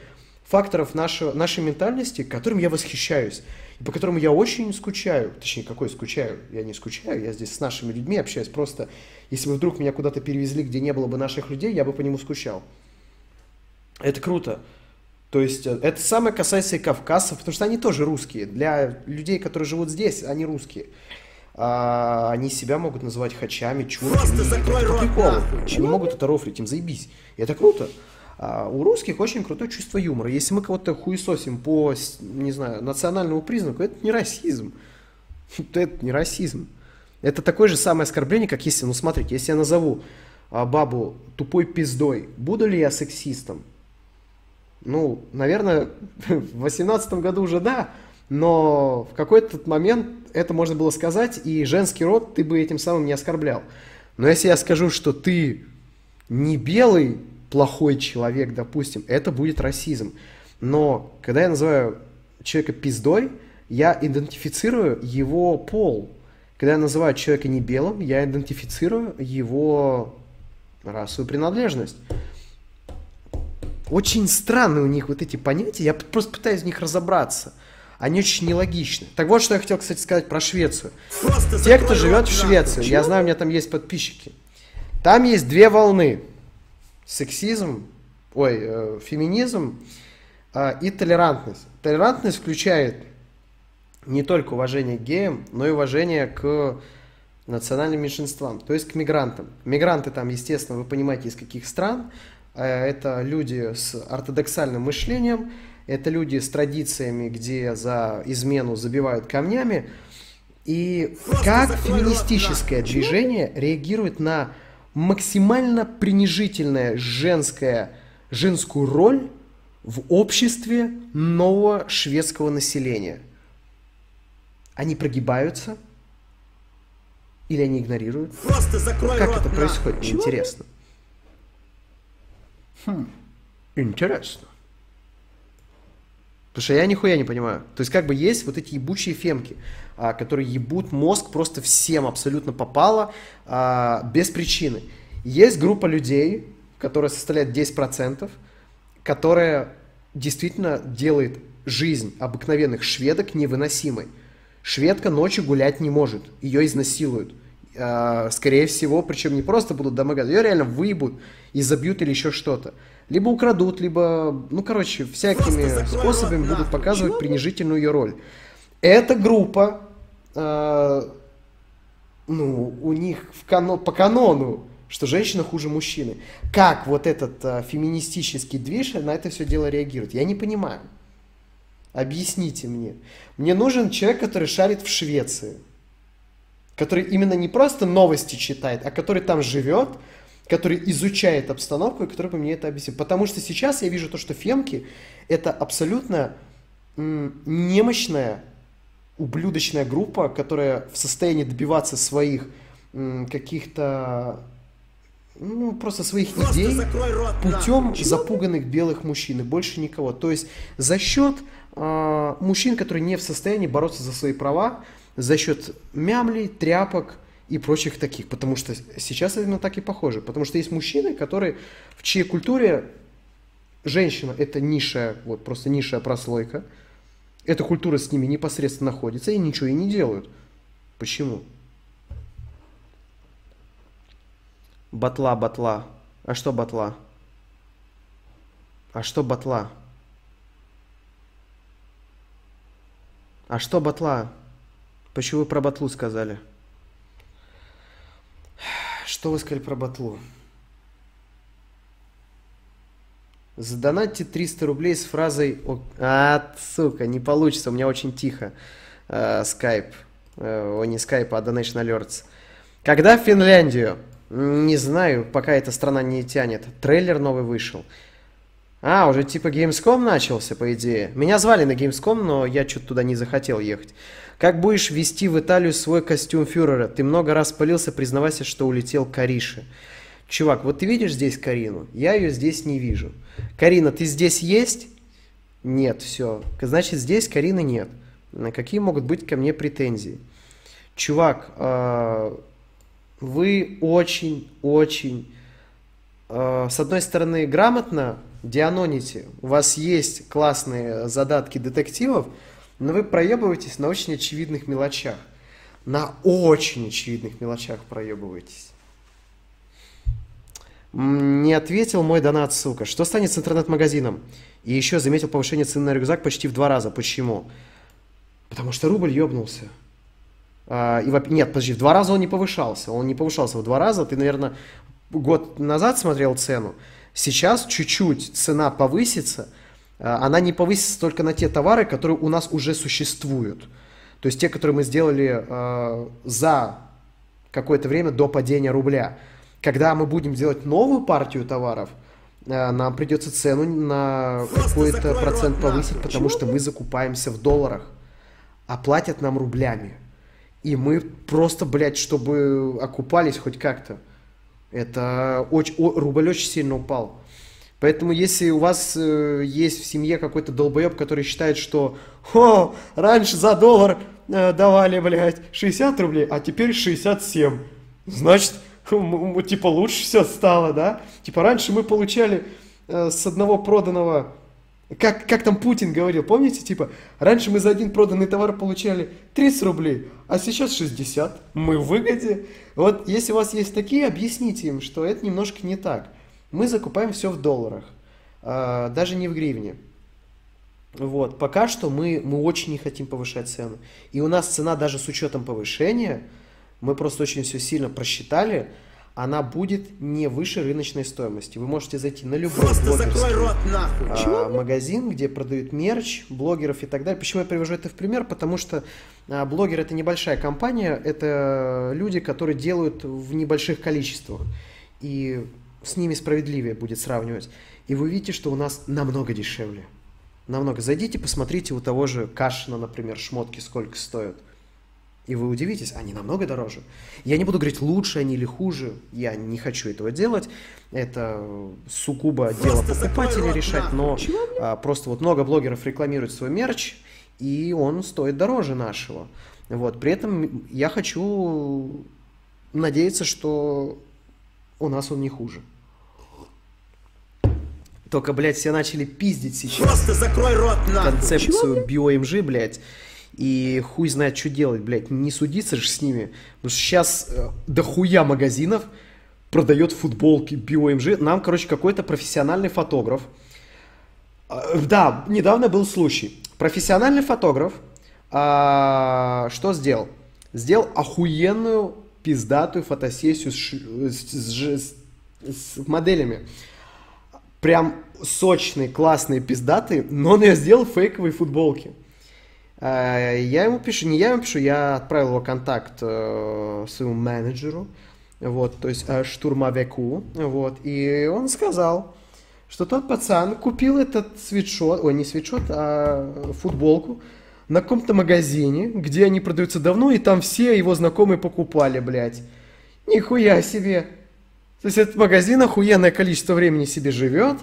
факторов нашего, нашей ментальности, которым я восхищаюсь. И по которому я очень скучаю. Точнее, какой скучаю? Я не скучаю, я здесь с нашими людьми общаюсь. Просто если бы вдруг меня куда-то перевезли, где не было бы наших людей, я бы по нему скучал. Это круто. То есть э, это самое касается и кавказцев, потому что они тоже русские. Для людей, которые живут здесь, они русские. А, они себя могут называть хачами, чурками. Просто Это закрой по рот. Они могут это рофлить, им заебись. И это круто. А у русских очень крутое чувство юмора. Если мы кого-то хуесосим по, не знаю, национальному признаку, это не расизм. [laughs] Это не расизм. Это такое же самое оскорбление, как если, ну смотрите, если я назову а, бабу тупой пиздой, буду ли я сексистом? Ну, наверное, [laughs] в восемнадцатом году уже да, но в какой-то момент это можно было сказать, и женский род ты бы этим самым не оскорблял. Но если я скажу, что ты не белый плохой человек, допустим, это будет расизм. Но когда я называю человека пиздой, я идентифицирую его пол. Когда я называю человека не белым, я идентифицирую его расовую принадлежность. Очень странные у них вот эти понятия, я просто пытаюсь в них разобраться. Они очень нелогичны. Так вот, что я хотел, кстати, сказать про Швецию. Просто Те, кто живет в. Швеции, я знаю, у меня там есть подписчики. Там есть две волны. Сексизм, ой, э, феминизм э, и толерантность. Толерантность включает не только уважение к геям, но и уважение к национальным меньшинствам, то есть к мигрантам. Мигранты там, естественно, вы понимаете, из каких стран. Э, Это люди с ортодоксальным мышлением, это люди с традициями, где за измену забивают камнями. И Просто как феминистическое движение реагирует на максимально принижительное женское, женскую роль в обществе нового шведского населения? Они прогибаются? Или они игнорируют? Просто закрой Как рот это происходит? Мне интересно. Интересно. Потому что я нихуя не понимаю. То есть как бы есть вот эти ебучие фемки, а, которые ебут мозг просто всем абсолютно попало, а, без причины. Есть группа людей, которая составляет 10%, которая действительно делает жизнь обыкновенных шведок невыносимой. Шведка ночью гулять не может, ее изнасилуют. А, Скорее всего, причем не просто будут домогаться, ее реально выебут и забьют или еще что-то. Либо украдут, либо, ну, короче, всякими способами будут показывать принижительную ее роль. Эта группа, э, ну, у них в кано- по канону, что женщина хуже мужчины. Как вот этот э, феминистический движ на это все дело реагирует? Я не понимаю. Объясните мне. Мне нужен человек, который шарит в Швеции. Который именно не просто новости читает, а который там живет, который изучает обстановку и который бы мне это объяснил. Потому что сейчас я вижу то, что фемки это абсолютно немощная, ублюдочная группа, которая в состоянии добиваться своих каких-то, ну, просто своих Просто идей рот путем нахуй. запуганных белых мужчин и больше никого. То есть за счет а, мужчин, которые не в состоянии бороться за свои права, за счет мямлей, тряпок и прочих таких. Потому что сейчас именно так и похоже. Потому что есть мужчины, которые в чьей культуре женщина это низшая, вот просто низшая прослойка. Эта культура с ними непосредственно находится и ничего и не делают. Почему? Батла, батла. А что батла? А что батла? А что батла? Почему вы про батлу сказали? Что вы сказали про батлу? Задонатьте 300 рублей с фразой «О, «А, сука, не получится, у меня очень тихо». Э, скайп. Э, О, не скайп, а Donation Alerts. Когда в Финляндию? Не знаю, пока эта страна не тянет. Трейлер новый вышел. А, уже типа Gamescom начался, по идее. Меня звали на Gamescom, но я что-то туда не захотел ехать. Как будешь вести в Италию свой костюм фюрера? Ты много раз пылился, признавайся, что улетел к Карише. Чувак, вот ты видишь здесь Карину? Я ее здесь не вижу. Карина, ты здесь есть? Нет, все. Значит, здесь Карины нет. Какие могут быть ко мне претензии? Чувак, э, вы очень-очень, э, с одной стороны, грамотно дианоните. У вас есть классные задатки детективов, но вы проебываетесь на очень очевидных мелочах. На очень очевидных мелочах проебываетесь. Не ответил мой донат, сука. Что станет с интернет-магазином? И еще заметил повышение цены на рюкзак почти в два раза. Почему? Потому что рубль ебнулся. А, и, во- нет, подожди, в два раза он не повышался. Он не повышался в два раза. Ты, наверное, год назад смотрел цену. Сейчас чуть-чуть цена повысится. А, Она не повысится только на те товары, которые у нас уже существуют. То есть те, которые мы сделали э, за какое-то время до падения рубля. Когда мы будем делать новую партию товаров, э, нам придется цену на какой-то процент повысить, потому что мы закупаемся в долларах, а платят нам рублями. И мы просто, блядь, чтобы окупались хоть как-то. Это очень, о- рубль очень сильно упал. Поэтому, если у вас э, есть в семье какой-то долбоеб, который считает, что «О, раньше за доллар э, давали, блядь, 60 рублей, а теперь 67», значит, типа лучше все стало, да? Типа раньше мы получали э, с одного проданного как, как там Путин говорил, помните, типа, раньше мы за один проданный товар получали 30 рублей, а сейчас 60. Мы в выгоде. Вот если у вас есть такие, объясните им, что это немножко не так. Мы закупаем все в долларах, а, даже не в гривне. Вот, пока что мы, мы очень не хотим повышать цену. И у нас цена даже с учетом повышения, мы просто очень все сильно просчитали, она будет не выше рыночной стоимости. Вы можете зайти на любой блогерский рот нахуй. а, магазин, где продают мерч, блогеров и так далее. Почему я привожу это в пример? Потому что а, блогер это небольшая компания, это люди, которые делают в небольших количествах. И с ними справедливее будет сравнивать. И вы видите, что у нас намного дешевле. Намного. Зайдите, посмотрите у того же Кашина, например, шмотки сколько стоят. И вы удивитесь, они намного дороже. Я не буду говорить, лучше они или хуже. Я не хочу этого делать. Это сугубо дело рот решать. Но а, просто вот много блогеров рекламируют свой мерч, и он стоит дороже нашего. Вот. При этом я хочу надеяться, что у нас он не хуже. Только, блядь, все начали пиздить сейчас Просто закрой рот нахуй. концепцию BioMG, блядь. И хуй знает, что делать, блядь. Не судиться же с ними. Потому что сейчас э, дохуя магазинов продает футболки BioMG. Нам, короче, какой-то профессиональный фотограф. А, Да, недавно был случай. Профессиональный фотограф а, что сделал? Сделал охуенную пиздатую фотосессию с, ш- с- с- с- с моделями прям сочные, классные, пиздатые, но он ее сделал в фейковой футболке. Э, Я ему пишу, не я ему пишу, я отправил его контакт э, своему менеджеру, вот, то есть э, штурмовику, вот, и он сказал, что тот пацан купил этот свитшот, ой, не свитшот, а футболку на каком-то магазине, где они продаются давно, и там все его знакомые покупали, блядь. Нихуя себе. То есть этот магазин охуенное количество времени себе живет,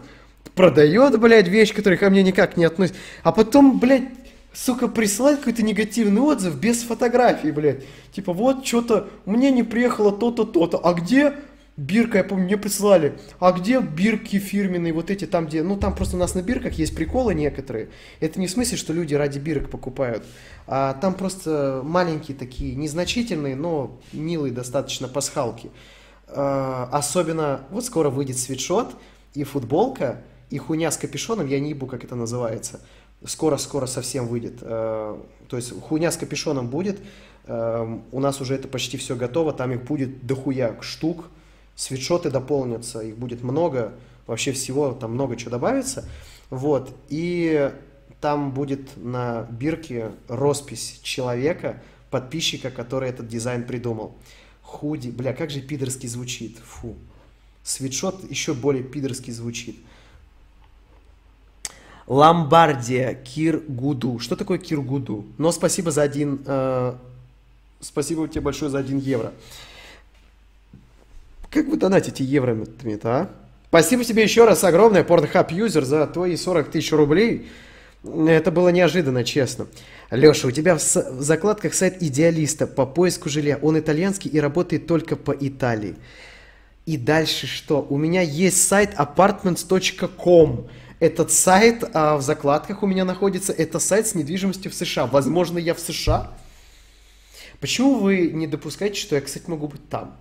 продает, блядь, вещь, которая ко мне никак не относится, а потом, блядь, сука, присылает какой-то негативный отзыв без фотографий, блядь. Типа, вот, что-то, мне не приехало то-то, то-то. А где бирка, я помню, мне присылали. А где бирки фирменные, вот эти, там, где... Ну, там просто у нас на бирках есть приколы некоторые. Это не в смысле, что люди ради бирок покупают. А там просто маленькие такие, незначительные, но милые достаточно пасхалки. Э, особенно, вот скоро выйдет свитшот и футболка, и хуйня с капюшоном, я не ебу, как это называется. Скоро-скоро совсем выйдет. Э, то есть хуйня с капюшоном будет. Э, у нас уже это почти все готово, там их будет дохуя штук. Свитшоты дополнятся, их будет много. Вообще всего там много чего добавится. Вот. И там будет на бирке роспись человека, подписчика, который этот дизайн придумал. Худи, бля, как же пидорски звучит, фу. Свитшот еще более пидорски звучит. Ломбардия, Киргуду. Что такое Киргуду? Но спасибо за один... Э, спасибо тебе большое за один евро. Как вы донатите евро-то, а? Спасибо тебе еще раз огромное, Pornhub юзер, за твои 40 тысяч рублей. Это было неожиданно, честно. Леша, у тебя в, в закладках сайт идеалиста по поиску жилья. Он итальянский и работает только по Италии. И дальше что? У меня есть сайт apartments.com. Этот сайт а, в закладках у меня находится. Это сайт с недвижимостью в США. Возможно, я в США. Почему вы не допускаете, что я, кстати, могу быть там?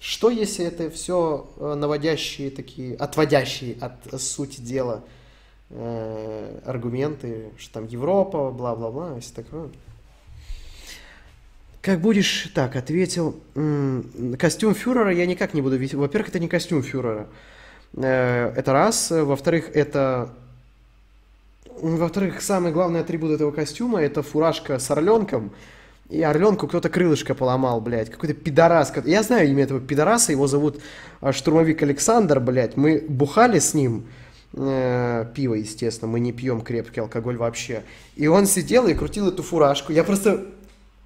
Что если это все э, наводящие такие, отводящие от сути дела э, аргументы, что там Европа, бла-бла-бла, все такое. Как будешь, так, ответил, костюм фюрера я никак не буду видеть. Во-первых, это не костюм фюрера. Э, это раз. Во-вторых, это... Во-вторых, самый главный атрибут этого костюма это фуражка с орленком. И орленку кто-то крылышко поломал, блядь. Какой-то пидорас. Я знаю имя этого пидораса, его зовут э, штурмовик Александр, блядь. Мы бухали с ним э, пиво, естественно, мы не пьем крепкий алкоголь вообще. И он сидел и крутил эту фуражку. Я просто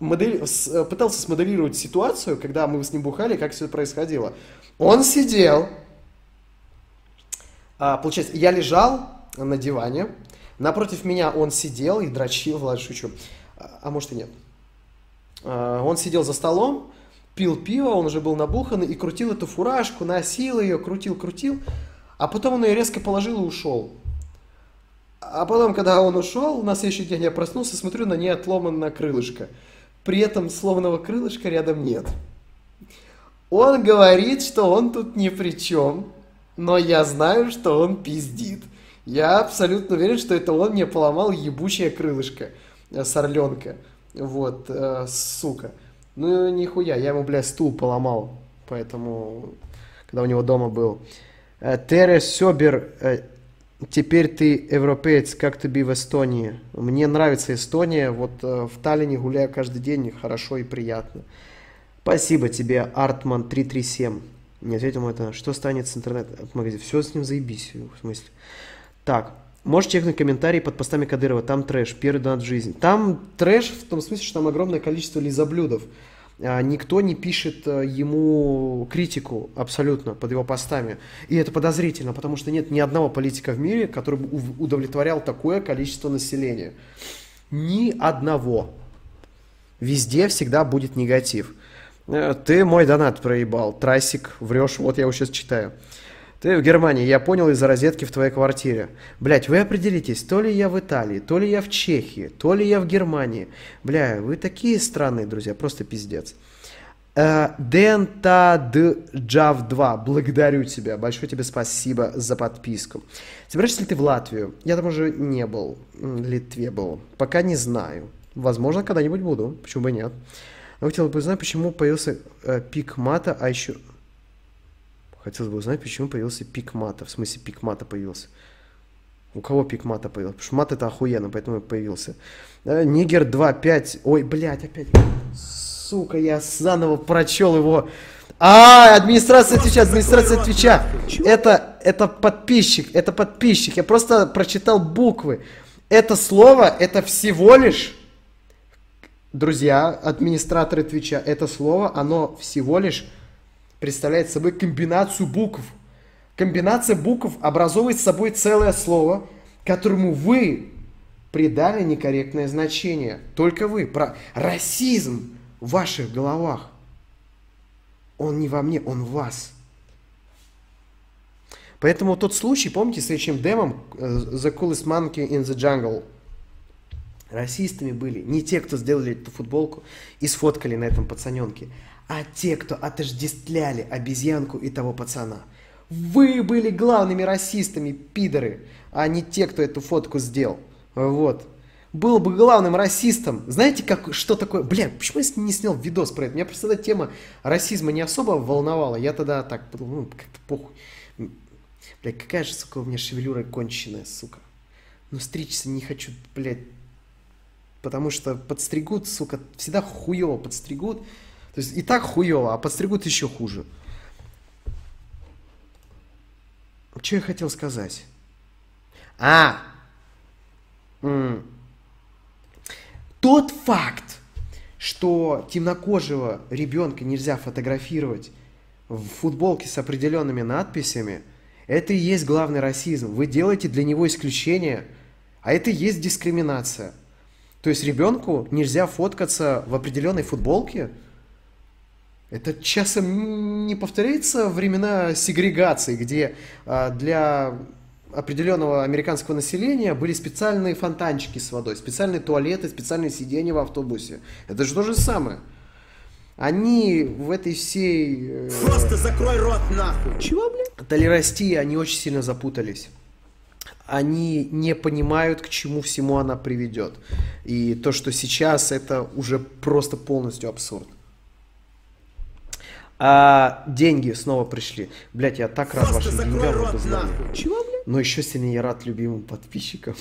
модель, с, э, пытался смоделировать ситуацию, когда мы с ним бухали, как все происходило. Он сидел, а, получается, я лежал на диване, напротив меня он сидел и дрочил, ладно, шучу, а, а может и нет. А, он сидел за столом, пил пиво, он уже был набуханный и крутил эту фуражку, носил ее, крутил, крутил. А потом он ее резко положил и ушел. А потом, когда он ушел, на следующий день я проснулся, смотрю, на ней отломано крылышко. При этом сломанного крылышка рядом нет. Он говорит, что он тут ни при чем, но я знаю, что он пиздит. Я абсолютно уверен, что это он мне поломал ебучее крылышко э, с орленка. Вот, э, сука. Ну, нихуя, я ему, блядь, стул поломал. Поэтому, когда у него дома был. Э, Тере Собер, э, теперь ты европеец, как тебе в Эстонии? Мне нравится Эстония, вот э, в Таллине гуляю каждый день, хорошо и приятно. Спасибо тебе, Артман 337. Не ответил ему это. Что станет с интернет-магазином? Все с ним заебись, в смысле. Так, можешь чекнуть комментарии под постами Кадырова. Там трэш, первый донат в жизни. Там трэш в том смысле, что там огромное количество лизоблюдов. А, никто не пишет э, ему критику абсолютно под его постами. И это подозрительно, потому что нет ни одного политика в мире, который бы удовлетворял такое количество населения. Ни одного. Везде всегда будет негатив. Э, ты мой донат проебал. Трассик, врешь, вот я его сейчас читаю. Ты в Германии, я понял, из-за розетки в твоей квартире. Блять, вы определитесь, то ли я в Италии, то ли я в Чехии, то ли я в Германии. Бля, вы такие странные, друзья, просто пиздец. Э, Дента Джав 2, благодарю тебя, большое тебе спасибо за подписку. Собираешься ли ты в Латвию? Я там уже не был, в Литве был, пока не знаю. Возможно, когда-нибудь буду, почему бы нет. Но хотел бы узнать, почему появился э, пик мата, а еще... Хотелось бы узнать, почему появился пик мата. В смысле, пик мата появился. У кого пик мата появился? Потому что мат это охуенно, поэтому появился. Э, Нигер 2.5. Ой, блядь, опять. Сука, я заново прочел его. А, администрация Твича, администрация Твича. Это, это подписчик, это подписчик. Я просто прочитал буквы. Это слово, это всего лишь, друзья, администраторы Твича, это слово, оно всего лишь представляет собой комбинацию букв. Комбинация букв образует собой целое слово, которому вы придали некорректное значение. Только вы. Про расизм в ваших головах. Он не во мне, он в вас. Поэтому тот случай, помните, с этим демом э, The Coolest Monkey in the Jungle, расистами были не те, кто сделали эту футболку и сфоткали на этом пацаненке, а те, кто отождествляли обезьянку и того пацана. Вы были главными расистами, пидоры, а не те, кто эту фотку сделал. Вот. Был бы главным расистом. Знаете, как, что такое... Бля, почему я не снял видос про это? Меня просто эта тема расизма не особо волновала. Я тогда так ну, как-то похуй. Бля, какая же, сука, у меня шевелюра конченая, сука. Но стричься не хочу, блядь. Потому что подстригут, сука, всегда хуево подстригут. То есть и так хуево, а подстригут еще хуже. Что я хотел сказать? А! Тот факт, что темнокожего ребенка нельзя фотографировать в футболке с определенными надписями, это и есть главный расизм. Вы делаете для него исключение, а это и есть дискриминация. То есть ребенку нельзя фоткаться в определенной футболке? Это часом не повторяется времена сегрегации, где а, для определенного американского населения были специальные фонтанчики с водой, специальные туалеты, специальные сиденья в автобусе. Это же то же самое. Они в этой всей э, Просто закрой рот нахуй. чего, блин? толерастии, они очень сильно запутались. Они не понимают, к чему всему она приведет. И то, что сейчас, это уже просто полностью абсурд. А деньги снова пришли. Блять, я так рад вашим деньгам. рот вы нахуй. Чего? Но еще сильнее я рад любимым подписчикам.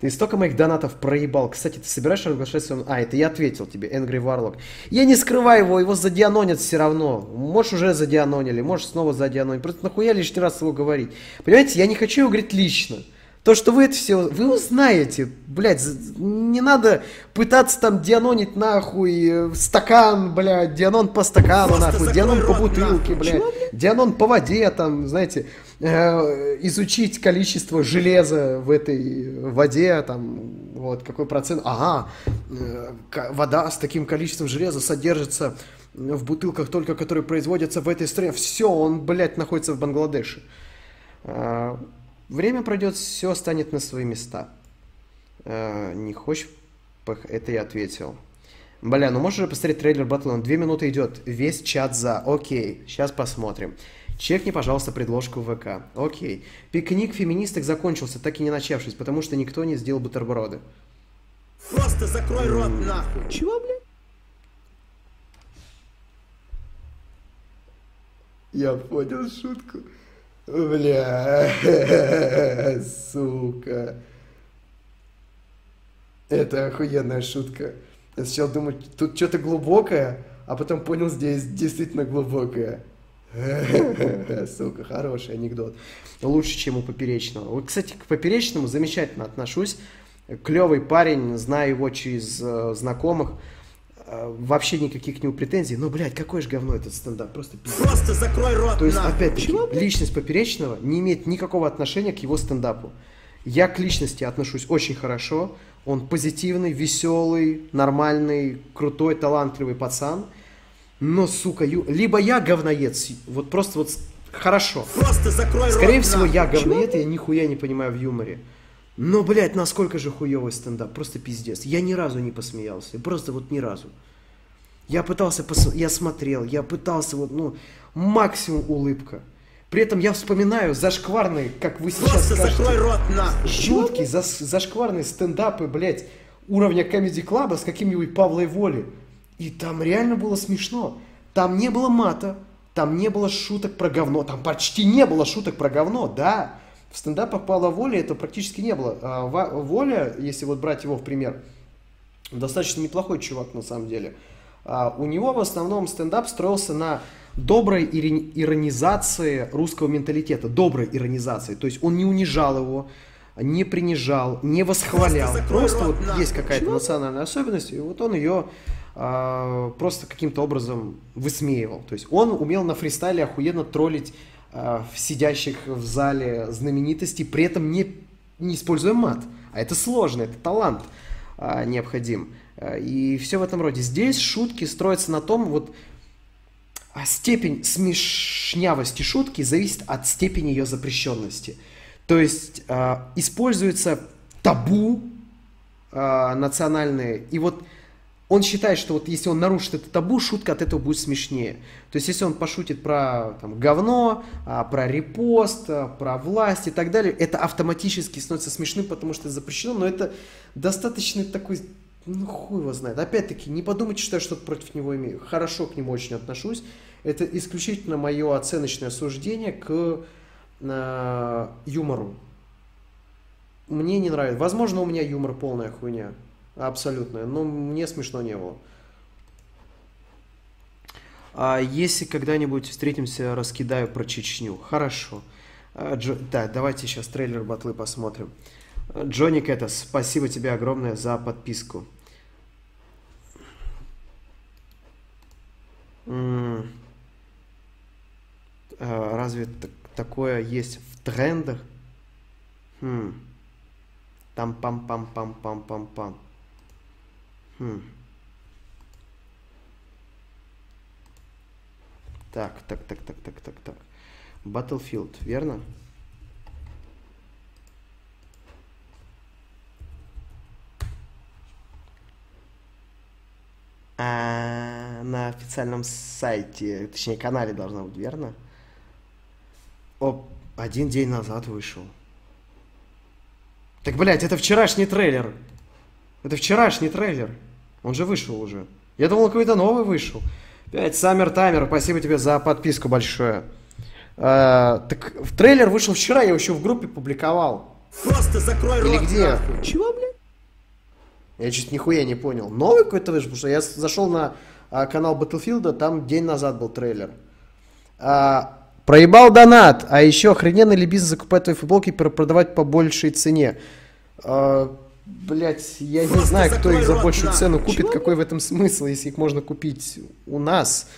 Ты столько моих донатов проебал. Кстати, ты собираешь разглашать своем... А, это я ответил тебе, Angry Warlock. Я не скрываю его, его задианонят все равно. Можешь уже задианонили, можешь снова задианонить. Просто нахуя лишний раз его говорить. Понимаете, я не хочу его говорить лично. То, что вы это все, вы узнаете, блядь, не надо пытаться там дианонить нахуй э, стакан, блядь, дианон по стакану Просто нахуй, дианон по бутылке, нахуй. блядь, дианон по воде, там, знаете, э, изучить количество железа в этой воде, там, вот, какой процент, ага, э, вода с таким количеством железа содержится в бутылках только, которые производятся в этой стране, все, он, блядь, находится в Бангладеше. Время пройдет, все станет на свои места. А, Не хочешь? Это я ответил. Бля, ну можешь же посмотреть трейлер Батлон? Две минуты идет, весь чат за. Окей, сейчас посмотрим. Чекни, пожалуйста, предложку в ВК. Окей. Пикник феминисток закончился, так и не начавшись, потому что никто не сделал бутерброды. Просто закрой рот нахуй. Чего, бля? Я понял шутку. Бля, [laughs] сука. Это охуенная шутка. Я сначала думал, тут что-то глубокое, а потом понял, здесь действительно глубокое. [laughs] Сука, хороший анекдот. Лучше, чем у Поперечного. Вот, кстати, к Поперечному замечательно отношусь. Клевый парень, знаю его через э, знакомых. Э, вообще никаких к нему претензий. Но, блядь, какое же говно этот стендап. Просто пиздец. Просто закрой рот То есть, нахуй. опять-таки, личность Поперечного не имеет никакого отношения к его стендапу. Я к личности отношусь очень хорошо. Он позитивный, веселый, нормальный, крутой, талантливый пацан. Но, сука, ю- либо я говноед, с- вот просто вот хорошо. Просто закрой Скорее рот всего, нахуй. я говноед, и я нихуя не понимаю в юморе. Но, блядь, насколько же хуевый стендап, просто пиздец. Я ни разу не посмеялся, просто вот ни разу. Я пытался, пос... я смотрел, я пытался вот, ну, максимум улыбка. При этом я вспоминаю зашкварный, как вы сейчас Просто скажете, закрой рот нахуй. жуткий, зас- зашкварные стендапы, блядь, уровня Comedy Club с каким-нибудь Павлой Воли. И там реально было смешно. Там не было мата, там не было шуток про говно, там почти не было шуток про говно, да. В стендапах Павла Воли это практически не было. А Воля, если вот брать его в пример, достаточно неплохой чувак на самом деле. А, у него в основном стендап строился на доброй иронизации русского менталитета, доброй иронизации. То есть он не унижал его, не принижал, не восхвалял. Просто Просто вот нахуй. есть какая-то национальная особенность, и вот он ее а, просто каким-то образом высмеивал. То есть он умел на фристайле охуенно троллить а, сидящих в зале знаменитостей, при этом не, не используя мат. А это сложно, это талант а, необходим. А, И все в этом роде. Здесь шутки строятся на том, вот а степень смешнявости шутки зависит от степени ее запрещенности. То есть а, используется табу а, национальные, и вот он считает, что вот если он нарушит это табу, шутка от этого будет смешнее. То есть, если он пошутит про там, говно, а, про репост, а, про власть и так далее, это автоматически становится смешным, потому что это запрещено, но это достаточно такой, ну хуй его знает. Опять-таки, не подумайте, что я что-то против него имею. Хорошо к нему очень отношусь. Это исключительно мое оценочное суждение к э, юмору. Мне не нравится. Возможно, у меня юмор полная хуйня. Абсолютно. Но мне смешно не было. А если когда-нибудь встретимся, раскидаю про Чечню. Хорошо. А, Джо... Да, давайте сейчас трейлер батлы посмотрим. Джонни Кэтас, спасибо тебе огромное за подписку. А, Разве так- такое есть в трендах? Хм. Там пам пам пам пам пам пам. Хм. Так, так, так, так, так, так, так. Battlefield, верно? А, на официальном сайте, точнее канале должна быть, верно? О, один день назад вышел. Так, блядь, это вчерашний трейлер. Это вчерашний трейлер. Он же вышел уже. Я думал, какой-то новый вышел. 5 Саммер Таймер, спасибо тебе за подписку большое. А, так в трейлер вышел вчера, я его еще в группе публиковал. Просто закрой Или рот, где? нахуй. Чего, блядь? Я чуть нихуя не понял. Новый какой-то вышел, потому что я зашел на а, канал Battlefield, там день назад был трейлер. А, проебал донат, а еще охрененно ли бизнес закупать твои футболки и продавать по большей цене? А, блять, я не Просто знаю, кто их за большую нахуй. цену купит, Чего, какой в этом смысл, если их можно купить у нас.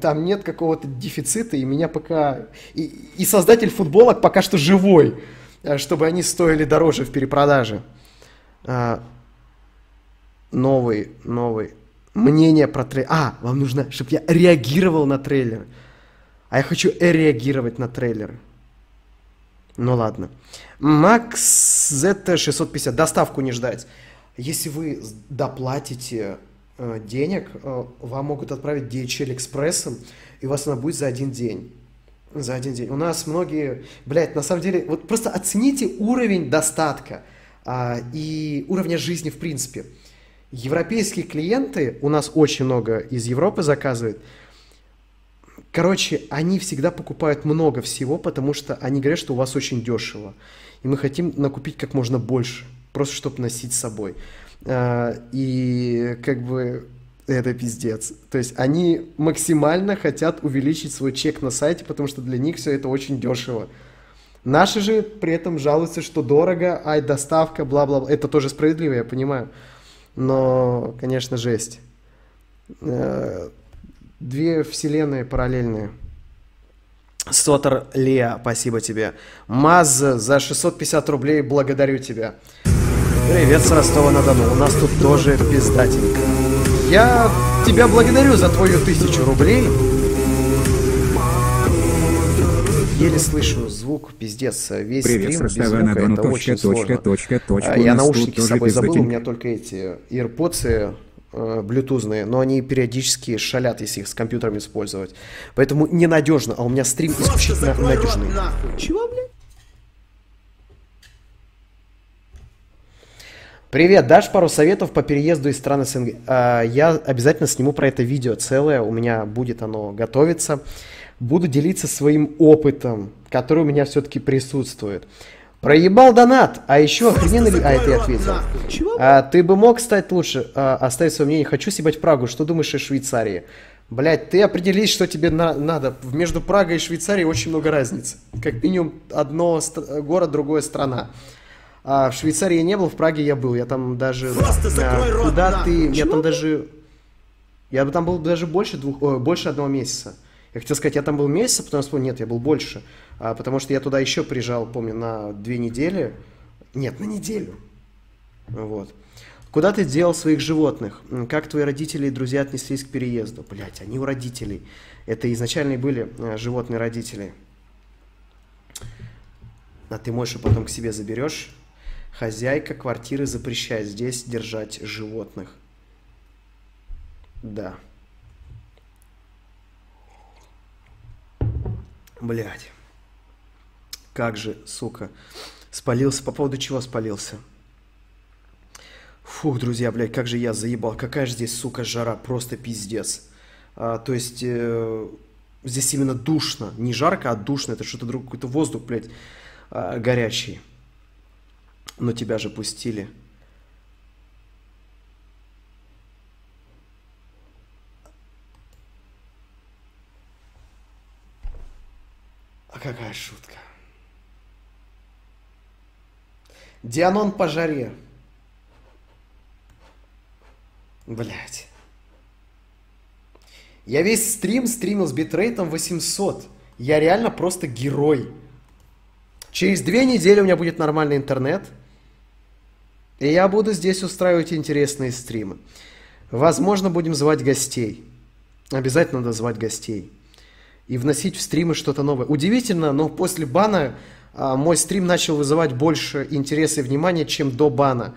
Там нет какого-то дефицита, и меня пока... И, и создатель футболок пока что живой, э, чтобы они стоили дороже в перепродаже. А, новый, новый. Мнение про трейлер. А, вам нужно, чтобы я реагировал на трейлер. А я хочу реагировать на трейлер. Ну ладно. Макс ZT650. Доставку не ждать. Если вы доплатите э, денег, э, вам могут отправить DHL экспрессом, и у вас она будет за один день. За один день. У нас многие, блядь, на самом деле, вот просто оцените уровень достатка а, и уровня жизни в принципе. Европейские клиенты, у нас очень много из Европы заказывают, Короче, они всегда покупают много всего, потому что они говорят, что у вас очень дешево. И мы хотим накупить как можно больше, просто чтобы носить с собой. А, И как бы это пиздец. То есть они максимально хотят увеличить свой чек на сайте, потому что для них все это очень дешево. Наши же при этом жалуются, что дорого, ай, доставка, бла-бла. Это тоже справедливо, я понимаю. Но, конечно, жесть. Две вселенные параллельные. Сотор Леа, спасибо тебе. Маз за 650 рублей, благодарю тебя. Привет с Ростова-на-Дону, у нас тут тоже пиздатенько. Я тебя благодарю за твою тысячу рублей. Еле слышу звук, пиздец, весь Привет, стрим без звука, это Точка, очень точка, сложно. точка, точка. А, У Я наушники с собой забыл, у меня только эти AirPods э, блютузные, но они периодически шалят, если их с компьютером использовать. Поэтому ненадежно, а у меня стрим исключительно надежный. нахуй. Чего, блядь? Привет, дашь пару советов по переезду из стран СНГ? А, Я обязательно сниму про это видео целое, у меня будет оно готовиться. Буду делиться своим опытом, который у меня все-таки присутствует. Проебал донат, а еще охрененно ли... А, это я ответил. А, ты бы мог стать лучше, а, оставить свое мнение. Хочу съебать Прагу. Что думаешь о Швейцарии? Блять, ты определись, что тебе на- надо. Между Прагой и Швейцарией очень много разницы. Как минимум одно город, другое страна. А в Швейцарии я не был, в Праге я был. Я там даже... Просто а, рот, куда ты... Я Чего, там даже... Я бы там был даже больше двух, о, больше одного месяца. Я хотел сказать, я там был месяц, а потом вспомнил, нет, я был больше. А, потому что я туда еще приезжал, помню, на две недели. Нет, на неделю. Вот. Куда ты делал своих животных? Как твои родители и друзья отнеслись к переезду? Блять, они у родителей. Это изначально были э, животные родители. А ты можешь потом к себе заберешь. Хозяйка квартиры запрещает здесь держать животных. Да. Блять. Как же, сука. Спалился. По поводу чего спалился? Фух, друзья, блядь, как же я заебал. Какая же здесь, сука, жара. Просто пиздец. А, то есть, э, здесь именно душно. Не жарко, а душно. Это что-то другое. Какой-то воздух, блядь, а, горячий. Но тебя же пустили. Какая шутка. Дианон по жаре. Блять. Я весь стрим стримил с битрейтом 800. Я реально просто герой. Через две недели у меня будет нормальный интернет. И я буду здесь устраивать интересные стримы. Возможно, будем звать гостей. Обязательно надо звать гостей. И вносить в стримы что-то новое. Удивительно, но после бана а, мой стрим начал вызывать больше интереса и внимания, чем до бана.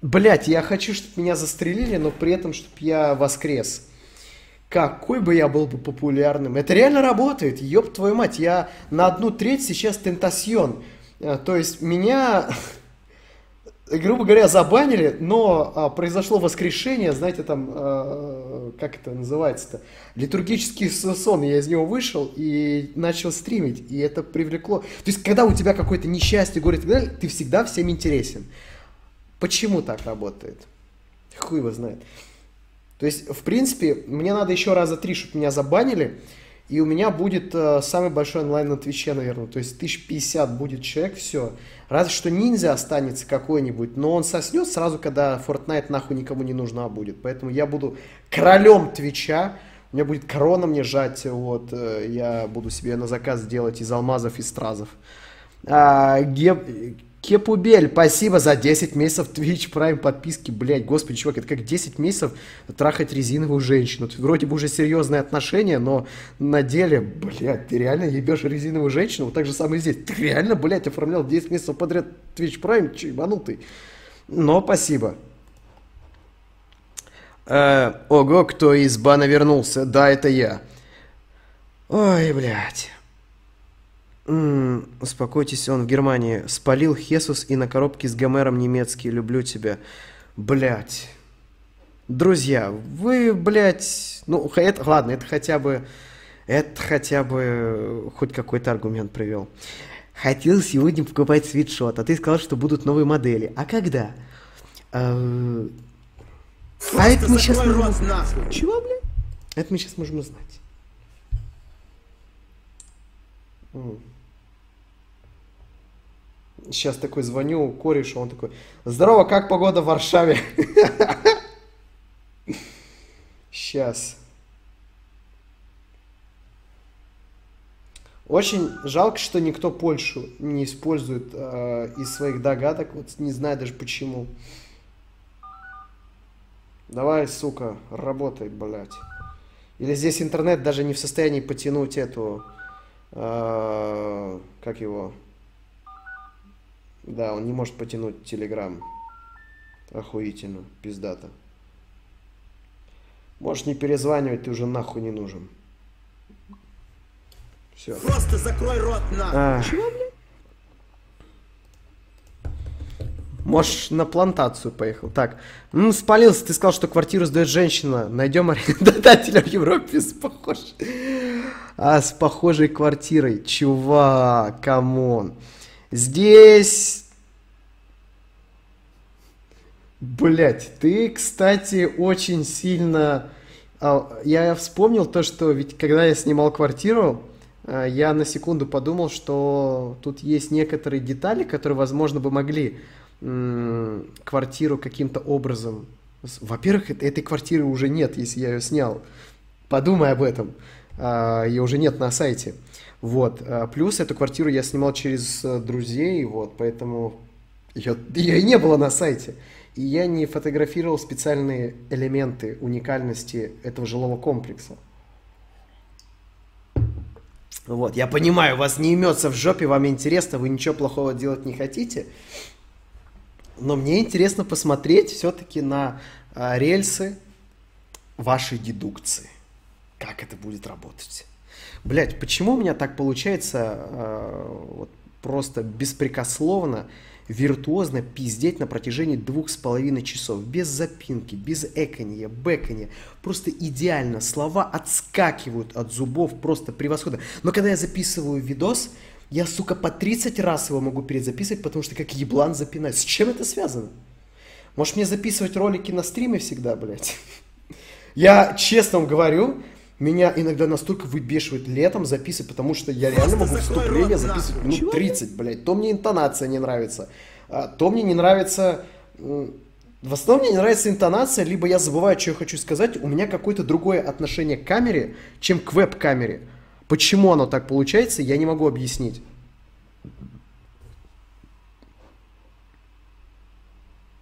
Блять, я хочу, чтобы меня застрелили, но при этом, чтобы я воскрес. Какой бы я был бы популярным. Это реально работает. Ёб твою мать, я на одну треть сейчас тентасьон. А, то есть меня, [laughs] грубо говоря, забанили, но а, произошло воскрешение, знаете, там, а, как это называется-то, литургический сон, я из него вышел и начал стримить, и это привлекло. То есть, когда у тебя какое-то несчастье, горе и так далее, ты всегда всем интересен. Почему так работает? Хуй его знает. То есть, в принципе, мне надо еще раза три, чтобы меня забанили, и у меня будет э, самый большой онлайн на Твиче, наверное. То есть 1050 будет человек, все. Разве что ниндзя останется какой-нибудь, но он соснет сразу, когда Fortnite нахуй никому не нужна будет. Поэтому я буду королем Твича, у меня будет корона мне жать, вот, э, я буду себе на заказ делать из алмазов и стразов. А, Геб... Кепубель, спасибо за 10 месяцев Twitch Prime подписки. Блять, господи, чувак, это как 10 месяцев трахать резиновую женщину. Это вроде бы уже серьезные отношения, но на деле, блядь, ты реально ебешь резиновую женщину? Вот так же самое здесь. Ты реально, блядь, оформлял 10 месяцев подряд Twitch Prime? Че, ебанутый? Но спасибо. Э, ого, кто из бана вернулся? Да, это я. Ой, блядь. М, успокойтесь, он в Германии. Спалил Хесус и на коробке с Гомером немецкий. Люблю тебя. Блять. Друзья, вы, блядь, ну, это, ладно, это хотя бы, это хотя бы хоть какой-то аргумент привел. Хотел сегодня покупать свитшот, а ты сказал, что будут новые модели. А когда? Э, А это мы сейчас можем... нахуй. Чего, блядь? Это мы сейчас можем узнать. Сейчас такой звоню корешу, он такой, здорово, как погода в Варшаве? Сейчас. Очень жалко, что никто Польшу не использует э, из своих догадок, вот не знаю даже почему. Давай, сука, работай, блядь. Или здесь интернет даже не в состоянии потянуть эту... э, как его? Да, он не может потянуть Телеграм. Охуительно, пиздато. Можешь не перезванивать, ты уже нахуй не нужен. Все. Просто закрой рот нахуй. А. Можешь на плантацию поехал. Так, ну, спалился, ты сказал, что квартиру сдает женщина. Найдем арендодателя в Европе с похожей... А, с похожей квартирой. Чувак, come on. Здесь... Блять, ты, кстати, очень сильно... а, Я вспомнил то, что ведь когда я снимал квартиру, а, я на секунду подумал, что тут есть некоторые детали, которые, возможно, бы могли квартиру каким-то образом... Во-первых, эт- этой квартиры уже нет, если я ее снял. Подумай об этом. А, Ее уже нет на сайте. Вот. А, Плюс эту квартиру я снимал через э, друзей, вот, поэтому ее, ее и не было на сайте. И я не фотографировал специальные элементы уникальности этого жилого комплекса. Вот, я понимаю, вас не имется в жопе, вам интересно, вы ничего плохого делать не хотите. Но мне интересно посмотреть все-таки на а, рельсы, вашей дедукции. Как это будет работать? Блять, почему у меня так получается э, вот просто беспрекословно, виртуозно пиздеть на протяжении двух с половиной часов, без запинки, без эканья, бэканья, просто идеально, слова отскакивают от зубов, просто превосходно. Но когда я записываю видос, я, сука, по 30 раз его могу перезаписывать, потому что как еблан запинаюсь. С чем это связано? Может мне записывать ролики на стриме всегда, блядь? [laughs] Я честно вам говорю, меня иногда настолько выбешивает летом записывать, потому что я реально могу вступление записывать минут 30, блядь. То мне интонация не нравится, а, то мне не нравится... В основном мне не нравится интонация, либо я забываю, что я хочу сказать. У меня какое-то другое отношение к камере, чем к веб-камере. Почему оно так получается, я не могу объяснить.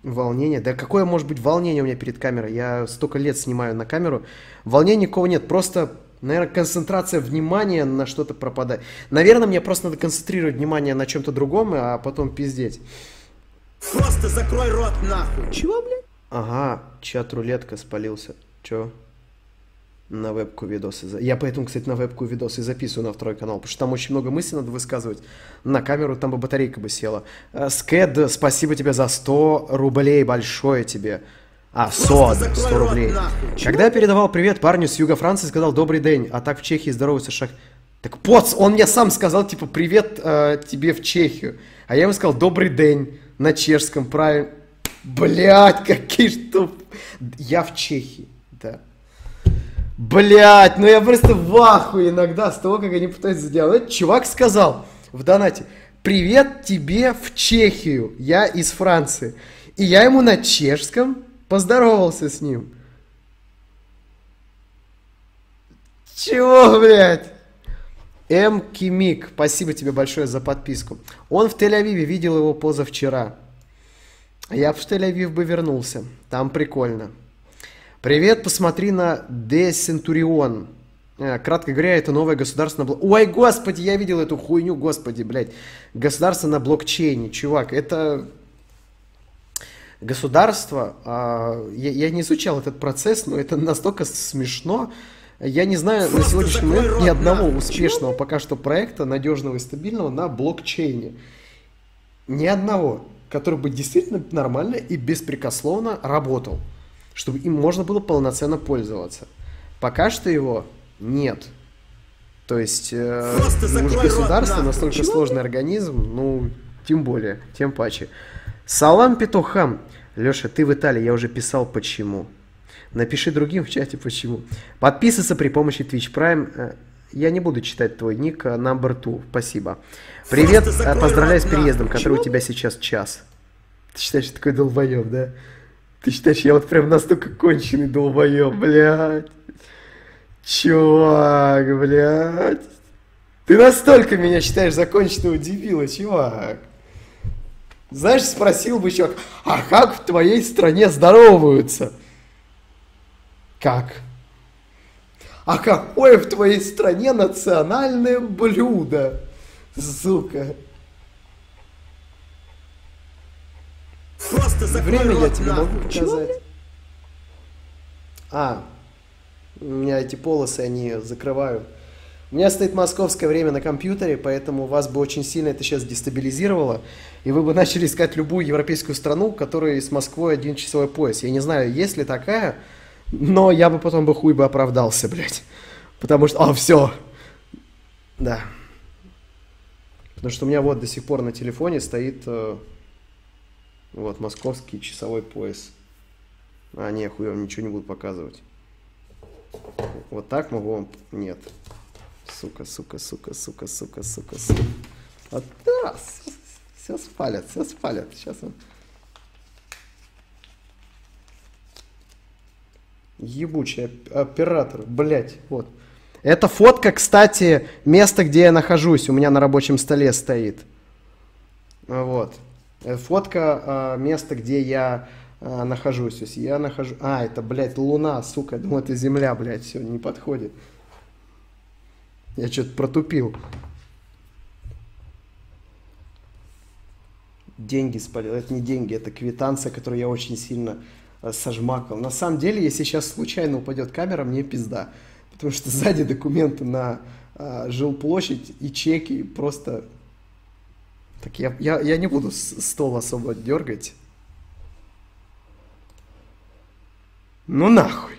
Волнение? Да какое может быть волнение у меня перед камерой? Я столько лет снимаю на камеру. Волнения никакого нет. Просто, наверное, концентрация внимания на что-то пропадает. Наверное, мне просто надо концентрировать внимание на чем-то другом, а потом пиздеть. Просто закрой рот нахуй. Чего, блядь? Ага, чат-рулетка спалился. Чё? На вебку видосы. Я поэтому, кстати, на вебку видосы записываю на второй канал, потому что там очень много мыслей надо высказывать. На камеру там бы батарейка бы села. Э, Скэд, спасибо тебе за 100 рублей, большое тебе. А, сон, 100 рублей. Когда я передавал привет парню с юга Франции, сказал добрый день, а так в Чехии здоровается шаг. Так поц, он мне сам сказал, типа, привет э, тебе в Чехию. А я ему сказал добрый день на чешском, правильно. Блять, какие что... Я в Чехии, да. Блять, ну я просто в ахуе иногда с того, как они пытаются сделать. Чувак сказал в донате, привет тебе в Чехию, я из Франции. И я ему на чешском поздоровался с ним. Чего, блядь? М. Кимик, спасибо тебе большое за подписку. Он в Тель-Авиве, видел его позавчера. Я в Тель-Авив бы вернулся. Там прикольно. Привет, посмотри на De Centurion. Э, Кратко говоря, это новое государство на блок... Ой, господи, я видел эту хуйню, господи, блядь. Государство на блокчейне, чувак, это государство, а, я, я не изучал этот процесс, но это настолько смешно. Я не знаю на сегодняшний момент ни одного успешного пока что проекта, надежного и стабильного на блокчейне. Ни одного, который бы действительно нормально и беспрекословно работал, чтобы им можно было полноценно пользоваться. Пока что его нет. То есть, э, уж рот, государство нахуй. настолько сложный организм, ну, тем более, тем паче. Салам петухам. Леша, ты в Италии, я уже писал почему. Напиши другим в чате почему. Подписываться при помощи Twitch Prime. Э, Я не буду читать твой ник, э, number two. Спасибо. Привет, э, поздравляю с рот, переездом, который у тебя сейчас час. Ты считаешь, я такой долбоеб, да? Ты считаешь, я вот прям настолько конченый долбоеб, блядь. Чувак, блядь. Ты настолько меня считаешь законченного дебила, чувак. Знаешь, спросил бы чувак, а как в твоей стране здороваются? Как? А какое в твоей стране национальное блюдо? Сука. Просто закрой Время я тебе нахуй. могу показать. А, у меня эти полосы, они закрывают. У меня стоит московское время на компьютере, поэтому вас бы очень сильно это сейчас дестабилизировало, и вы бы начали искать любую европейскую страну, у которой с Москвой один часовой пояс. Я не знаю, есть ли такая, но я бы потом бы хуй бы оправдался, блядь. Потому что, а, все. Да. Потому что у меня вот до сих пор на телефоне стоит э, вот московский часовой пояс. А, не, вам ничего не буду показывать. Вот так могу вам... Нет. Сука, сука, сука, сука, сука, сука, сука. Вот да, все спалят, все спалят. Сейчас он... Ебучий оп- оператор, блять, вот. Это фотка, кстати, места, где я нахожусь. У меня на рабочем столе стоит. А, Вот. Э, Фотка а, места, где я а, нахожусь. То есть я нахожу... А, это, блядь, луна, сука. Я думал, это земля, блядь, все, не подходит. Я что-то протупил. Деньги спалил. Это не деньги, это квитанция, которую я очень сильно э, сожмакал. На самом деле, если сейчас случайно упадет камера, мне пизда. Потому что сзади документы на э, жилплощадь и чеки просто... Так я, я, я не буду стол особо дергать. Ну нахуй.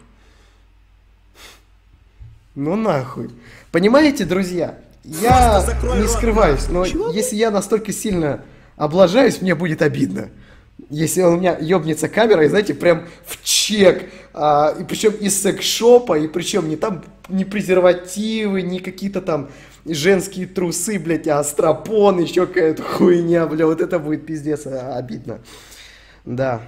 Ну нахуй. Понимаете, друзья, я не скрываюсь, но если я настолько сильно облажаюсь, мне будет обидно. Если у меня ёбнется камера, и знаете, прям в чек, а, и причем из секс-шопа, и причем не там не презервативы, не какие-то там женские трусы, блядь, а стропон, еще какая-то хуйня, бля, вот это будет пиздец а, обидно. Да.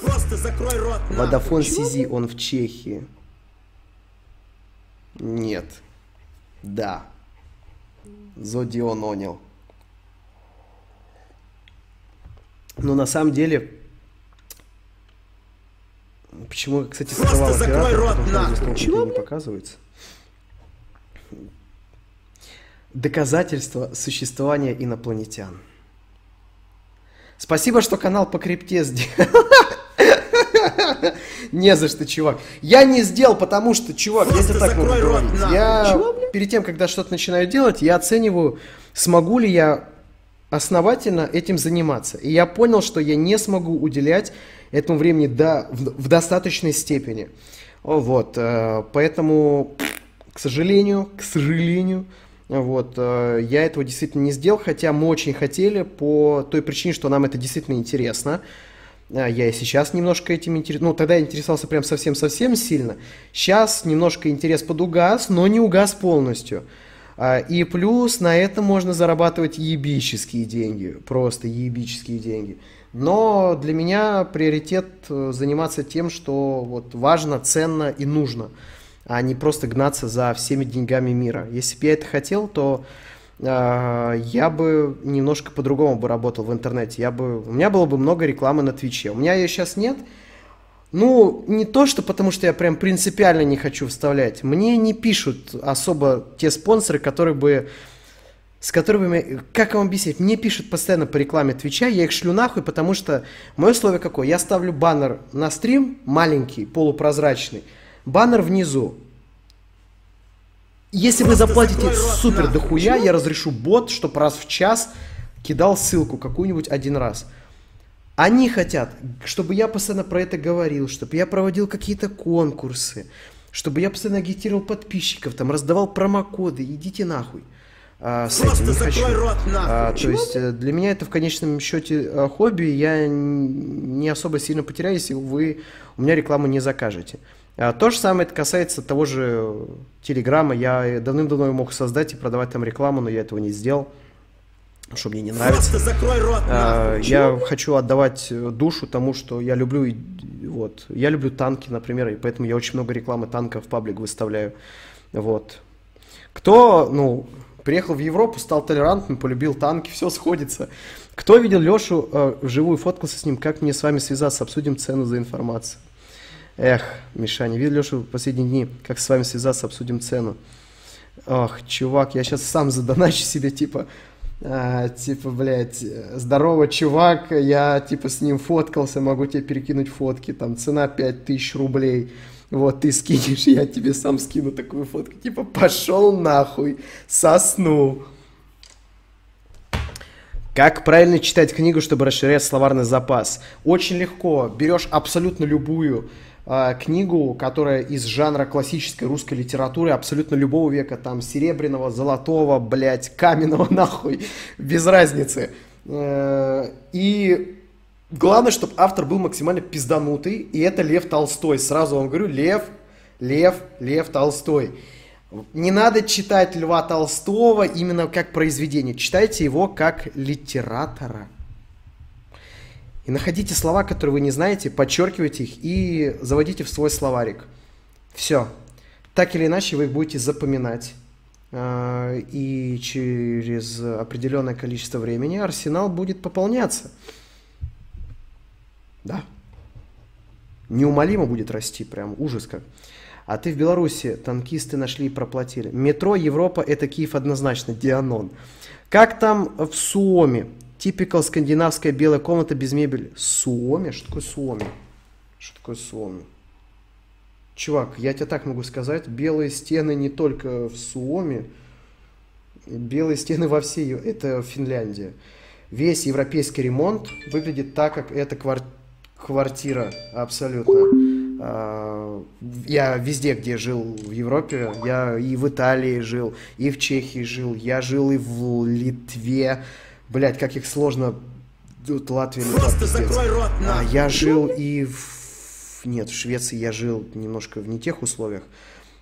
Просто закрой рот нахуй. Водофон Сизи, он в Чехии. Нет. Да. Зодион Онил. Но на самом деле... Почему, кстати, Просто скрывал закрой оператор, рот, потому что нахуй. здесь не показывается. Доказательства существования инопланетян. Спасибо, что канал по крипте сделал. [laughs] Не за что, чувак. Я не сделал, потому что, чувак, я тебе так могу говорить. Я Чего, перед тем, когда что-то начинаю делать, я оцениваю, смогу ли я основательно этим заниматься. И я понял, что я не смогу уделять этому времени до, в, в достаточной степени. Вот, э, поэтому, к сожалению, к сожалению, вот, э, я этого действительно не сделал, хотя мы очень хотели по той причине, что нам это действительно интересно. А, Я и сейчас немножко этим интересуюсь. Ну, тогда я интересовался прям совсем-совсем сильно. Сейчас немножко интерес подугас, но не угас полностью. А, И плюс на этом можно зарабатывать ебические деньги. Просто ебические деньги. Но для меня приоритет э, заниматься тем, что вот важно, ценно и нужно, а не просто гнаться за всеми деньгами мира. Если бы я это хотел, то э, я бы немножко по-другому бы работал в интернете. Я бы, у меня было бы много рекламы на Твиче. У меня ее сейчас нет. Ну, не то, что потому что я прям принципиально не хочу вставлять. Мне не пишут особо те спонсоры, которые бы с которыми, как вам объяснить, мне пишут постоянно по рекламе Твича, я их шлю нахуй, потому что мое условие какое? Я ставлю баннер на стрим, маленький, полупрозрачный, баннер внизу. Если вы заплатите супер дохуя, я разрешу бот, чтобы раз в час кидал ссылку какую-нибудь один раз. Они хотят, чтобы я постоянно про это говорил, чтобы я проводил какие-то конкурсы, чтобы я постоянно агитировал подписчиков, там раздавал промокоды, идите нахуй. А, с Просто этим не хочу. рот нахуй. А, то есть э, для меня это в конечном счете э, хобби, я не особо сильно потеряю, если вы у меня рекламу не закажете. А, то же самое это касается того же Телеграма. Я давным-давно мог создать и продавать там рекламу, но я этого не сделал, что мне не нравится. Просто закрой рот А. Я хочу отдавать душу тому, что я люблю, и- вот, я люблю танки, например, и поэтому я очень много рекламы танков в паблик выставляю, вот. Кто, ну, приехал в Европу, стал толерантным, полюбил танки, все сходится. Кто видел Лешу э, вживую, фоткался с ним, как мне с вами связаться, обсудим цену за информацию. Эх, Мишаня, видел Лешу в последние дни, как с вами связаться, обсудим цену. Ох, чувак, я сейчас сам задоначу себе, типа, а, типа, блядь, здорово, чувак, я, типа, с ним фоткался, могу тебе перекинуть фотки, там, цена 5000 рублей, вот, ты скинешь, я тебе сам скину такую фотку, типа, пошел нахуй, сосну. Как правильно читать книгу, чтобы расширять словарный запас? Очень легко. Берешь абсолютно любую книгу, которая из жанра классической русской литературы, абсолютно любого века, там, серебряного, золотого, блядь, каменного, [laughs] нахуй, без разницы. Э, и главное, чтобы автор был максимально пизданутый, и это Лев Толстой. Сразу вам говорю, Лев, Лев, Лев Толстой. Не надо читать Льва Толстого именно как произведение. Читайте его как литератора. И находите слова, которые вы не знаете, подчеркивайте их и заводите в свой словарик. Все. Так или иначе вы их будете запоминать. А, И через определенное количество времени арсенал будет пополняться. Да. Неумолимо будет расти, прям ужас как. А ты в Беларуси танкисты нашли и проплатили. Метро Европа это Киев однозначно, Дианон. Как там в Суоме? Типикал скандинавская белая комната без мебели. Суоми? Что такое суоми? Что такое суоми? Чувак, я тебе так могу сказать, белые стены не только в Суоми, белые стены во всей, это Финляндия. Весь европейский ремонт выглядит так, как эта квар- квартира абсолютно. А, Я везде, где жил в Европе, я и в Италии жил, и в Чехии жил, я жил и в Литве. Блять, как их сложно... Тут Латвия, Просто закрой рот А, нахуй. Я жил и в... Нет, в Швеции я жил немножко в не тех условиях.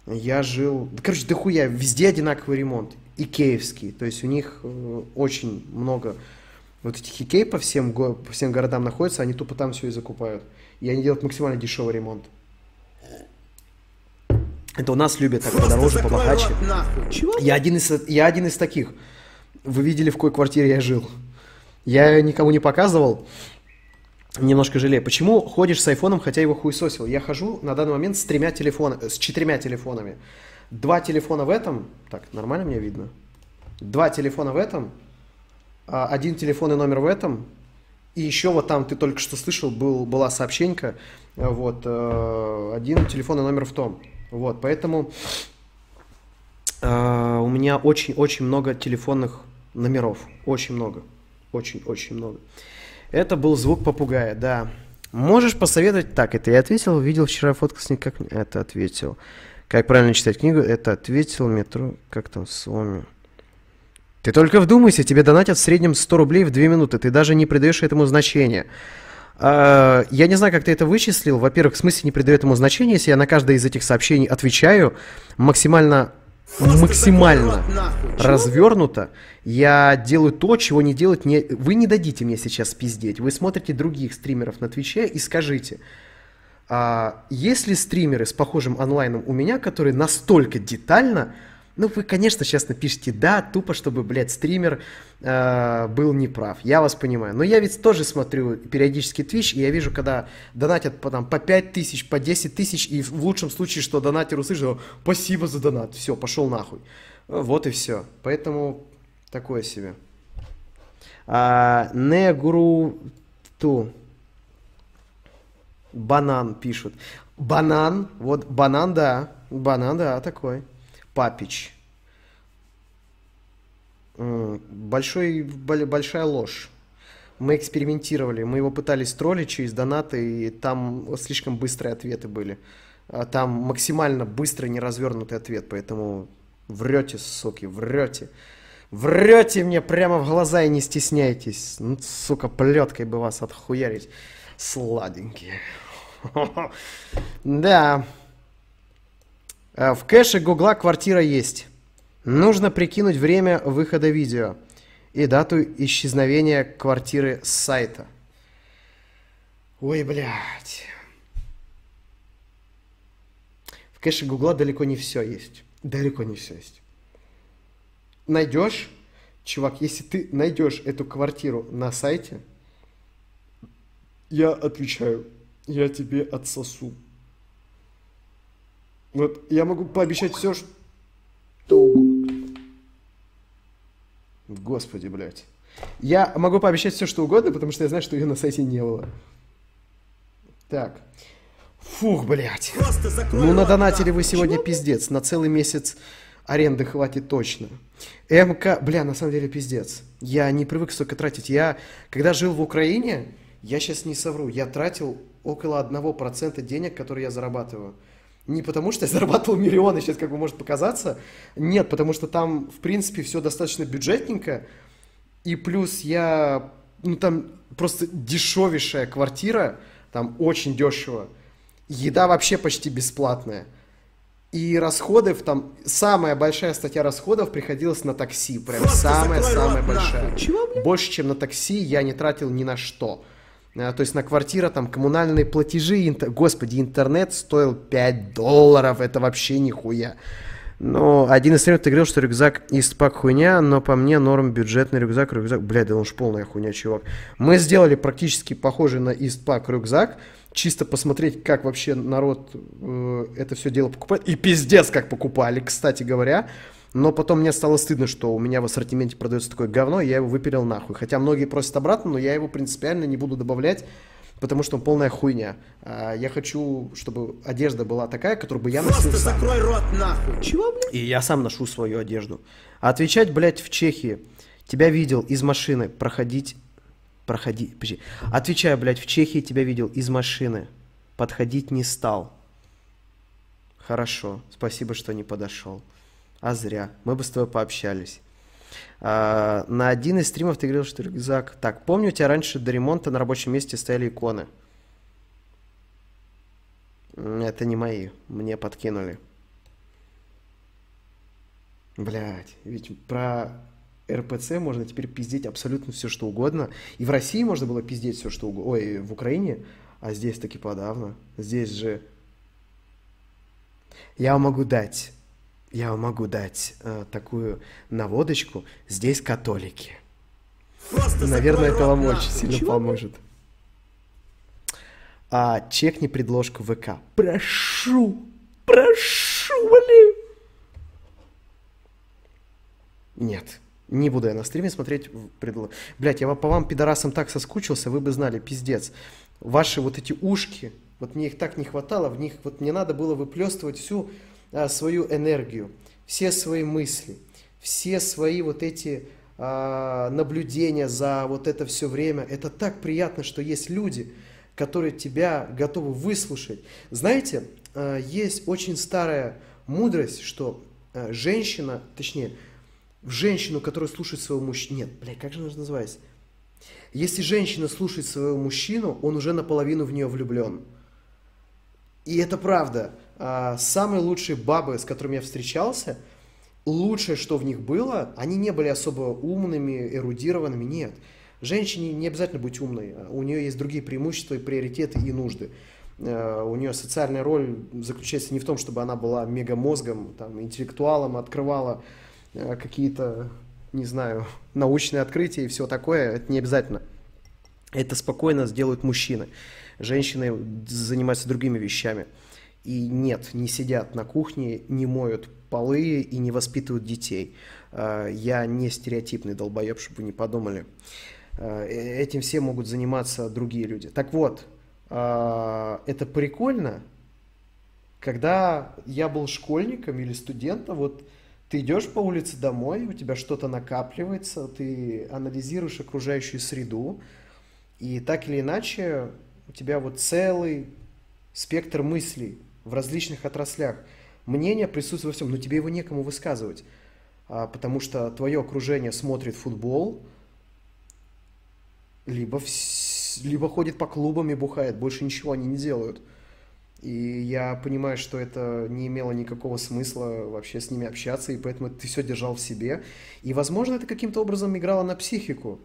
Я жил... Да, короче, дохуя, везде одинаковый ремонт. Икеевский. То есть у них э, очень много вот этих Икей по всем, го- по всем городам находится, они тупо там все и закупают. И они делают максимально дешевый ремонт. Это у нас любят так Просто подороже, побогаче. Я один, из, я один из таких. Вы видели, в какой квартире я жил. Я никому не показывал. Немножко жалею. Почему ходишь с айфоном, хотя его хуесосил? Я хожу на данный момент с тремя телефонами, с четырьмя телефонами. Два телефона в этом. Так, нормально мне видно? Два телефона в этом. а, Один телефонный номер в этом. И еще вот там, ты только что слышал, был, была сообщенька. э, Вот, э, один телефонный номер в том. Вот, поэтому а, у меня очень-очень много телефонных номеров. Очень много. Очень-очень много. Это был звук попугая, да. Можешь посоветовать... Так, это я ответил. Видел вчера фотку с ним, как... Это ответил. Как правильно читать книгу? Это ответил. Метро... Как там с вами? Ты только вдумайся, тебе донатят в среднем 100 рублей в 2 минуты. Ты даже не придаешь этому значения. А, Я не знаю, как ты это вычислил. Во-первых, в смысле не придаю этому значения, если я на каждое из этих сообщений отвечаю максимально, максимально развернуто. Я делаю то, чего не делать не... Вы не дадите мне сейчас пиздеть. Вы смотрите других стримеров на Твиче и скажите, а, есть ли стримеры с похожим онлайном у меня, которые настолько детально... Ну, вы, конечно, сейчас напишите «да», тупо, чтобы, блядь, стример э, был неправ. Я вас понимаю. Но я ведь тоже смотрю периодически Twitch, и я вижу, когда донатят по, там, по 5 тысяч, по 10 тысяч, и в лучшем случае, что донатер услышал «спасибо за донат», все, пошел нахуй. Э, Вот и все. Поэтому такое себе. А, не гуру ту. Банан пишут. Банан, вот банан, да. Банан, да, такой. Папич. Большой, бол- большая ложь. Мы экспериментировали, мы его пытались троллить через донаты, и там слишком быстрые ответы были. А Там максимально быстрый, неразвернутый ответ, поэтому врете, суки, врете. Врете мне прямо в глаза и не стесняйтесь. Ну, сука, плеткой бы вас отхуярить. Сладенькие. [laughs] Да. А, В кэше Гугла квартира есть. Нужно прикинуть время выхода видео и дату исчезновения квартиры с сайта. Ой, блядь. В кэше Гугла далеко не все есть. Далеко не все есть. Найдешь, чувак, если ты найдешь эту квартиру на сайте, я отвечаю, я тебе отсосу. Вот я могу пообещать все, что. Господи, блядь. Я могу пообещать все, что угодно, потому что я знаю, что ее на сайте не было. Так. Фух, блядь. Ну, рот надонатили вы сегодня пиздец. На целый месяц аренды хватит точно. МК, бля, на самом деле пиздец. Я не привык столько тратить. Я, когда жил в Украине, я сейчас не совру, я тратил около 1% денег, которые я зарабатываю. Не потому, что я [laughs] зарабатывал миллионы, сейчас как бы может показаться. Нет, потому что там, в принципе, все достаточно бюджетненько. И плюс я, ну там просто дешевейшая квартира, там очень дешево. Еда вообще почти бесплатная. И расходы, в там, самая большая статья расходов приходилась на такси. Прям самая-самая рот большая. Чего? Больше, чем на такси, я не тратил ни на что. А, То есть на квартира, там, коммунальные платежи, интер- господи, интернет стоил 5 долларов, это вообще нихуя. Но один из стримеров говорил, что рюкзак из пак хуйня, но по мне норм бюджетный рюкзак, рюкзак, блядь, да он ж полная хуйня, чувак. Мы сделали практически похожий на Истпак рюкзак, чисто посмотреть, как вообще народ э, это все дело покупает. И пиздец, как покупали, кстати говоря. Но потом мне стало стыдно, что у меня в ассортименте продается такое говно, и я его выпилил нахуй. Хотя многие просят обратно, но я его принципиально не буду добавлять, потому что он полная хуйня. А, Я хочу, чтобы одежда была такая, которую бы я носил Просто сам. закрой рот нахуй. Чего, блядь? И я сам ношу свою одежду. А отвечать, блядь, в Чехии. Тебя видел из машины проходить... Проходи... Подожди. Отвечаю, блядь, в Чехии тебя видел из машины. Подходить не стал. Хорошо. Спасибо, что не подошел. А зря. Мы бы с тобой пообщались. А, на один из стримов ты говорил, что рюкзак... Так, помню, у тебя раньше до ремонта на рабочем месте стояли иконы. Это не мои. Мне подкинули. Блять, ведь про РПЦ можно теперь пиздеть абсолютно все, что угодно. И в России можно было пиздеть все, что угодно. Ой, в Украине. А здесь таки подавно. Здесь же... Я могу дать, я вам могу дать э, такую наводочку. Здесь католики. Просто Наверное, это вам очень нахуй. сильно Чего, поможет. А, чекни предложку ВК. Прошу, прошу, блин. Нет, не буду я на стриме смотреть предлог. Блять, я по вам, пидорасам, так соскучился, вы бы знали, пиздец. Ваши вот эти ушки, вот мне их так не хватало, в них вот мне надо было выплескивать всю а, свою энергию, все свои мысли, все свои вот эти а, наблюдения за вот это все время. Это так приятно, что есть люди, которые тебя готовы выслушать. Знаете, а, есть очень старая мудрость, что а, женщина, точнее, в женщину, которая слушает своего мужчину... Нет, блядь, как же она называется? Если женщина слушает своего мужчину, он уже наполовину в нее влюблен. И это правда. А, Самые лучшие бабы, с которыми я встречался, лучшее, что в них было, они не были особо умными, эрудированными, нет. Женщине не обязательно быть умной, у нее есть другие преимущества, приоритеты и нужды. Э, У нее социальная роль заключается не в том, чтобы она была мегамозгом, там, интеллектуалом, открывала э, какие-то, не знаю, [laughs] научные открытия и все такое, это не обязательно. Это спокойно сделают мужчины. Женщины занимаются другими вещами. И нет, не сидят на кухне, не моют полы и не воспитывают детей. Э, Я не стереотипный долбоеб, чтобы вы не подумали. Э, Этим все могут заниматься другие люди. Так вот, э, это прикольно, когда я был школьником или студентом, вот ты идешь по улице домой, у тебя что-то накапливается, ты анализируешь окружающую среду, и так или иначе у тебя вот целый спектр мыслей в различных отраслях. Мнение присутствует во всем, но тебе его некому высказывать, а, потому что твое окружение смотрит футбол, либо, вс- либо ходит по клубам и бухает, больше ничего они не делают. И я понимаю, что это не имело никакого смысла вообще с ними общаться, и поэтому ты все держал в себе. И, возможно, это каким-то образом играло на психику.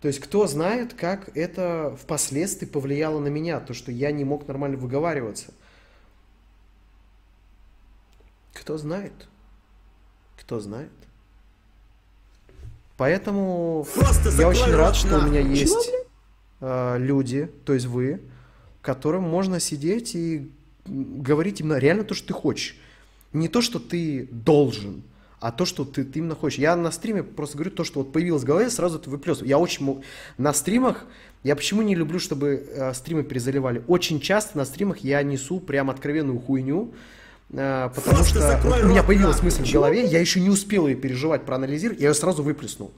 То есть, кто знает, как это впоследствии повлияло на меня, то, что я не мог нормально выговариваться. Кто знает? Кто знает? Поэтому Просто я очень рад, что у меня Чего, есть блядь? э, люди, то есть вы, которым можно сидеть и говорить именно реально то, что ты хочешь. Не то, что ты должен, а то, что ты, ты именно хочешь. Я на стриме просто говорю то, что вот появилось в голове, сразу это выплескиваю. Я очень... На стримах... Я почему не люблю, чтобы э, стримы перезаливали? Очень часто на стримах я несу прям откровенную хуйню, потому Просто что вот у меня появилась мысль в голове, я еще не успел ее переживать, проанализировать, я ее сразу выплеснул.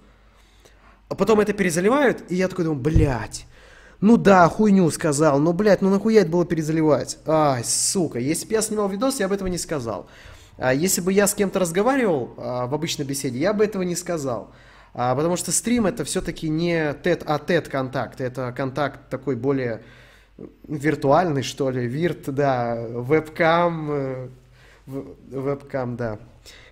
А потом это перезаливают, и я такой думаю, блядь, ну да, хуйню сказал, но, блядь, ну нахуя это было перезаливать? Ай, сука, если бы я снимал видос, я бы этого не сказал. А если бы я с кем-то разговаривал а, в обычной беседе, я бы этого не сказал. А, потому что стрим это все-таки не тет-а-тет контакт, это контакт такой более виртуальный, что ли, вирт, да, вебкам, э, вебкам, да.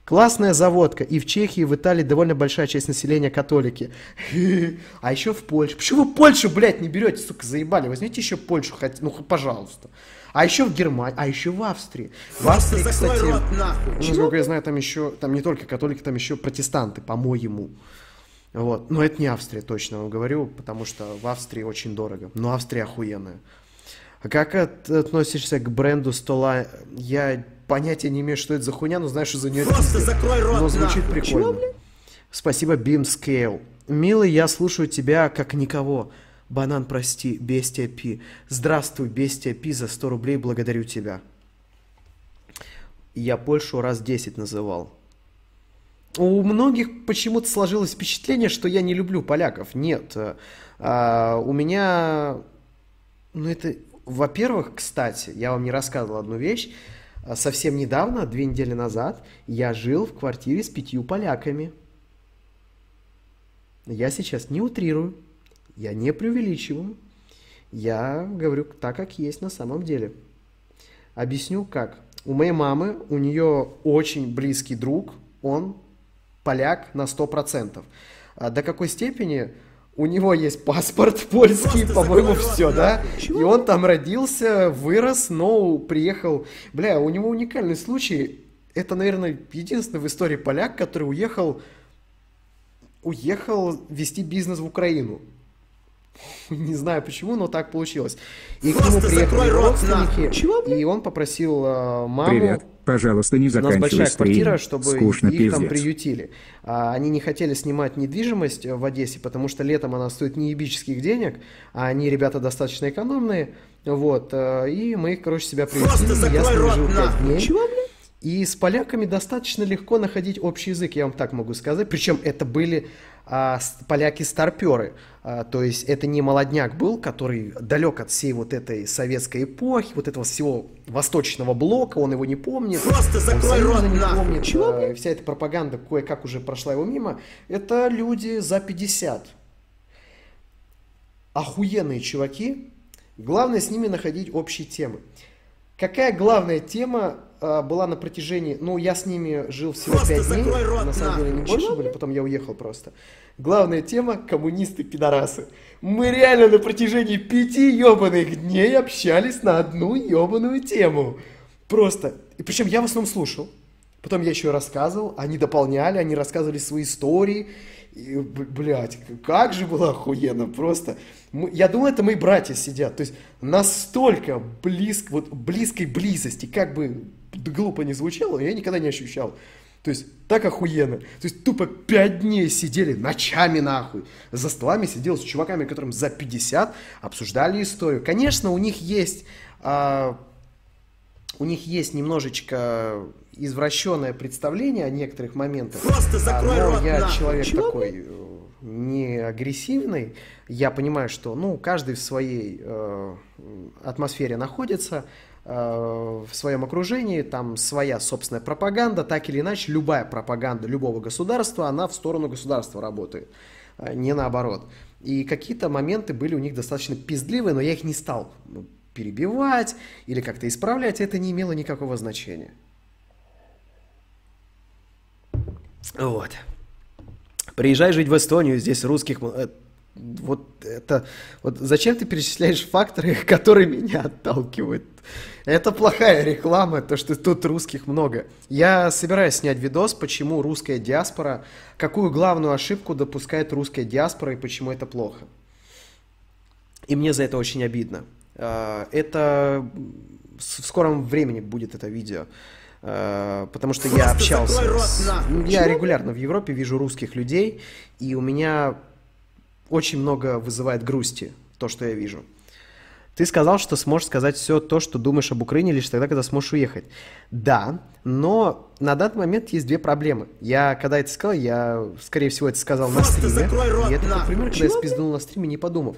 Классная заводка. И в Чехии, и в Италии довольно большая часть населения католики. [laughs] А еще в Польше. Почему вы Польшу, блядь, не берете, сука, заебали? Возьмите еще Польшу, хоть, ну, пожалуйста. А еще в Германии, а еще в Австрии. В Австрии, кстати, рот нахуй. ну, насколько я знаю, там еще, там не только католики, там еще протестанты, по-моему. Вот. Но это не Австрия, точно вам говорю, потому что в Австрии очень дорого. Но Австрия охуенная. А как от- относишься к бренду стола? Я понятия не имею, что это за хуйня, но знаю, что за нее Просто пиздят. закрой рот, Но звучит нахуй. прикольно. Спасибо, Beam Scale. Милый, я слушаю тебя как никого. Банан, прости, Бестия Пи. Здравствуй, Бестия Пи, за 100 рублей благодарю тебя. Я Польшу раз 10 называл. У многих почему-то сложилось впечатление, что я не люблю поляков. Нет. э, а, у меня... Ну, это... Во-первых, кстати, я вам не рассказывал одну вещь. А, Совсем недавно, две недели назад, я жил в квартире с пятью поляками. Я сейчас не утрирую, я не преувеличиваю. Я говорю так, как есть на самом деле. Объясню как. У моей мамы, у нее очень близкий друг, он поляк на 100%. А до какой степени? У него есть паспорт [laughs] польский, по-моему, все, да? И он там родился, вырос, но приехал... Бля, у него уникальный случай. Это, наверное, единственный в истории поляк, который уехал уехал вести бизнес в Украину. [laughs] Не знаю почему, но так получилось. И к нему Просто приехали родственники, нахуй. и он попросил э, маму... Привет, пожалуйста, не У нас большая заканчивай стрим. квартира, чтобы Скучно, их там пиздец. приютили. А, они не хотели снимать недвижимость в Одессе, потому что летом она стоит неебических денег, а они ребята достаточно экономные. Вот, э, и мы их, короче, себя Просто приютили. Я с закрой ними рот, нахуй. дней. Чего, блядь? И с поляками достаточно легко находить общий язык, я вам так могу сказать. Причем это были а, поляки-старперы. А, то есть это не молодняк был, который далек от всей вот этой советской эпохи, вот этого всего восточного блока, он его не помнит. Просто закрой рот, не нахуй. помнит. Чего, а, вся эта пропаганда кое-как уже прошла его мимо. Это люди за 50 охуенные чуваки. Главное с ними находить общие темы. Какая главная тема была на протяжении... Ну, я с ними жил всего Просто 5 дней. рот, на самом деле не больше Чего, были, потом я уехал просто. Главная тема – коммунисты-пидорасы. Мы реально на протяжении пяти ебаных дней общались на одну ебаную тему. Просто. И причем я в основном слушал. Потом я еще рассказывал, они дополняли, они рассказывали свои истории. И, блядь, как же было охуенно, просто. Я думаю, это мои братья сидят. То есть настолько близк, вот близкой близости, как бы глупо не звучало, я никогда не ощущал. То есть так охуенно. То есть тупо пять дней сидели ночами нахуй. За столами сидел с чуваками, которым за 50, обсуждали историю. Конечно, у них есть а, у них есть немножечко извращенное представление о некоторых моментах. Просто А, закрой но рот, я нахуй. человек Чего, такой э, не агрессивный. Я понимаю, что ну, каждый в своей э, атмосфере находится, э, в своем окружении, там своя собственная пропаганда, так или иначе, любая пропаганда любого государства, она в сторону государства работает, а не наоборот. И какие-то моменты были у них достаточно пиздливые, но я их не стал ну, перебивать или как-то исправлять, это не имело никакого значения. Вот. Приезжай жить в Эстонию, здесь русских... э, Вот это... Вот зачем ты перечисляешь факторы, [laughs] которые меня отталкивают? Это плохая реклама, то, что тут русских много. Я собираюсь снять видос, почему русская диаспора, какую главную ошибку допускает русская диаспора и почему это плохо. И мне за это очень обидно. А, Это в скором времени будет это видео. А, Потому что я Просто общался закрой рот, с- Я регулярно в Европе вижу русских людей, и у меня очень много вызывает грусти то, что я вижу. Ты сказал, что сможешь сказать все то, что думаешь об Украине, лишь тогда, когда сможешь уехать. Да, но на данный момент есть две проблемы. Я, когда это сказал, я, скорее всего, это сказал на Просто стриме. закрой рот, и это тот нахуй. пример, когда я Чего, спизданул на стриме, не подумав.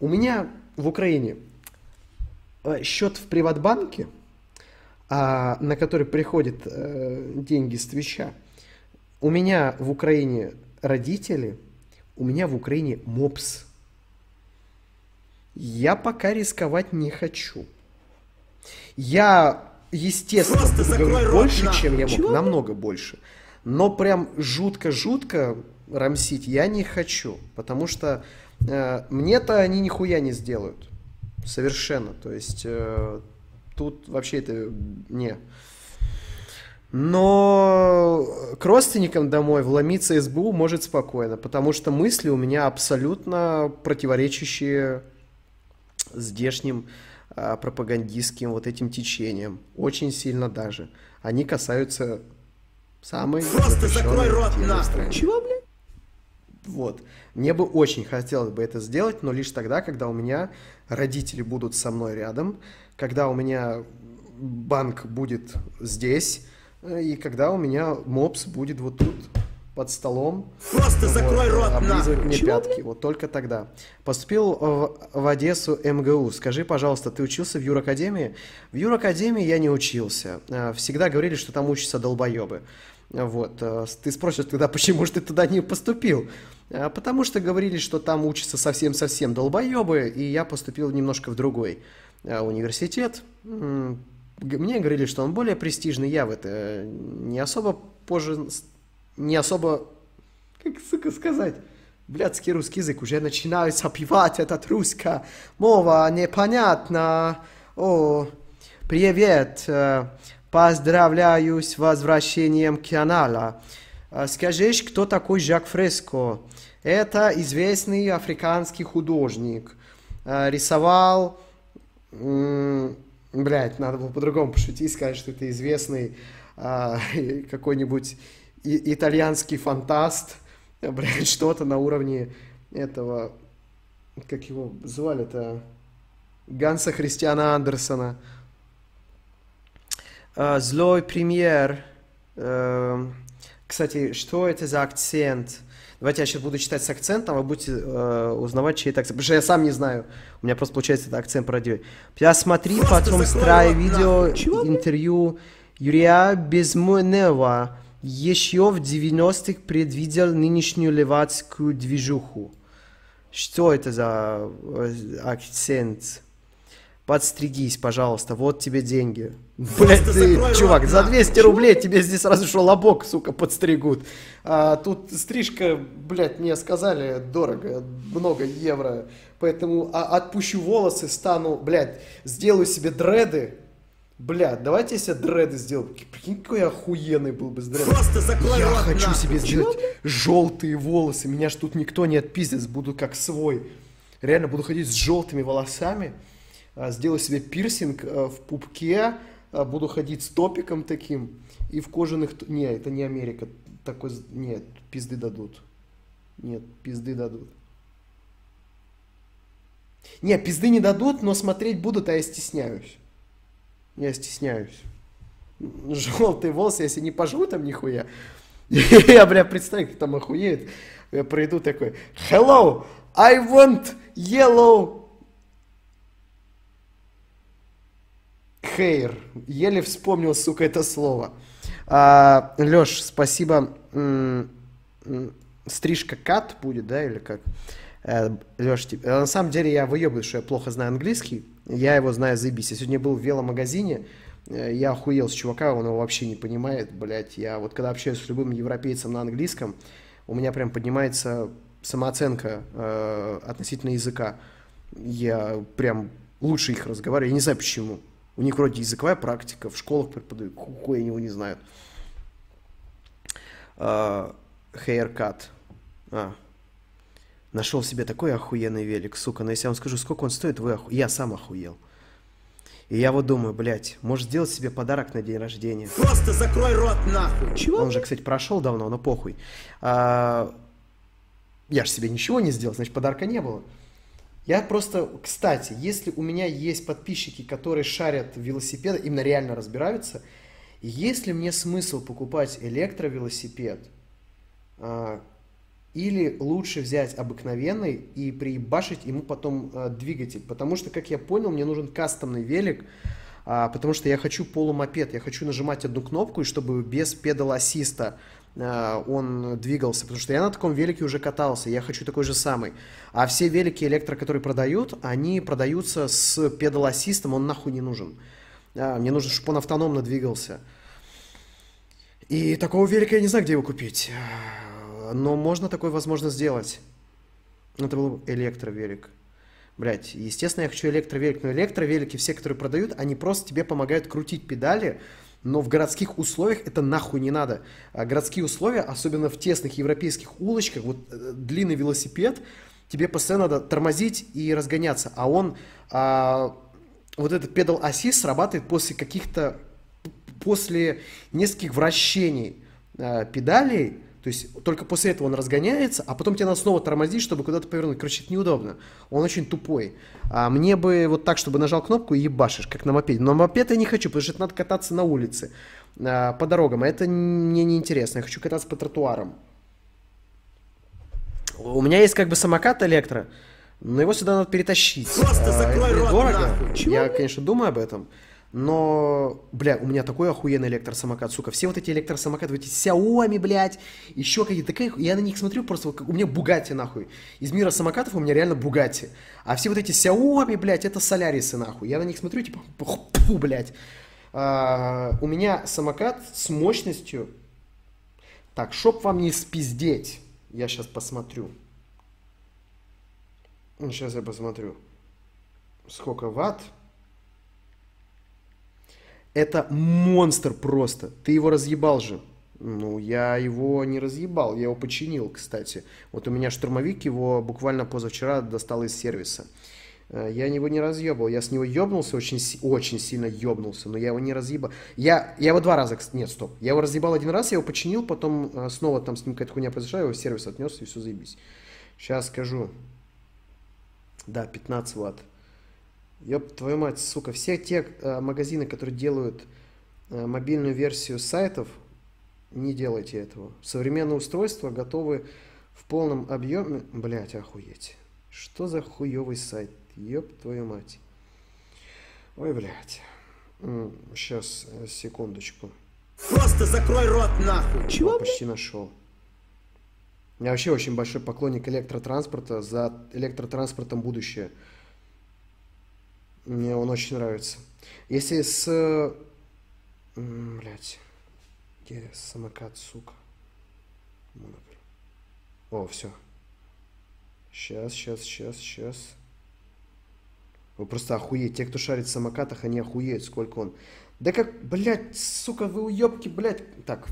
У меня в Украине э, счет в Приватбанке, а, на который приходят э, деньги с Твича. У меня в Украине родители, у меня в Украине мопс. Я пока рисковать не хочу. Я, естественно, рот, больше, чем я мог, Чего? намного больше. Но прям жутко-жутко рамсить я не хочу, потому что э, мне-то они нихуя не сделают. Совершенно. То есть э, тут вообще это не. Но к родственникам домой вломиться СБУ может спокойно, потому что мысли у меня абсолютно противоречащие здешним а, пропагандистским вот этим течением. Очень сильно даже. Они касаются самой Просто закрой рот нахуй. Чего? Вот. Мне бы очень хотелось бы это сделать, но лишь тогда, когда у меня родители будут со мной рядом, когда у меня банк будет здесь, э, и когда у меня мопс будет вот тут, под столом. Просто закрой Вот, рот облизывать нахуй. мне Чего, пятки. Вот только тогда. Поступил в, в Одессу МГУ. Скажи, пожалуйста, ты учился в Юракадемии? В Юракадемии я не учился. Э, Всегда говорили, что там учатся долбоебы. Вот. э, Ты спросишь тогда, [laughs] почему же ты туда не поступил? Э, Потому что говорили, что там учатся совсем-совсем долбоебы, и я поступил немножко в другой э, университет. Мне говорили, что он более престижный, я в это э, не особо позже, не особо как, сука, сказать? Блядский русский язык, уже начинаю запивать этот русская мова, непонятно. О, привет, э, поздравляю с возвращением канала. Э, Скажешь, кто такой Жак Фреско? Это известный африканский художник. Э, Рисовал М, Блядь, надо было по-другому пошутить, сказать, что это известный а, [laughs] какой-нибудь итальянский фантаст, э, блядь, [laughs] что-то на уровне этого, как его звали-то, Ганса Христиана Андерсона. Злой премьер. Кстати, что это за акцент? Давайте я сейчас буду читать с акцентом, а вы будете э, узнавать, чей это акцент. Потому что я сам не знаю. У меня просто получается это акцент пародирует. Я смотри, потом рот видео интервью Юрия Безмонева. Еще в 90-х предвидел нынешнюю левацкую движуху. Что это за э, акцент? Подстригись, пожалуйста, вот тебе деньги. Блять, ты, чувак, рот, за нахуй. 200 рублей тебе здесь сразу что лобок, сука, подстригут. А тут стрижка, блядь, мне сказали, дорого, много евро. Поэтому а, отпущу волосы, стану, блядь, сделаю себе дреды. Блядь, давайте я себе дреды сделаю. Прикинь, какой я охуенный был бы с дредами. Просто закрой Я хочу нахуй. себе сделать желтые волосы. Меня ж тут никто не отпиздит, буду как свой. Реально буду ходить с желтыми волосами. А, Сделаю себе пирсинг а, в пупке. а, Буду ходить с топиком таким. И в кожаных... Не, это не Америка. Такой... Нет, пизды дадут. Нет, пизды дадут. Не, пизды не дадут, но смотреть будут, а я стесняюсь. Я стесняюсь. Желтые волосы, если не пожгу там нихуя. [laughs] Я, бля, представь, как там охуеет. Я пройду такой, hello, I want yellow hair. Еле вспомнил, сука, это слово. А, Леш, спасибо. Стрижка кат будет, да, или как? Леш, на самом деле я выебываю, что я плохо знаю английский. Я его знаю заебись. Я сегодня был в веломагазине, э, я охуел с чувака, он его вообще не понимает, блядь. Я вот когда общаюсь с любым европейцем на английском, у меня прям поднимается самооценка э, относительно языка. Я прям лучше их разговариваю, я не знаю почему. У них вроде языковая практика, в школах преподают, хуй они его не знают. Haircut. А, Нашел себе такой охуенный велик, сука. Но если я вам скажу, сколько он стоит, вы оху... я сам охуел. И я вот думаю, блядь, может сделать себе подарок на день рождения. Просто закрой рот нахуй. Чего? Он же, кстати, прошел давно, но похуй. А, я же себе ничего не сделал, значит, подарка не было. Я просто, кстати, если у меня есть подписчики, которые шарят велосипеды, именно реально разбираются, есть ли мне смысл покупать электровелосипед, а, или лучше взять обыкновенный и приебашить ему потом а, двигатель. Потому что, как я понял, мне нужен кастомный велик, а, потому что я хочу полумопед, я хочу нажимать одну кнопку, и чтобы без педал-ассиста он двигался, потому что я на таком велике уже катался, я хочу такой же самый. А все велики электро, которые продают, они продаются с педал-ассистом, он нахуй не нужен. А, мне нужно, чтобы он автономно двигался. И такого велика я не знаю, где его купить. Но можно такое возможно сделать. Это был электровелик. Блять, естественно, я хочу электровелик, но электровелики, все, которые продают, они просто тебе помогают крутить педали, но в городских условиях это нахуй не надо. А городские условия, особенно в тесных европейских улочках, вот э, длинный велосипед, тебе постоянно надо тормозить и разгоняться, а он, а, вот этот педал ассист срабатывает после каких-то, после нескольких вращений а, педалей, то есть только после этого он разгоняется, а потом тебе надо снова тормозить, чтобы куда-то повернуть. Короче, это неудобно. Он очень тупой. А мне бы вот так, чтобы нажал кнопку и ебашишь, как на мопеде. Но мопед я не хочу, потому что это надо кататься на улице, а, по дорогам. А это мне не интересно. Я хочу кататься по тротуарам. У меня есть как бы самокат электро, но его сюда надо перетащить. Просто А, закрой это рот, дорого. нахуй. Я, конечно, думаю об этом. Но, бля, у меня такой охуенный электросамокат, сука. Все вот эти электросамокаты, вот эти Xiaomi, блядь, еще какие-то. Такая, я на них смотрю просто, у меня Бугати, нахуй. Из мира самокатов у меня реально Бугати. А все вот эти Xiaomi, блядь, это Солярисы, нахуй. Я на них смотрю, типа, фу, блядь. А, у меня самокат с мощностью... Так, чтоб вам не спиздеть. Я сейчас посмотрю. Сейчас я посмотрю. Сколько ватт? Это монстр просто. Ты его разъебал же. Ну, я его не разъебал, я его починил, кстати. Вот у меня штурмовик его буквально позавчера достал из сервиса. Э, Я его не разъебал, я с него ебнулся, очень, очень сильно ебнулся, но я его не разъебал. Я, я его два раза, нет, стоп, я его разъебал один раз, я его починил, потом э, снова там с ним какая-то хуйня произошла, его в сервис отнес, и все заебись. Сейчас скажу. Да, 15 ватт. Ёб твою мать, сука, все те э, магазины, которые делают э, мобильную версию сайтов, не делайте этого. Современные устройства готовы в полном объеме... Блять, охуеть. Что за хуёвый сайт? Ёб твою мать. Ой, блядь. Сейчас, секундочку. Просто закрой рот нахуй. О, почти нашел. Я вообще очень большой поклонник электротранспорта. За электротранспортом будущее. Мне он очень нравится. Если с... м, Блядь. Где самокат, сука? Монопель. О, все. Сейчас, сейчас, сейчас, сейчас. Вы просто охуеть. Те, кто шарит в самокатах, они охуеют, сколько он. Да как, блядь, сука, вы уебки, блядь. Так,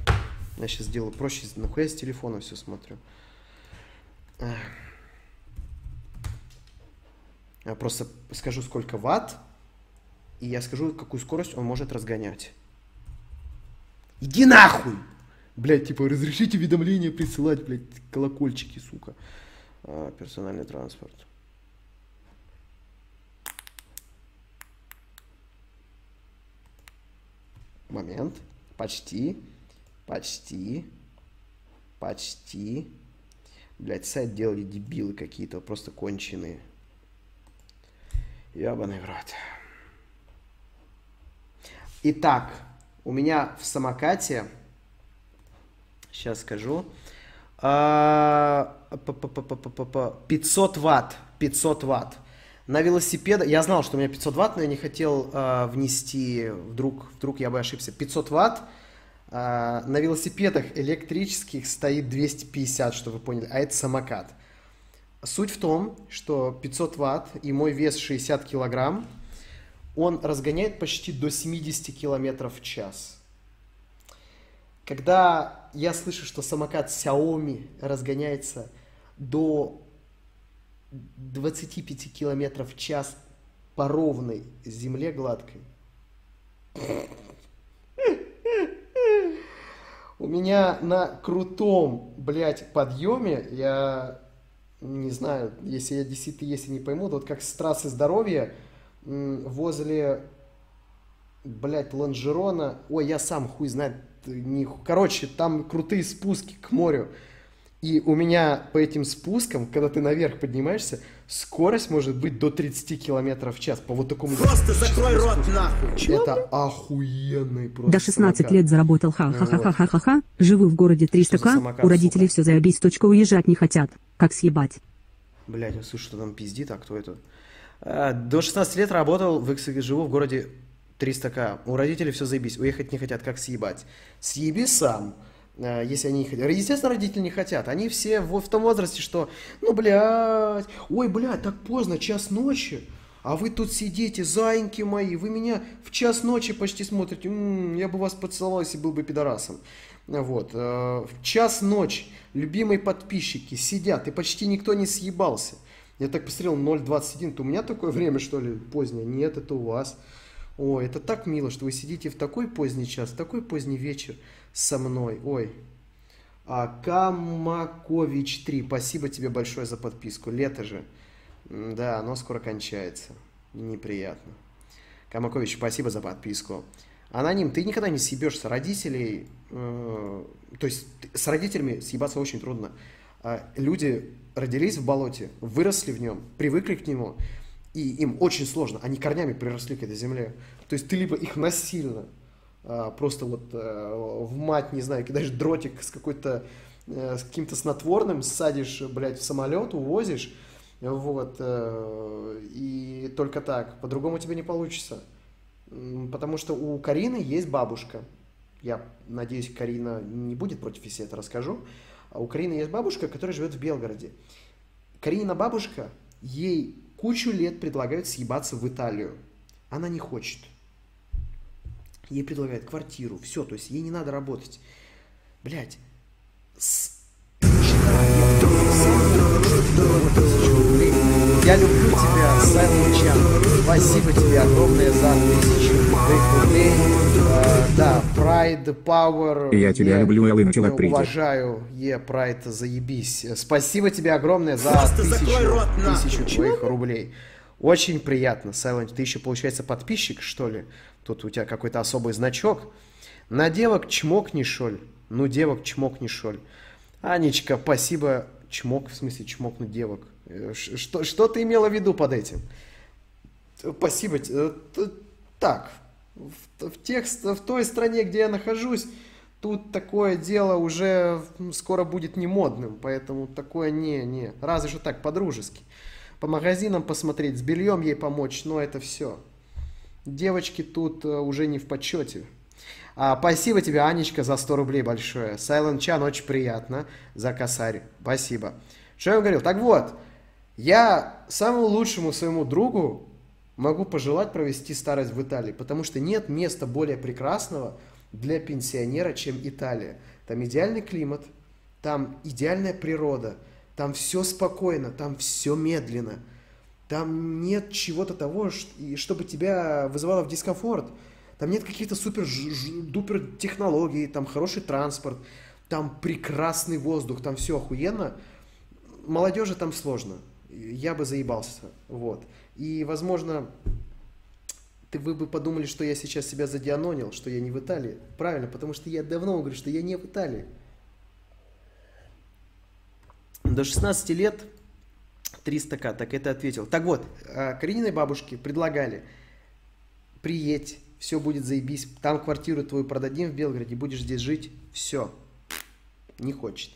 я сейчас сделаю проще. Нахуя с телефона все смотрю. Ах. Я просто скажу, сколько ватт, и я скажу, какую скорость он может разгонять. Иди нахуй! Блять, типа, разрешите уведомления присылать, блядь, колокольчики, сука. А, персональный транспорт. Момент. Почти. Почти. Почти. Блять, сайт делали дебилы какие-то, просто конченые. Ебаный в рот. Итак, у меня в самокате, сейчас скажу, а, па-па-па-па-па-па, 500 ватт, 500 ватт. На велосипеда, я знал, что у меня 500 ватт, но я не хотел а, внести, вдруг, вдруг я бы ошибся, 500 ватт. А, на велосипедах электрических стоит 250, чтобы вы поняли, а это самокат. Суть в том, что 500 ватт и мой вес 60 килограмм, он разгоняет почти до 70 километров в час. Когда я слышу, что самокат Xiaomi разгоняется до 25 километров в час по ровной земле гладкой, у меня на крутом, блядь, подъеме, я не знаю, если я действительно, если не пойму, то вот как с трассы здоровья возле, блядь, Лонжерона, ой, я сам хуй знает, не, короче, там крутые спуски к морю, и у меня по этим спускам, когда ты наверх поднимаешься, скорость может быть до 30 километров в час по вот такому... Просто закрой рот нахуй. Это охуенный просто До 16 самокат. лет заработал ха-ха-ха-ха-ха-ха. Живу в городе 300 Что за к самокат, У родителей сука? все заебись. Точка уезжать не хотят. Как съебать? Блять, я слышу, что там пиздит, а кто это? А, До 16 лет работал, в Икс- живу в городе 300к. У родителей все заебись, уехать не хотят, как съебать? Съеби сам, а, если они не хотят. Естественно, родители не хотят. Они все в, в том возрасте, что, ну, блядь, ой, блядь, так поздно, час ночи. А вы тут сидите, зайки мои, вы меня в час ночи почти смотрите. М, я бы вас поцеловал, если был бы пидорасом. Вот. э, В час ночи любимые подписчики сидят, и почти никто не съебался. Я так посмотрел, 0.21, то у меня такое время, что ли, позднее? Нет, это у вас. Ой, это так мило, что вы сидите в такой поздний час, в такой поздний вечер со мной. Ой. А, Камакович 3, спасибо тебе большое за подписку. Лето же. Да, оно скоро кончается. Неприятно. Камакович, спасибо за подписку. Аноним, ты никогда не съебешься родителей, то есть с родителями съебаться очень трудно. А люди родились в болоте, выросли в нем, привыкли к нему, и им очень сложно, они корнями приросли к этой земле. То есть ты либо их насильно а, просто вот э, в мать, не знаю, кидаешь дротик с какой-то, э, с каким-то снотворным, садишь, блядь, в самолет, увозишь, вот, э, и только так, по-другому тебе не получится. Потому что у Карины есть бабушка. Я надеюсь, Карина не будет против, если я это расскажу. А у Карины есть бабушка, которая живет в Белгороде. Каринина бабушка, ей кучу лет предлагают съебаться в Италию. Она не хочет. Ей предлагают квартиру, все, то есть ей не надо работать. Блять, я люблю тебя, Сайлент Чан. Спасибо тебе огромное за тысячу рублей. Э, да, Pride, Power. Я тебя люблю, Элла, начала прийти. Уважаю, Е, Pride, заебись. Спасибо тебе огромное за Просто тысячу, рот, тысячу твоих рублей. Очень приятно, Silent. Ты еще, получается, подписчик, что ли? Тут у тебя какой-то особый значок. На девок чмокни, шоль. Ну, девок чмокни, шоль. Анечка, спасибо. Чмок, в смысле, чмокнуть девок. Э, Что, что ты имела в виду под этим? Спасибо. э, Так, в, с- в той стране, где я нахожусь, тут такое дело уже скоро будет не модным, поэтому такое не, не. Разве что так, по-дружески. По магазинам посмотреть, с бельем ей помочь, но это все. Девочки тут э, уже не в почете. А, спасибо тебе, Анечка, за 100 рублей большое. Silent Chan, очень приятно. За косарь. Спасибо. Что я вам говорил? Так вот, я самому лучшему своему другу могу пожелать провести старость в Италии, потому что нет места более прекрасного для пенсионера, чем Италия. Там идеальный климат, там идеальная природа, там все спокойно, там все медленно. Там нет чего-то того, чтобы тебя вызывало в дискомфорт. Там нет каких-то супер-дупер технологий, там хороший транспорт, там прекрасный воздух, там все охуенно. Молодежи там сложно. Я бы заебался. Вот. И, возможно, ты, вы бы подумали, что я сейчас себя задианонил, что я не в Италии. Правильно, потому что я давно говорю, что я не в Италии. До 16 лет 300к, так это ответил. Так вот, э, Карининой бабушке предлагали, приедь, все будет заебись, там квартиру твою продадим в Белгороде, будешь здесь жить, все. Не хочет.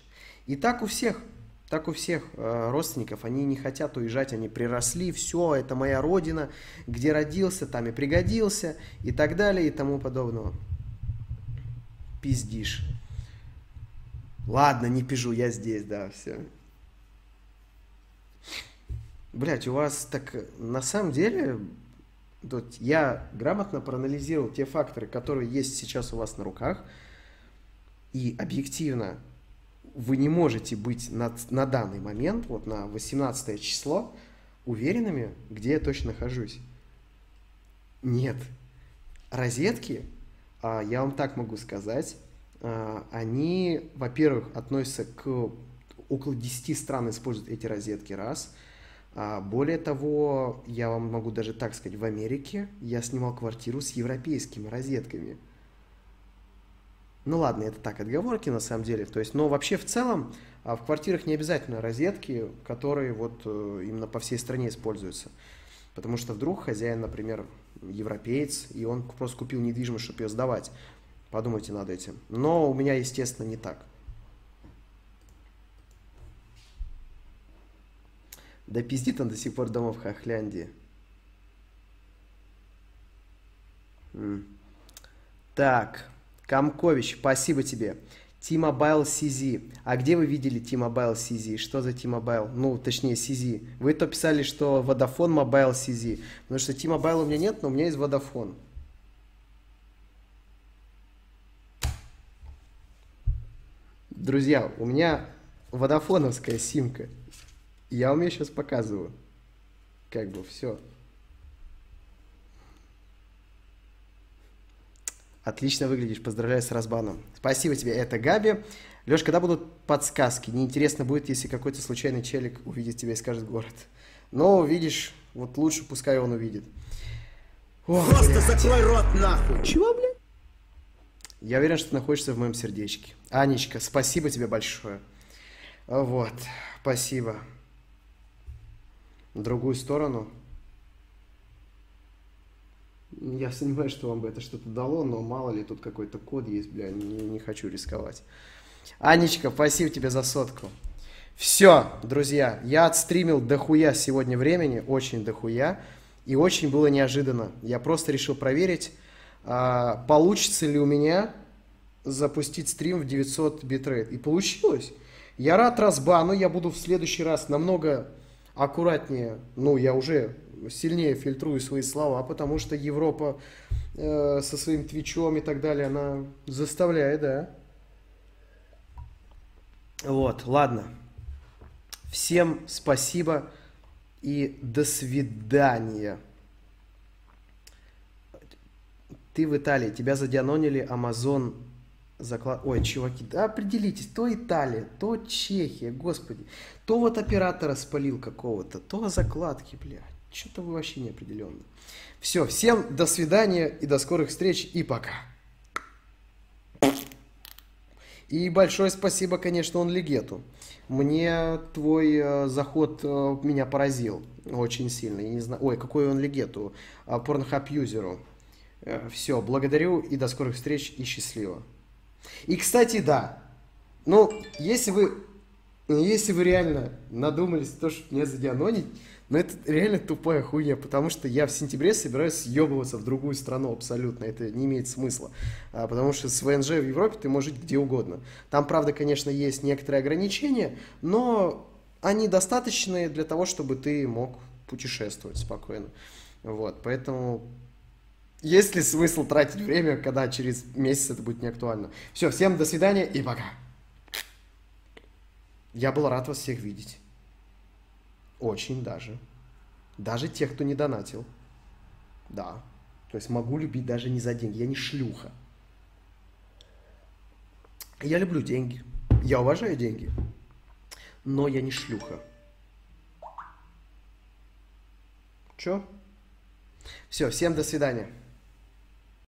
И так у всех, так у всех э, родственников, они не хотят уезжать, они приросли, все, это моя родина, где родился, там и пригодился, и так далее, и тому подобного. Пиздишь. Ладно, не пижу, я здесь, да, все. Блять, у вас так на самом деле, вот я грамотно проанализировал те факторы, которые есть сейчас у вас на руках, и объективно вы не можете быть на, на данный момент, вот на 18 число, уверенными, где я точно нахожусь. Нет. Розетки, а, я вам так могу сказать, а, они, во-первых, относятся к... Около 10 стран используют эти розетки, раз. А, Более того, я вам могу даже так сказать, в Америке я снимал квартиру с европейскими розетками. Ну ладно, это так, отговорки на самом деле. То есть, но вообще в целом а, в квартирах не обязательно розетки, которые вот э, именно по всей стране используются. Потому что вдруг хозяин, например, европеец, и он просто купил недвижимость, чтобы ее сдавать. Подумайте над этим. Но у меня, естественно, не так. Да пиздит он до сих пор дома в Хохляндии. Так, Камкович, спасибо тебе. T-Mobile CZ. А где вы видели T-Mobile CZ? Что за T-Mobile? Ну, точнее, CZ. Вы то писали, что Vodafone Mobile CZ. Потому что T-Mobile у меня нет, но у меня есть Vodafone. Друзья, у меня водофоновская симка. Я вам ее сейчас показываю. Как бы все. Отлично выглядишь, поздравляю с разбаном. Спасибо тебе, это Габи. Леш, когда будут подсказки? Неинтересно будет, если какой-то случайный челик увидит тебя и скажет город. Но видишь, вот лучше пускай он увидит. Ох, Просто блядь. закрой рот нахуй. Чего, блядь? Я уверен, что ты находишься в моем сердечке. Анечка, спасибо тебе большое. Вот, спасибо. В другую сторону. Я сомневаюсь, что вам бы это что-то дало, но мало ли тут какой-то код есть, бля, не, не хочу рисковать. Анечка, спасибо тебе за сотку. Все, друзья, я отстримил дохуя сегодня времени, очень дохуя, и очень было неожиданно. Я просто решил проверить, а, получится ли у меня запустить стрим в 900 битрейт. И получилось. Я рад разбану, я буду в следующий раз намного аккуратнее, ну, я уже сильнее фильтрую свои слова, потому что Европа э, со своим твичом и так далее, она заставляет, да. Вот, ладно. Всем спасибо и до свидания. Ты в Италии, тебя задианонили Amazon заклад... Ой, чуваки, да определитесь, то Италия, то Чехия, господи. То вот оператора спалил какого-то, то закладки, блядь. Что-то вы вообще неопределенно. Все, всем до свидания и до скорых встреч и пока. И большое спасибо, конечно, он Легету. Мне твой э, заход э, меня поразил очень сильно. Я не знаю, ой, какой он Легету, э, юзеру. Все, благодарю и до скорых встреч и счастливо. И, кстати, да, ну, если вы, если вы реально надумались то, что меня задианонить, ну, это реально тупая хуйня, потому что я в сентябре собираюсь съебываться в другую страну абсолютно, это не имеет смысла, а, потому что с ВНЖ в Европе ты можешь жить где угодно. Там, правда, конечно, есть некоторые ограничения, но они достаточные для того, чтобы ты мог путешествовать спокойно. Вот, поэтому есть ли смысл тратить время, когда через месяц это будет не актуально? Все, всем до свидания и пока. Я был рад вас всех видеть. Очень даже. Даже тех, кто не донатил. Да. То есть могу любить даже не за деньги. Я не шлюха. Я люблю деньги. Я уважаю деньги. Но я не шлюха. Чё? Все, всем до свидания.